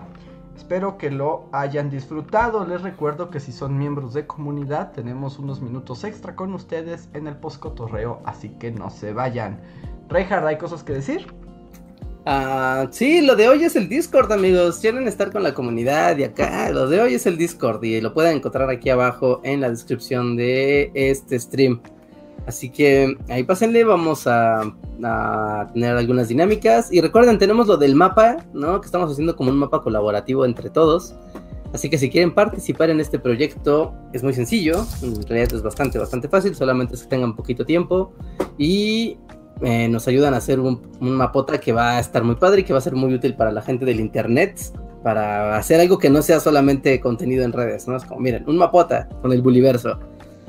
Espero que lo hayan disfrutado. Les recuerdo que si son miembros de comunidad, tenemos unos minutos extra con ustedes en el post cotorreo, así que no se vayan. Reinhard, ¿hay cosas que decir? Ah, sí, lo de hoy es el Discord, amigos. Quieren estar con la comunidad y acá. Lo de hoy es el Discord y lo pueden encontrar aquí abajo en la descripción de este stream. Así que ahí pásenle, vamos a, tener algunas dinámicas. Y recuerden, tenemos lo del mapa, ¿no? Que estamos haciendo como un mapa colaborativo entre todos. Así que si quieren participar en este proyecto, es muy sencillo. En realidad es bastante, bastante fácil. Solamente es que tengan poquito tiempo. Y eh, nos ayudan a hacer un, un, mapota que va a estar muy padre y que va a ser muy útil para la gente del internet. Para hacer algo que no sea solamente contenido en redes, ¿no? Es como, miren, un mapota con el Buliverso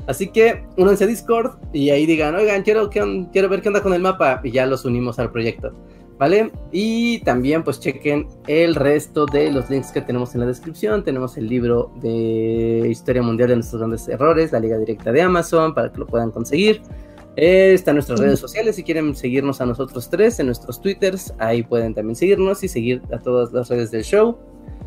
Así que únanse a Discord y ahí digan, oigan, quiero, quiero ver qué onda con el mapa y ya los unimos al proyecto. ¿Vale? Y también pues chequen el resto de los links que tenemos en la descripción. Tenemos el libro de Historia Mundial de nuestros grandes errores, la liga directa de Amazon, para que lo puedan conseguir. Eh, están nuestras redes sociales, si quieren seguirnos a nosotros tres en nuestros twitters, ahí pueden también seguirnos y seguir a todas las redes del show.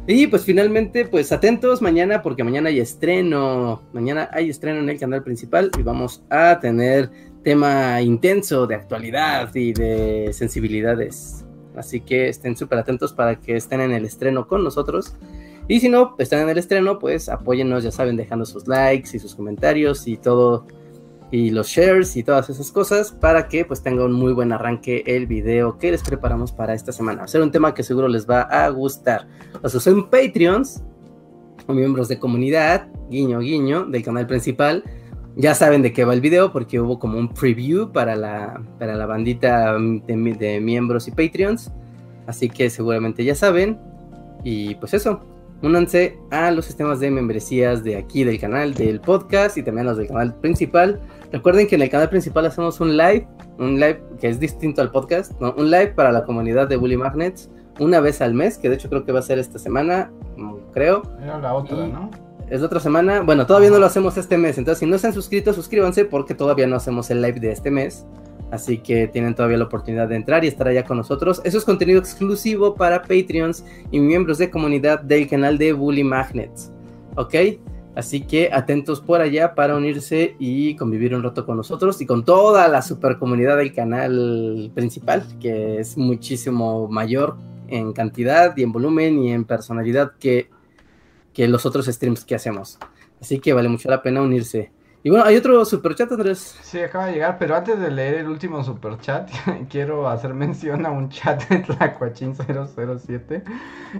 Y pues finalmente, pues atentos mañana porque mañana hay estreno. Mañana hay estreno en el canal principal y vamos a tener tema intenso de actualidad y de sensibilidades. Así que estén súper atentos para que estén en el estreno con nosotros. Y si no, están en el estreno, pues apóyennos, ya saben, dejando sus likes y sus comentarios y todo y los shares y todas esas cosas para que pues tenga un muy buen arranque el video que les preparamos para esta semana. Va a ser un tema que seguro les va a gustar. O sea, son Patreons o miembros de comunidad, guiño guiño, del canal principal. Ya saben de qué va el video porque hubo como un preview para la, para la bandita de, de miembros y Patreons. Así que seguramente ya saben. Y pues eso, únanse a los sistemas de membresías de aquí del canal, del podcast y también a los del canal principal. Recuerden que en el canal principal hacemos un live, un live que es distinto al podcast, un live para la comunidad de Bully Magnets una vez al mes, que de hecho creo que va a ser esta semana, mm, creo. Era la otra, ¿no? Es la otra semana. Bueno, todavía no lo hacemos este mes, entonces si no se han suscrito, suscríbanse porque todavía no hacemos el live de este mes. Así que tienen todavía la oportunidad de entrar y estar allá con nosotros. Eso es contenido exclusivo para Patreons y miembros de comunidad del canal de Bully Magnets. ¿Ok? Así que atentos por allá para unirse y convivir un rato con nosotros y con toda la super comunidad del canal principal, que es muchísimo mayor en cantidad y en volumen y en personalidad que, que los otros streams que hacemos. Así que vale mucho la pena unirse. Y bueno, hay otro superchat, Andrés. Sí, acaba de llegar, pero antes de leer el último superchat, quiero hacer mención a un chat de Tlacuachín007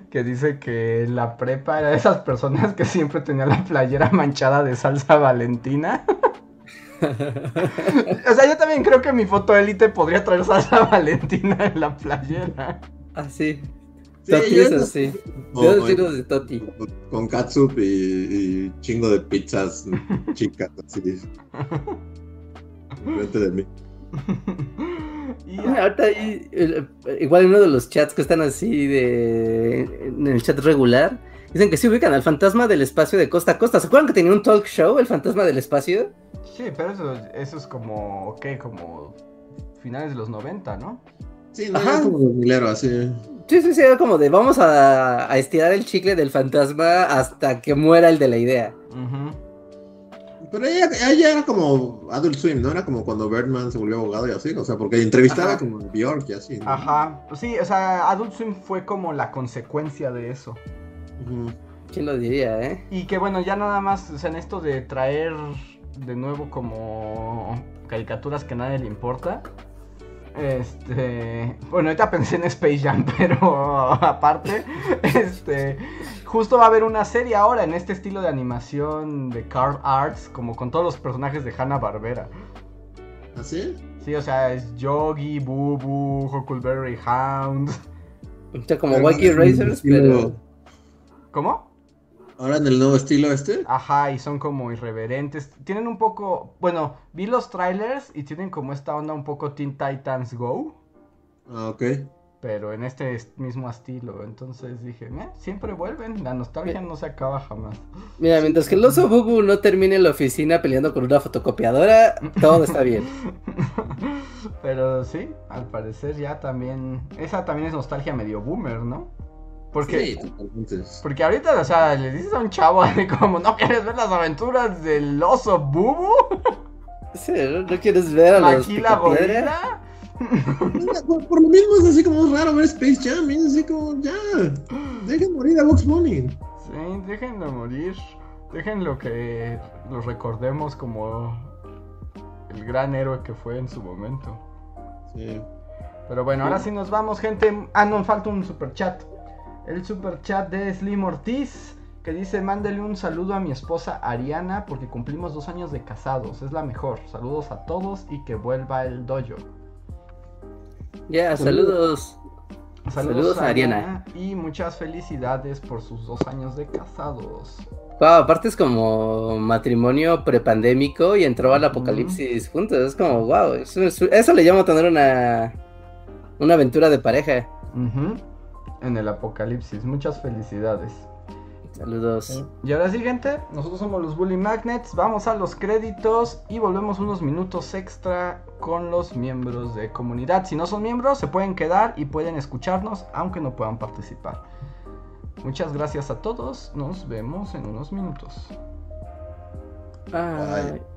que dice que la prepa era de esas personas que siempre tenía la playera manchada de salsa valentina. o sea, yo también creo que mi foto élite podría traer salsa valentina en la playera. Ah, sí. Toti es así. Dedos de Toti. Con katsup y, chingo de pizzas chicas, así. Enfrente de mí. Ahorita igual en uno de los chats que están así de en el chat regular, dicen que sí ubican al fantasma del espacio de costa a costa. ¿Se acuerdan que tenía un talk show, el fantasma del espacio? Sí, pero eso, eso es como, ok, como finales de los 90, ¿no? Sí, no, Ajá. como milero, así. Sí, sí, sí, era como de vamos a, estirar el chicle del fantasma hasta que muera el de la idea. Pero ella, ella, era como Adult Swim, ¿no? Era como cuando Birdman se volvió abogado y así, o sea, porque entrevistaba como Bjork y así. Ajá, sí, o sea, Adult Swim fue como la consecuencia de eso. ¿Quién lo diría, eh? Y que bueno, ya nada más, o sea, en esto de traer de nuevo como caricaturas que a nadie le importa. Este, bueno, ahorita pensé en Space Jam, pero aparte, este, justo va a haber una serie ahora en este estilo de animación de Card Arts, como con todos los personajes de Hanna Barbera. ¿Así? ¿Ah, sí, o sea, es Yogi, Boo Boo, Huckleberry Hound. O sea, como Wacky Racers, pero. ¿Cómo? Ahora en el nuevo estilo este. Ajá, y son como irreverentes. Tienen un poco. Bueno, vi los trailers y tienen como esta onda un poco Teen Titans Go. Ah, ok. Pero en este mismo estilo. Entonces dije, eh, siempre vuelven. La nostalgia no se acaba jamás. Mira, mientras que el oso Bubu no termine en la oficina peleando con una fotocopiadora, todo está bien. Pero sí, al parecer ya también. Esa también es nostalgia medio boomer, ¿no? Porque, porque ahorita, o sea, le dices a un chavo como, ¿no quieres ver las aventuras del oso Bubu? Sí, ¿no, quieres ver a los la gorila? por, lo mismo es así como raro ver Space Jam, es así como, ya, dejen morir a Vox Money. Sí, déjenlo morir, déjenlo que lo recordemos como el gran héroe que fue en su momento. Sí. Pero bueno, ahora sí nos vamos, gente. Ah, no, falta un super chat el super chat de Slim Ortiz que dice mándele un saludo a mi esposa Ariana porque cumplimos dos años de casados, es la mejor. Saludos a todos y que vuelva el dojo. Ya, saludos. saludos. a Ariana. Y muchas felicidades por sus dos años de casados. aparte es como matrimonio prepandémico y entró al apocalipsis juntos. Es como, wow, eso, le llamo tener una, una aventura de pareja en el apocalipsis. Muchas felicidades. Saludos. Y ahora sí, gente, nosotros somos los Bully Magnets. Vamos a los créditos y volvemos unos minutos extra con los miembros de comunidad. Si no son miembros, se pueden quedar y pueden escucharnos, aunque no puedan participar. Muchas gracias a todos. Nos vemos en unos minutos. Bye.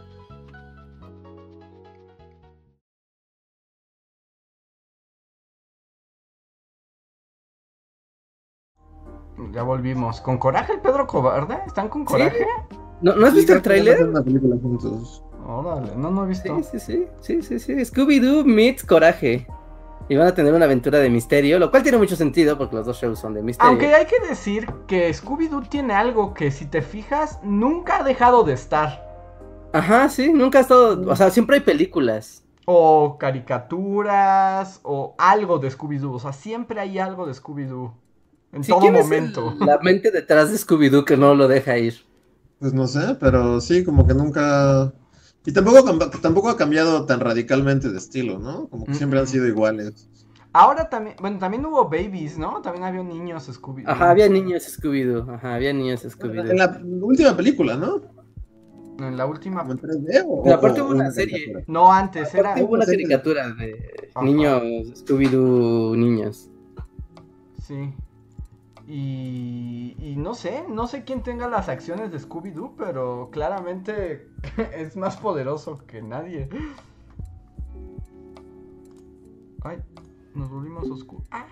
Ya volvimos. ¿Con coraje el Pedro Cobarde? ¿Están con coraje? ¿No, has visto el tráiler? Órale, no, no he visto. Sí, sí, sí, sí, sí, Scooby-Doo meets Coraje. Y van a tener una aventura de misterio, lo cual tiene mucho sentido porque los dos shows son de misterio. Aunque hay que decir que Scooby-Doo tiene algo que si te fijas nunca ha dejado de estar. Ajá, sí, nunca ha estado, o sea, siempre hay películas. O caricaturas, o algo de Scooby-Doo, o sea, siempre hay algo de Scooby-Doo. En todo momento. la mente detrás de Scooby-Doo que no lo deja ir. Pues no sé, pero sí, como que nunca. Y tampoco, tampoco ha cambiado tan radicalmente de estilo, ¿no? Como que siempre han sido iguales. Ahora también, bueno, también hubo babies, ¿no? También había niños Scooby-Doo. Ajá, había niños Scooby-Doo. Ajá, había niños Scooby-Doo. En la última película, ¿no? En la última. ¿En 3D o, aparte hubo una, serie. No, antes era. Hubo una caricatura de niños Scooby-Doo niños. Sí. Y, no sé, no sé quién tenga las acciones de Scooby-Doo, pero claramente es más poderoso que nadie. Ay, nos volvimos oscuros. ¡Ah!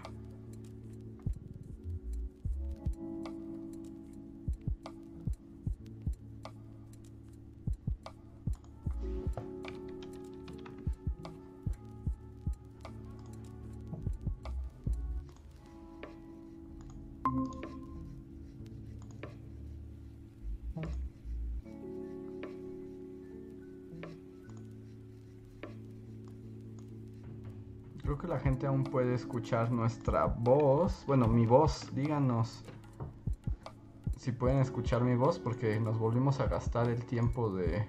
Creo que la gente aún puede escuchar nuestra voz. Bueno, mi voz, díganos si pueden escuchar mi voz porque nos volvimos a gastar el tiempo de...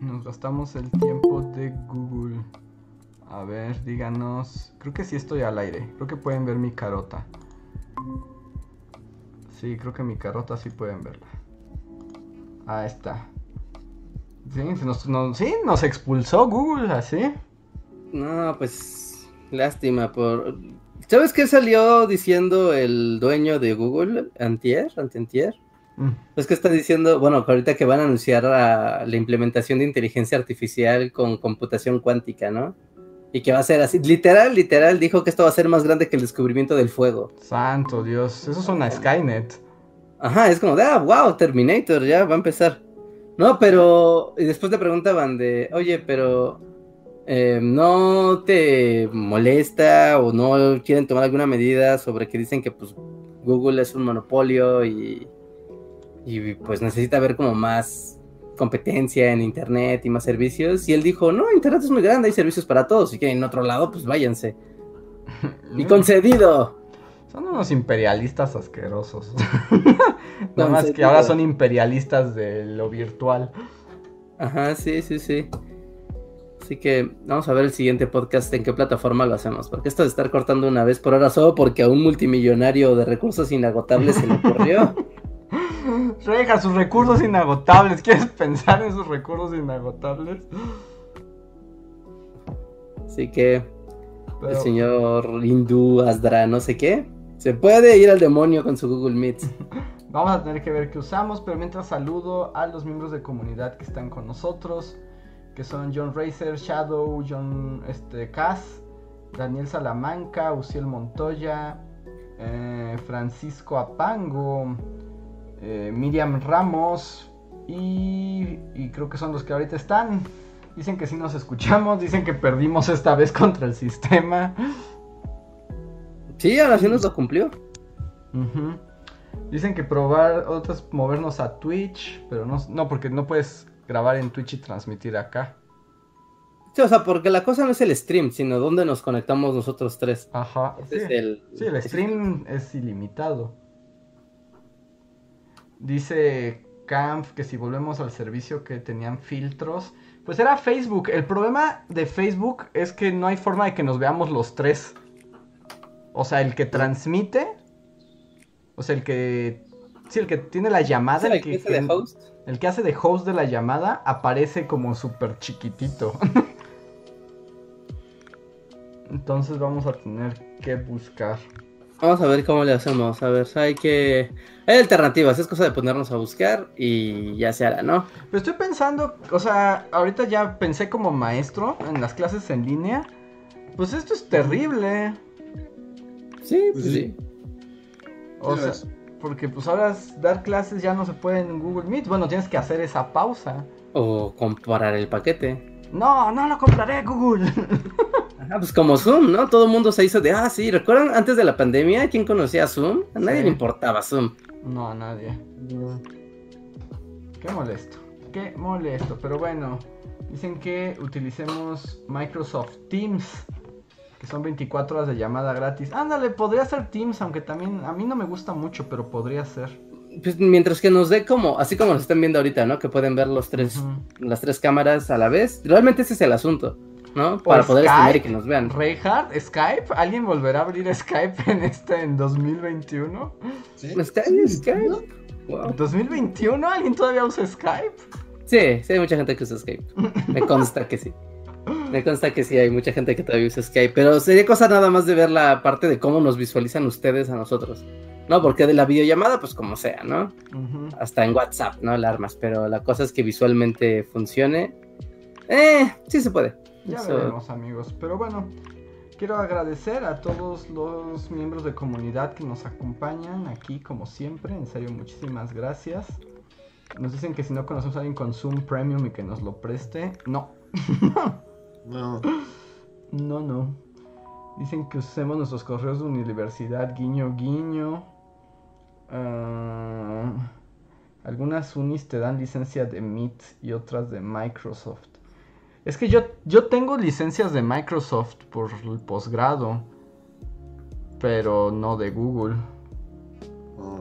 Nos gastamos el tiempo de Google. A ver, díganos. Creo que sí estoy al aire. Creo que pueden ver mi carota. Sí, creo que mi carota sí pueden verla. Ahí está. Sí, nos, sí, nos expulsó Google así. No, pues lástima por... ¿Sabes qué salió diciendo el dueño de Google, Antier, Antier? Mm. Es que está diciendo, bueno, ahorita que van a anunciar la implementación de inteligencia artificial con computación cuántica, ¿no? Y que va a ser así, literal, literal, dijo que esto va a ser más grande que el descubrimiento del fuego. Santo Dios, eso es una Skynet. Ajá, es como de, ah, wow, Terminator, ya va a empezar. No, pero, y después le preguntaban de, oye, pero, eh, ¿no te molesta o no quieren tomar alguna medida sobre que dicen que, pues, Google es un monopolio y, y pues necesita ver como más competencia en Internet y más servicios. Y él dijo, no, Internet es muy grande, hay servicios para todos. Si quieren en otro lado, pues váyanse. y concedido. Son unos imperialistas asquerosos. Nada más que ahora son imperialistas de lo virtual. Ajá, sí, sí, sí. Así que vamos a ver el siguiente podcast en qué plataforma lo hacemos. Porque esto de estar cortando una vez por hora solo porque a un multimillonario de recursos inagotables se le ocurrió. Reja, sus recursos inagotables. ¿Quieres pensar en sus recursos inagotables? Así que el señor hindú Asdra, no sé qué, se puede ir al demonio con su Google Meet. Vamos a tener que ver qué usamos, pero mientras saludo a los miembros de comunidad que están con nosotros, que son John Racer, Shadow, John este, Cass, Daniel Salamanca, Uciel Montoya, eh, Francisco Apango, eh, Miriam Ramos y, creo que son los que ahorita están. Dicen que sí nos escuchamos, dicen que perdimos esta vez contra el sistema. Sí, ahora sí nos lo cumplió. Dicen que probar otras movernos a Twitch, pero no, no, porque no puedes grabar en Twitch y transmitir acá. Sí, o sea, porque la cosa no es el stream, sino dónde nos conectamos nosotros tres. Ajá. sí. el, sí, el stream es ilimitado. Dice Kampf que si volvemos al servicio que tenían filtros, pues era Facebook. El problema de Facebook es que no hay forma de que nos veamos los tres. O sea, el que transmite, o sea, el que sí, el que tiene la llamada, el, que, hace de host. El que hace de host de la llamada aparece como súper chiquitito. Entonces vamos a tener que buscar. Vamos a ver cómo le hacemos. A ver, hay que hay alternativas, es cosa de ponernos a buscar y ya se hará, ¿no? Pero estoy pensando, o sea, ahorita ya pensé como maestro en las clases en línea. Pues esto es terrible. Sí, pues sí. O sea, porque pues ahora dar clases ya no se puede en Google Meet. Bueno, tienes que hacer esa pausa. O comprar el paquete. No, no lo compraré, Google. Ajá, pues como Zoom, ¿no? Todo el mundo se hizo de, ah, sí, ¿recuerdan antes de la pandemia quién conocía Zoom? A nadie le importaba Zoom. No, a nadie. Qué molesto. Qué molesto. Pero bueno, dicen que utilicemos Microsoft Teams. Que son 24 horas de llamada gratis. Ándale, podría ser Teams, aunque también a mí no me gusta mucho, pero podría ser. Pues mientras que nos dé como, así como nos están viendo ahorita, ¿no? Que pueden ver los tres, las tres cámaras a la vez. Realmente ese es el asunto. ¿no? Para poder Skype, y que nos vean. Reinhardt, Skype, ¿alguien volverá a abrir Skype en este en 2021? ¿Sí? ¿Está en Skype? Wow. ¿2021? ¿Alguien todavía usa Skype? Sí, sí hay mucha gente que usa Skype. Me consta que sí. Me consta que sí, hay mucha gente que todavía usa Skype, pero sería cosa nada más de ver la parte de cómo nos visualizan ustedes a nosotros. No, porque de la videollamada, pues como sea, ¿no? Hasta en WhatsApp, ¿no? Alarmas, pero la cosa es que visualmente funcione. Eh, sí se puede. Ya veremos amigos. Pero bueno, quiero agradecer a todos los miembros de comunidad que nos acompañan aquí como siempre. En serio, muchísimas gracias. Nos dicen que si no conocemos a alguien con Zoom Premium y que nos lo preste. No. no. No, no. Dicen que usemos nuestros correos de universidad, guiño, guiño. Ah, algunas unis te dan licencia de Meet y otras de Microsoft. Es que yo, yo tengo licencias de Microsoft por el posgrado, pero no de Google. Oh.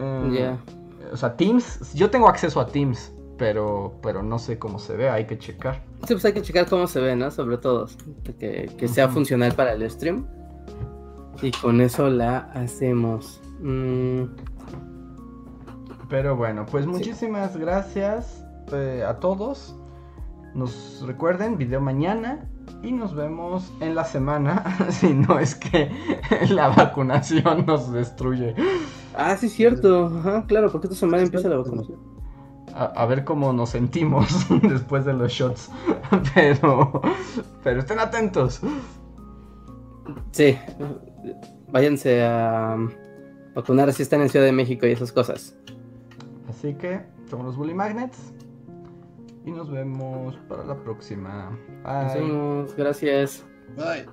Eh, o sea, Teams, yo tengo acceso a Teams, pero, pero no sé cómo se ve, hay que checar. Sí, pues hay que checar cómo se ve, ¿no? Sobre todo, que, que sea funcional para el stream. Y con eso la hacemos. Mm. Pero bueno, pues muchísimas gracias eh, a todos. Nos recuerden, video mañana. Y nos vemos en la semana, si no es que la vacunación nos destruye. Ah, sí, cierto. claro, porque esta semana empieza la vacunación. A, ver cómo nos sentimos después de los shots. Pero, pero estén atentos. Sí, váyanse a vacunar si están en Ciudad de México y esas cosas. Así que somos los Bully Magnets. Y nos vemos para la próxima. Bye. Nos vemos. Gracias. Bye.